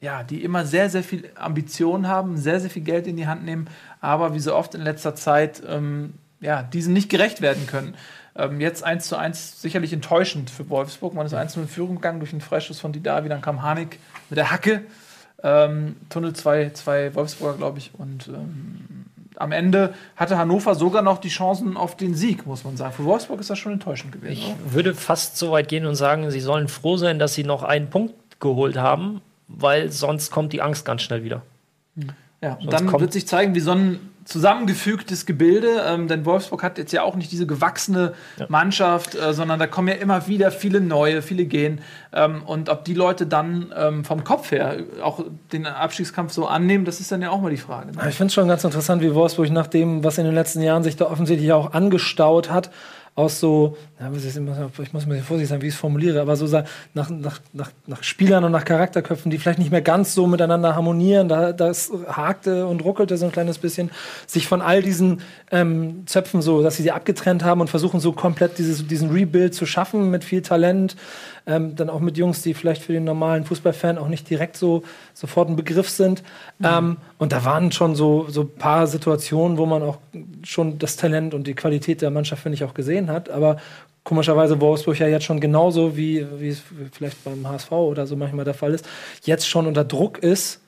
ja, die immer sehr, sehr viel Ambition haben, sehr, sehr viel Geld in die Hand nehmen, aber wie so oft in letzter Zeit, ähm, ja, diesen nicht gerecht werden können. Ähm, jetzt 1 zu 1 sicherlich enttäuschend für Wolfsburg. Man ist 1 in Führung gegangen durch einen Freischuss von Didavi, dann kam Hanik mit der Hacke. Ähm, Tunnel zwei, zwei Wolfsburger, glaube ich. Und ähm, am Ende hatte Hannover sogar noch die Chancen auf den Sieg, muss man sagen. Für Wolfsburg ist das schon enttäuschend gewesen. Ich oder? würde fast so weit gehen und sagen, sie sollen froh sein, dass sie noch einen Punkt geholt haben, weil sonst kommt die Angst ganz schnell wieder. Ja, und Sonst dann wird sich zeigen, wie so ein zusammengefügtes Gebilde, ähm, denn Wolfsburg hat jetzt ja auch nicht diese gewachsene Mannschaft, äh, sondern da kommen ja immer wieder viele neue, viele gehen. Ähm, und ob die Leute dann ähm, vom Kopf her auch den Abstiegskampf so annehmen, das ist dann ja auch mal die Frage. Ne? Ich finde es schon ganz interessant, wie Wolfsburg nach dem, was in den letzten Jahren sich da offensichtlich auch angestaut hat, aus so, ja, ich muss mir vorsichtig sein, wie ich es formuliere, aber so nach, nach, nach, nach Spielern und nach Charakterköpfen, die vielleicht nicht mehr ganz so miteinander harmonieren, da das hakte und ruckelte so ein kleines bisschen, sich von all diesen ähm, Zöpfen so, dass sie sie abgetrennt haben und versuchen so komplett dieses, diesen Rebuild zu schaffen mit viel Talent, ähm, dann auch mit Jungs, die vielleicht für den normalen Fußballfan auch nicht direkt so sofort ein Begriff sind. Ähm, und da waren schon so so ein paar Situationen, wo man auch schon das Talent und die Qualität der Mannschaft finde ich auch gesehen hat. Aber komischerweise Wolfsburg ja jetzt schon genauso wie wie es vielleicht beim HSV oder so manchmal der Fall ist, jetzt schon unter Druck ist.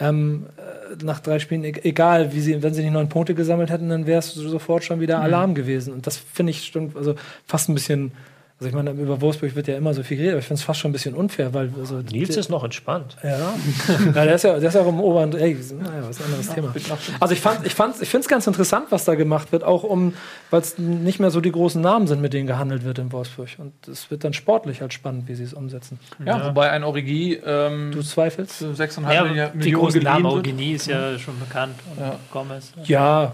Ähm, äh, nach drei Spielen, e- egal wie sie, wenn sie nicht neun Punkte gesammelt hätten, dann wäre es sofort schon wieder Alarm gewesen. Und das finde ich stimmt, also fast ein bisschen, also ich meine, über Wolfsburg wird ja immer so viel geredet, aber ich finde es fast schon ein bisschen unfair, weil also Nils ist noch entspannt. ja. ja, der ist ja, der ist ja auch im oberen, ey, naja, was anderes Thema. Also ich fand, ich fand, ich finde es ganz interessant, was da gemacht wird, auch um, weil es nicht mehr so die großen Namen sind, mit denen gehandelt wird in Wolfsburg. Und es wird dann sportlich halt spannend, wie sie es umsetzen. Ja, wobei ein Origi ähm, Du zweifelst? für 6,5 Ja, Millionen die großen Namen. Eugenie ist ja schon bekannt und Ja. Gomez. Ja,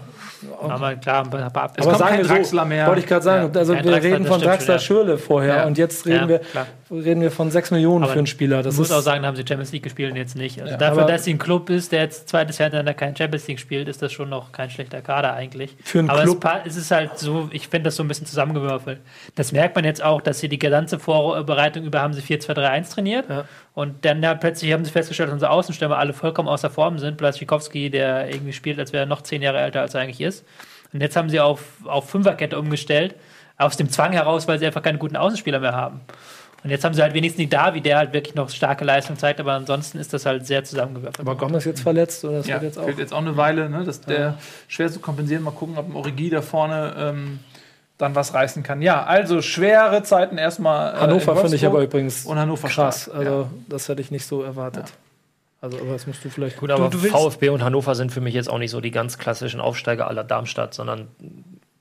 Aber klar, ein paar aber kommt sagen kein wir so, wollte ich gerade sagen, Ja, also wir Draxler, reden von Draxler schon, Schürle vorher Ja. und jetzt reden, Ja, wir, klar. reden wir von 6 Millionen Aber für einen Spieler. Das Ich muss auch sagen, da haben sie Champions League gespielt und jetzt nicht. Also Ja. dafür, dass sie ein Club ist, der jetzt zweites Jahr hintereinander kein Champions League spielt, ist das schon noch kein schlechter Kader eigentlich. Für einen Aber Club- Es, es ist halt so, ich finde das so ein bisschen zusammengewürfelt. Das merkt man jetzt auch, dass sie die ganze Vorbereitung über haben sie 4-2-3-1 trainiert. Und dann ja, plötzlich haben sie festgestellt, dass unsere Außenstürmer alle vollkommen außer Form sind. Blaschikowski, der irgendwie spielt, als wäre er noch zehn Jahre älter, als er eigentlich ist. Und jetzt haben sie auf, auf Fünferkette umgestellt, aus dem Zwang heraus, weil sie einfach keine guten Außenspieler mehr haben. Und jetzt haben sie halt wenigstens die Davi, der halt wirklich noch starke Leistung zeigt, aber ansonsten ist das halt sehr zusammengewürfelt. aber Gomez jetzt verletzt oder das Ja, wird jetzt auch. fehlt jetzt auch eine Weile, ne? Das der schwer zu kompensieren. Mal gucken, ob ein Origi da vorne ähm, dann was reißen kann. Ja, also schwere Zeiten erstmal. äh, Hannover in finde ich aber übrigens und Hannover krass. stark, Also ja. das hätte ich nicht so erwartet. Also, aber das musst du vielleicht. Gut, aber du, du VfB und Hannover sind für mich jetzt auch nicht so die ganz klassischen Aufsteiger aller Darmstadt, sondern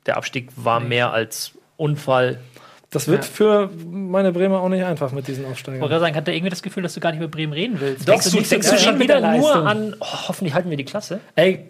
der Abstieg war mehr als Unfall. das wird für meine Bremer auch nicht einfach mit diesen Ich Aufsteigern. wollte gerade sagen, hat der irgendwie das Gefühl, dass du gar nicht über Bremen reden willst? Denkst du, denkst du schon mit wieder der nur an, oh, hoffentlich halten wir die Klasse? Ey,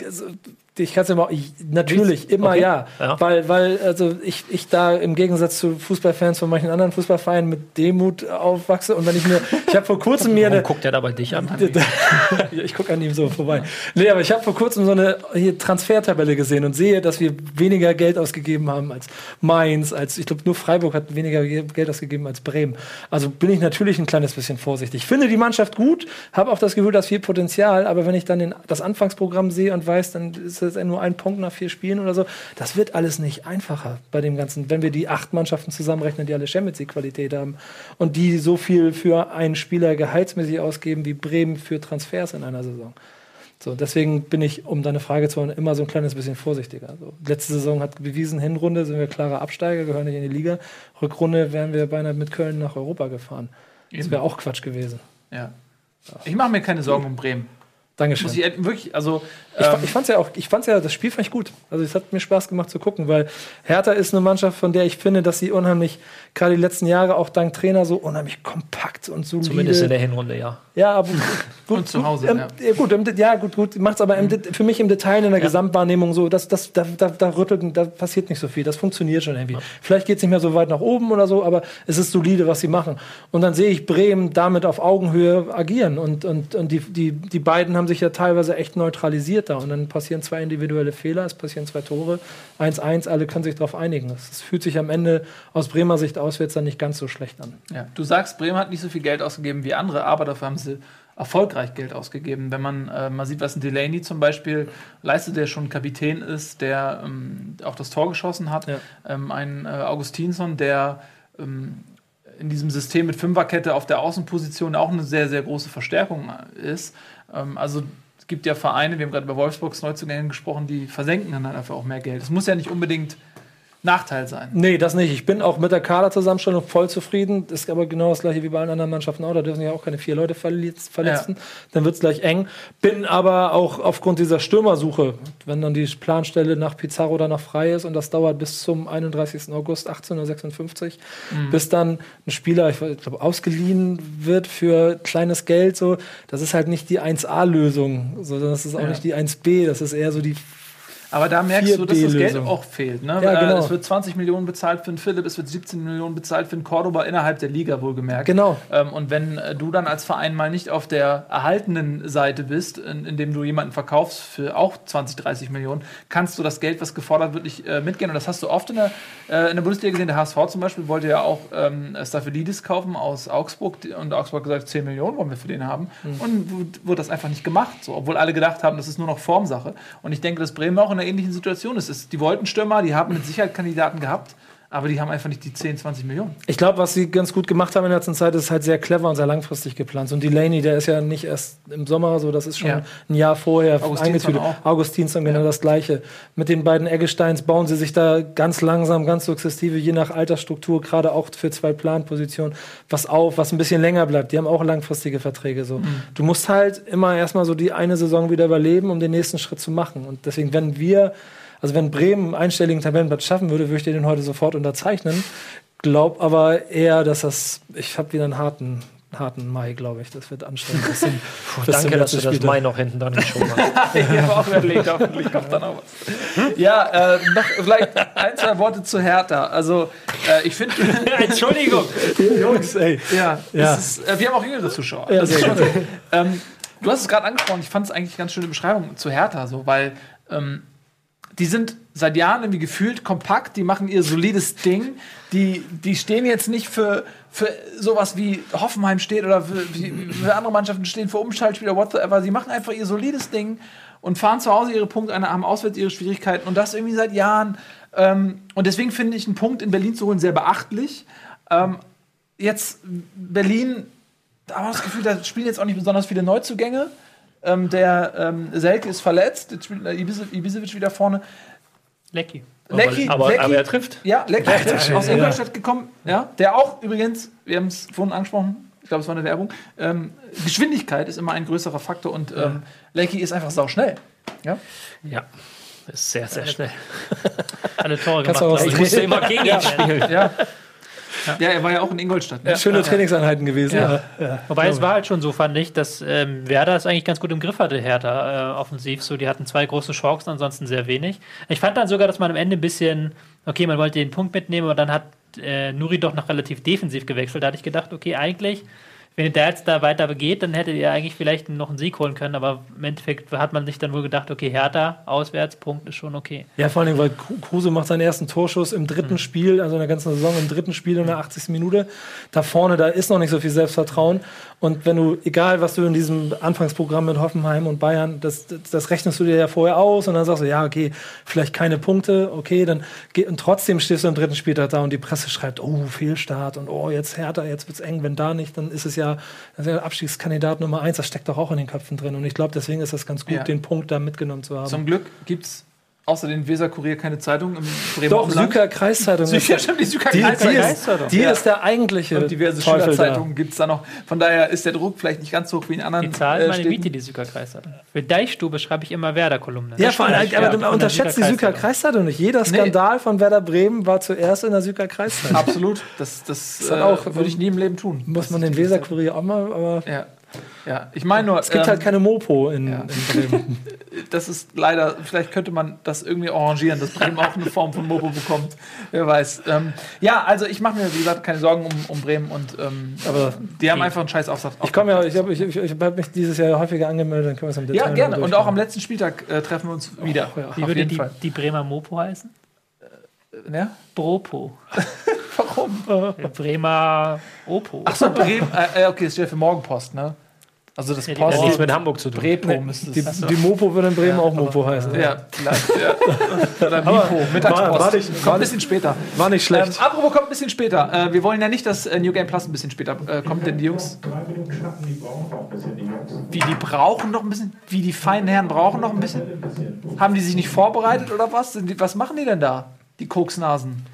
ich kann es mal, ich, natürlich, immer Okay. ja. Ja. Weil, weil also ich, ich da im Gegensatz zu Fußballfans von manchen anderen Fußballvereinen mit Demut aufwachse und wenn ich mir, ich habe vor kurzem mir eine, Warum guckt er dabei dich an? Ich gucke an ihm so vorbei. Nee, aber ich habe vor kurzem so eine hier Transfertabelle gesehen und sehe, dass wir weniger Geld ausgegeben haben als Mainz, als ich glaube nur Freiburg hat weniger Ge- Geld ausgegeben als Bremen. Also bin ich natürlich ein kleines bisschen vorsichtig. Ich finde die Mannschaft gut, habe auch das Gefühl, dass viel Potenzial, aber wenn ich dann den, das Anfangsprogramm sehe und weiß, dann ist es nur ein Punkt nach vier Spielen oder so, das wird alles nicht einfacher bei dem Ganzen, wenn wir die acht Mannschaften zusammenrechnen, die alle Champions League Qualität haben und die so viel für einen Spieler gehaltsmäßig ausgeben wie Bremen für Transfers in einer Saison. So, deswegen bin ich, um deine Frage zu hören, immer so ein kleines bisschen vorsichtiger. So, letzte Saison hat bewiesen, Hinrunde sind wir klare Absteiger, gehören nicht in die Liga. Rückrunde wären wir beinahe mit Köln nach Europa gefahren. Das wäre auch Quatsch gewesen. Ja. Ich mache mir keine Sorgen um Bremen. Dankeschön. Muss ich ehrlich- wirklich, also. Ich, ähm, ich fand's ja auch, ich fand's ja, das Spiel fand ich gut. Also es hat mir Spaß gemacht zu gucken, weil Hertha ist eine Mannschaft, von der ich finde, dass sie unheimlich, gerade die letzten Jahre auch dank Trainer so unheimlich kompakt und solide. Zumindest in der Hinrunde, ja. Ja, aber gut, Und zu Hause, ja. ähm, ja. Gut, im, ja, gut, gut, macht's aber im, Det- für mich im Detail in der Gesamtwahrnehmung so, das, das, da, da, da rüttelt, da passiert nicht so viel. Das funktioniert schon irgendwie. Vielleicht geht's nicht mehr so weit nach oben oder so, aber es ist solide, was sie machen. Und dann sehe ich Bremen damit auf Augenhöhe agieren und, und, und die, die, die beiden haben sich ja teilweise echt neutralisiert da und dann passieren zwei individuelle Fehler, es passieren zwei Tore, 1-1, alle können sich darauf einigen. Es fühlt sich am Ende aus Bremer Sicht auswärts dann nicht ganz so schlecht an. Ja, du sagst, Bremen hat nicht so viel Geld ausgegeben wie andere, aber dafür haben sie erfolgreich Geld ausgegeben. Wenn man äh, mal sieht, was ein Delaney zum Beispiel leistet, der schon Kapitän ist, der ähm, auch das Tor geschossen hat, Ja. ähm, ein äh, Augustinsson, der ähm, in diesem System mit Fünferkette auf der Außenposition auch eine sehr, sehr große Verstärkung ist. Ähm, also es gibt ja Vereine, wir haben gerade bei Wolfsburgs Neuzugängen gesprochen, die versenken dann einfach auch mehr Geld. Es muss ja nicht unbedingt Nachteil sein. Nee, das nicht. Ich bin auch mit der Kaderzusammenstellung voll zufrieden. Das ist aber genau das gleiche wie bei allen anderen Mannschaften auch. Da dürfen ja auch keine vier Leute verletz- verletzen. Dann wird es gleich eng. Bin aber auch aufgrund dieser Stürmersuche, wenn dann die Planstelle nach Pizarro danach frei ist und das dauert bis zum 31. August 1856, bis dann ein Spieler, ich glaube, ausgeliehen wird für kleines Geld. So, das ist halt nicht die 1A-Lösung, sondern das ist auch Ja. nicht die 1B. Das ist eher so die Aber da merkst du, dass das Geld 4B-Lösung. auch fehlt. Ne? Ja, Äh, genau. Es wird 20 Millionen bezahlt für einen Philipp, es wird 17 Millionen bezahlt für einen Cordoba innerhalb der Liga, wohlgemerkt. Genau. Ähm, und wenn äh, du dann als Verein mal nicht auf der erhaltenen Seite bist, in, indem du jemanden verkaufst für auch 20, 30 Millionen, kannst du das Geld, was gefordert wird, nicht äh, mitgehen. Und das hast du oft in der, äh, in der Bundesliga gesehen. Der HSV zum Beispiel wollte ja auch ähm, Staphylidis kaufen aus Augsburg. Und Augsburg hat gesagt, 10 Millionen wollen wir für den haben. Mhm. Und wurde das einfach nicht gemacht. So, obwohl alle gedacht haben, das ist nur noch Formsache. Und ich denke, dass Bremen auch in einer ähnlichen Situation ist. Es- Die wollten Stürmer, die haben mit Sicherheit Kandidaten gehabt, aber die haben einfach nicht die 10, 20 Millionen. Ich glaube, was sie ganz gut gemacht haben in der letzten Zeit, ist halt sehr clever und sehr langfristig geplant. Und Delaney, der ist ja nicht erst im Sommer so, das ist schon Ja. ein Jahr vorher eingetütet. Augustinsson genau das Gleiche. Mit den beiden Eggesteins bauen sie sich da ganz langsam, ganz sukzessive, je nach Altersstruktur, gerade auch für zwei Planpositionen, was auf, was ein bisschen länger bleibt. Die haben auch langfristige Verträge so. Du musst halt immer erstmal so die eine Saison wieder überleben, um den nächsten Schritt zu machen. Und deswegen, wenn wir also wenn Bremen einen einstelligen Tabellenplatz schaffen würde, würde ich den heute sofort unterzeichnen. Glaub aber eher, dass das, ich habe wieder einen harten, harten Mai, glaube ich. Das wird anstrengend. zum- bis zum Danke, dass du das. Mai noch hinten dran geschoben hast. ich habe auch überlegt, hoffentlich kommt dann auch was. Ja, äh, noch vielleicht ein, zwei Worte zu Hertha. Also, äh, ich finde. Entschuldigung. Jungs, ey. Ja, Ja. das Ist, äh, wir haben auch jüngere Zuschauer. Ja, das ähm, du hast es gerade angesprochen, ich fand es eigentlich ganz schöne Beschreibung zu Hertha, so, weil ähm, die sind seit Jahren irgendwie gefühlt kompakt, die machen ihr solides Ding, die, die stehen jetzt nicht für, für sowas wie Hoffenheim steht oder für, für andere Mannschaften stehen, für Umschaltspieler, whatever. Sie machen einfach ihr solides Ding und fahren zu Hause ihre Punkte, eine, haben auswärts ihre Schwierigkeiten und das irgendwie seit Jahren. Ähm, und deswegen finde ich einen Punkt in Berlin zu holen sehr beachtlich. Ähm, jetzt Berlin, da haben wir das Gefühl, da spielen jetzt auch nicht besonders viele Neuzugänge. Ähm, der ähm, Selke ist verletzt, jetzt spielt äh, Ibisevic wieder vorne. Lecky. Lecky, aber, Lecky, aber er trifft. ja, Lecky ist aus Ingolstadt gekommen, ja, der auch übrigens, wir haben es vorhin angesprochen, glaube, es war eine Werbung. Ähm, Geschwindigkeit ist immer ein größerer Faktor und ähm, Lecky ist einfach sau schnell. Ja? Ja. Ist sehr, sehr schnell. Alle Tore Kannst gemacht. du auch glaub Ich musste immer gegen ihn spielen. ja. Ja, er war ja auch in Ingolstadt. Ne? Schöne Trainingseinheiten gewesen. Wobei es war halt schon so, fand ich, dass ähm, Werder es eigentlich ganz gut im Griff hatte, Hertha, äh, offensiv. So, die hatten zwei große Chancen, ansonsten sehr wenig. Ich fand dann sogar, dass man am Ende ein bisschen, okay, man wollte den Punkt mitnehmen, aber dann hat äh, Nuri doch noch relativ defensiv gewechselt. Da hatte ich gedacht, okay, eigentlich, wenn der jetzt da weiter geht, dann hättet ihr eigentlich vielleicht noch einen Sieg holen können, aber im Endeffekt hat man sich dann wohl gedacht, okay, Hertha, auswärts, Punkt ist schon okay. Ja, vor allem, weil Kru- Kruse macht seinen ersten Torschuss im dritten Spiel, also in der ganzen Saison, im dritten Spiel in der 80. Minute. Da vorne, da ist noch nicht so viel Selbstvertrauen. Und wenn du, egal was du in diesem Anfangsprogramm mit Hoffenheim und Bayern, das, das, das rechnest du dir ja vorher aus und dann sagst du, ja, okay, vielleicht keine Punkte, okay, dann geht, und trotzdem stehst du im dritten Spieltag da und die Presse schreibt, oh, Fehlstart und oh, jetzt härter, jetzt wird's eng, wenn da nicht, dann ist es ja, das ist ja Abstiegskandidat Nummer eins, das steckt doch auch in den Köpfen drin. Und ich glaube, deswegen ist das ganz gut, Ja. den Punkt da mitgenommen zu haben. Zum Glück gibt es außer den Weser-Kurier keine Zeitung im Bremer Doch. Süker Kreiszeitung. ist- Süker, stimmt, die Süker die, die, Kreiszeitung. ist, die Ja. ist der eigentliche Und diverse Teufel. Schülerzeitungen gibt es da noch. Von daher ist der Druck vielleicht nicht ganz so hoch wie in anderen Die zahlen meine Städten. Miete, die Sükerkreis hat. Für Deichstube schreibe ich immer Werder-Kolumne. Ja, vor allem, aber man der unterschätzt die Süker. Kreiszeitung nicht. Jeder Skandal von Werder Bremen war zuerst in der Süker Kreiszeitung. Absolut. Das, das, hat äh, auch- würde ich nie im Leben tun. Muss man den Weserkurier auch mal, aber Ja. Ja, ich meine nur, es gibt ähm, halt keine Mopo in, ja. in Bremen. das ist leider, vielleicht könnte man das irgendwie arrangieren, dass Bremen auch eine Form von Mopo bekommt. Wer weiß. Ähm, ja, also ich mache mir, wie gesagt, keine Sorgen um, um Bremen und ähm, Aber die haben einfach einen scheiß Aufsatz. ich komme ja, ich habe ich, ich, ich hab mich dieses Jahr häufiger angemeldet, dann können wir es im Detail Ja, gerne. Und auch am letzten Spieltag äh, treffen wir uns wieder. ja. Wie würde die, die Bremer Mopo heißen? Ja? Bropo. Warum? Bremer Opo. Achso, Bremen. Äh, äh, okay, das steht für Morgenpost, ne? Also das Ja, Post. Hat nichts mit Hamburg zu tun. Brepo müsste die, die Mopo würde in Bremen auch Mopo heißen. Ja, vielleicht. Ja. Oder Mipo, Mittagspost. war- war nicht- kommt ein bisschen später. War nicht Ähm, schlecht. apropos kommt ein bisschen später. Äh, wir wollen ja nicht, dass äh, New Game Plus ein bisschen später äh, kommt, denn die Jungs. Wie die brauchen noch ein bisschen? Wie die feinen Herren brauchen noch ein bisschen? Haben die sich nicht vorbereitet oder was? Sind die, was machen die denn da? Die Koksnasen.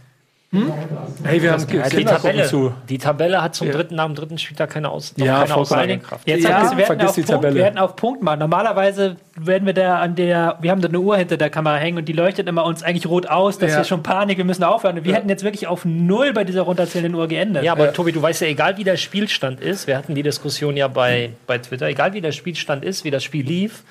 Hey, wir haben Ja, die, gucken Tabelle, zu. die Tabelle hat zum dritten, nach dem dritten Spieltag keine, Aus, Ja, keine. Aussagekraft. Jetzt Ja, ja, wir, hätten vergiss die Punkt, Tabelle. wir hätten auf Punkt machen. Normalerweise werden wir da an der, wir haben da eine Uhr hinter der Kamera hängen und die leuchtet immer uns eigentlich rot aus, dass Ja. wir schon Panik, wir müssen aufhören. Und wir hätten jetzt wirklich auf null bei dieser runterzählenden Uhr geendet. Ja, aber Tobi, du weißt ja, egal wie der Spielstand ist, wir hatten die Diskussion ja bei, bei Twitter, egal wie der Spielstand ist, wie das Spiel lief,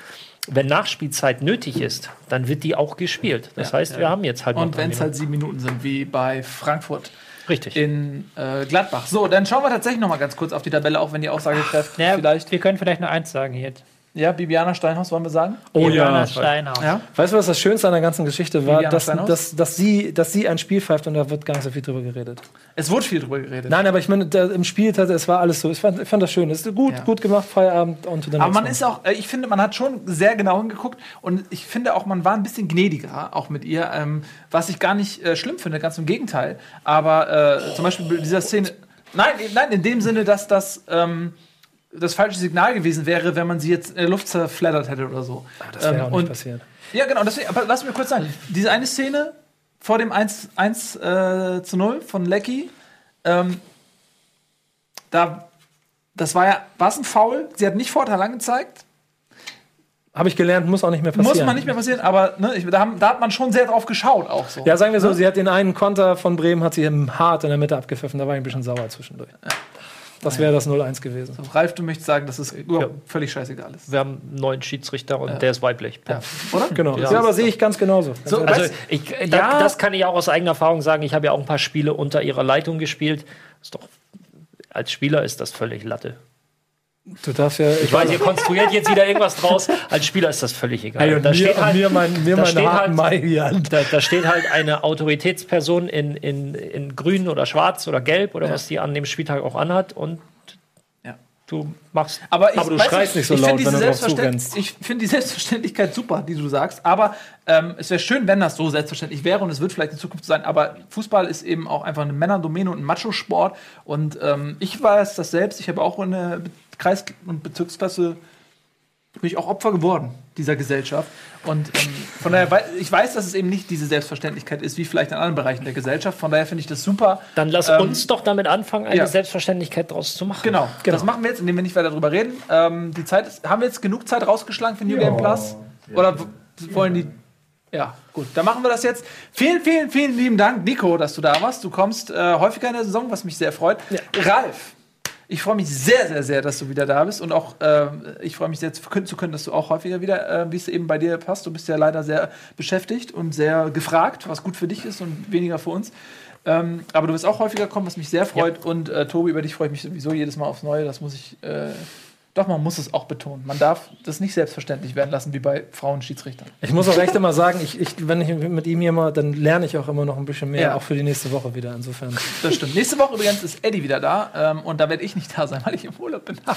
wenn Nachspielzeit nötig ist, dann wird die auch gespielt. Das heißt, wir haben jetzt halt Und wenn es halt sieben Minuten sind, wie bei Frankfurt. Richtig. in äh, Gladbach. So, dann schauen wir tatsächlich noch mal ganz kurz auf die Tabelle, auch wenn die Aussagekräfte Ja, vielleicht. Wir können vielleicht noch eins sagen hier. Ja, Bibiana Steinhaus wollen wir sagen? Oh Johanna ja. Steinhaus. Ja. Weißt du, was das Schönste an der ganzen Geschichte war? Dass, dass, dass, sie, dass sie ein Spiel pfeift und da wird gar nicht so viel drüber geredet. Es wurde viel drüber geredet. Nein, aber ich meine, da, im Spiel, es war alles so. Ich fand, ich fand das schön. Es ist gut, Ja. gut gemacht, Feierabend und dann Aber man ist auch, äh, ich finde, man hat schon sehr genau hingeguckt und ich finde auch, man war ein bisschen gnädiger auch mit ihr, ähm, was ich gar nicht äh, schlimm finde, ganz im Gegenteil. Aber äh, zum Beispiel bei dieser Szene, nein, nein, in dem Sinne, dass das ähm, das falsche Signal gewesen wäre, wenn man sie jetzt in der Luft zerfleddert hätte oder so. Das wäre Ähm, auch nicht und- passiert. Ja, genau. Deswegen, aber lass mir kurz sagen, diese eine Szene vor dem 1, 1 äh, zu 0 von Lecky, ähm, da, das war ja, war es ein Foul? Sie hat nicht Vorteil angezeigt. Habe ich gelernt, muss auch nicht mehr passieren. Muss man nicht mehr passieren, aber ne, ich, da, haben, da hat man schon sehr drauf geschaut, auch so. Ja, sagen wir so, sie hat den einen Konter von Bremen, hat sie im hart in der Mitte abgepfiffen. Da war ich ein bisschen sauer zwischendurch. Das wäre das 0-1 gewesen. Ralf, du möchtest sagen, dass es überhaupt völlig scheißegal ist. Wir haben einen neuen Schiedsrichter und der ist weiblich. Ja. Oder? Genau. Ja. Ja, aber sehe ich ganz genauso. So, Also weißt- ich, äh, da, Ja. das kann ich auch aus eigener Erfahrung sagen. Ich habe ja auch ein paar Spiele unter ihrer Leitung gespielt. Ist doch, als Spieler ist das völlig Latte. Du darfst ja. Ich weiß, ihr konstruiert jetzt wieder irgendwas draus. Als Spieler ist das völlig egal. Und da mir, steht halt, mir mein, mir da steht halt- da, da steht halt eine Autoritätsperson in, in, in grün oder schwarz oder gelb oder was die an dem Spieltag auch anhat und Ja. du machst. Aber, ich, Aber du schreist nicht so laut, wenn du drauf zurennst. Ich finde die Selbstverständlichkeit super, die du sagst. Aber ähm, es wäre schön, wenn das so selbstverständlich wäre und es wird vielleicht in Zukunft so sein. Aber Fußball ist eben auch einfach eine Männerdomäne und ein Macho-Sport. Und ähm, ich weiß das selbst. Ich habe auch Be- Kreis- und Bezirksklasse bin ich auch Opfer geworden. dieser Gesellschaft. Und ähm, von daher, wei- ich weiß, dass es eben nicht diese Selbstverständlichkeit ist, wie vielleicht in anderen Bereichen der Gesellschaft. Von daher finde ich das super. Dann lass Ähm, uns doch damit anfangen, eine ja. Selbstverständlichkeit draus zu machen. Genau, das machen wir jetzt, indem wir nicht weiter drüber reden. Ähm, die Zeit ist, haben wir jetzt genug Zeit rausgeschlagen für New Game Plus? Oder wollen die. Ja, gut, dann machen wir das jetzt. Vielen, vielen, vielen lieben Dank, Nico, dass du da warst. Du kommst äh, häufiger in der Saison, was mich sehr freut. Ralf, ich freue mich sehr, sehr, sehr, dass du wieder da bist und auch äh, ich freue mich sehr zu können, dass du auch häufiger wieder, äh, wie es eben bei dir passt. Du bist ja leider sehr beschäftigt und sehr gefragt, was gut für dich ist und weniger für uns. Ähm, aber du wirst auch häufiger kommen, was mich sehr freut. Und äh, Tobi, über dich freue ich mich sowieso jedes Mal aufs Neue. Das muss ich. Doch, man muss es auch betonen. Man darf das nicht selbstverständlich werden lassen, wie bei Frauenschiedsrichtern. Ich muss auch echt immer sagen, ich, ich, wenn ich mit ihm hier mal, dann lerne ich auch immer noch ein bisschen mehr, ja. auch für die nächste Woche wieder. Insofern. Das stimmt. Nächste Woche übrigens ist Eddie wieder da ähm, und da werde ich nicht da sein, weil ich im Urlaub bin.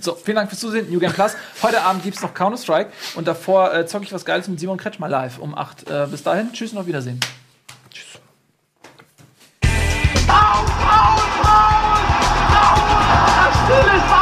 So, vielen Dank fürs Zusehen, New Game Plus. Heute Abend gibt es noch Counter-Strike und davor äh, zocke ich was Geiles mit Simon Kretschmer live um 8. Äh, bis dahin, tschüss und auf Wiedersehen. Tschüss. Auf, auf, auf! soon as.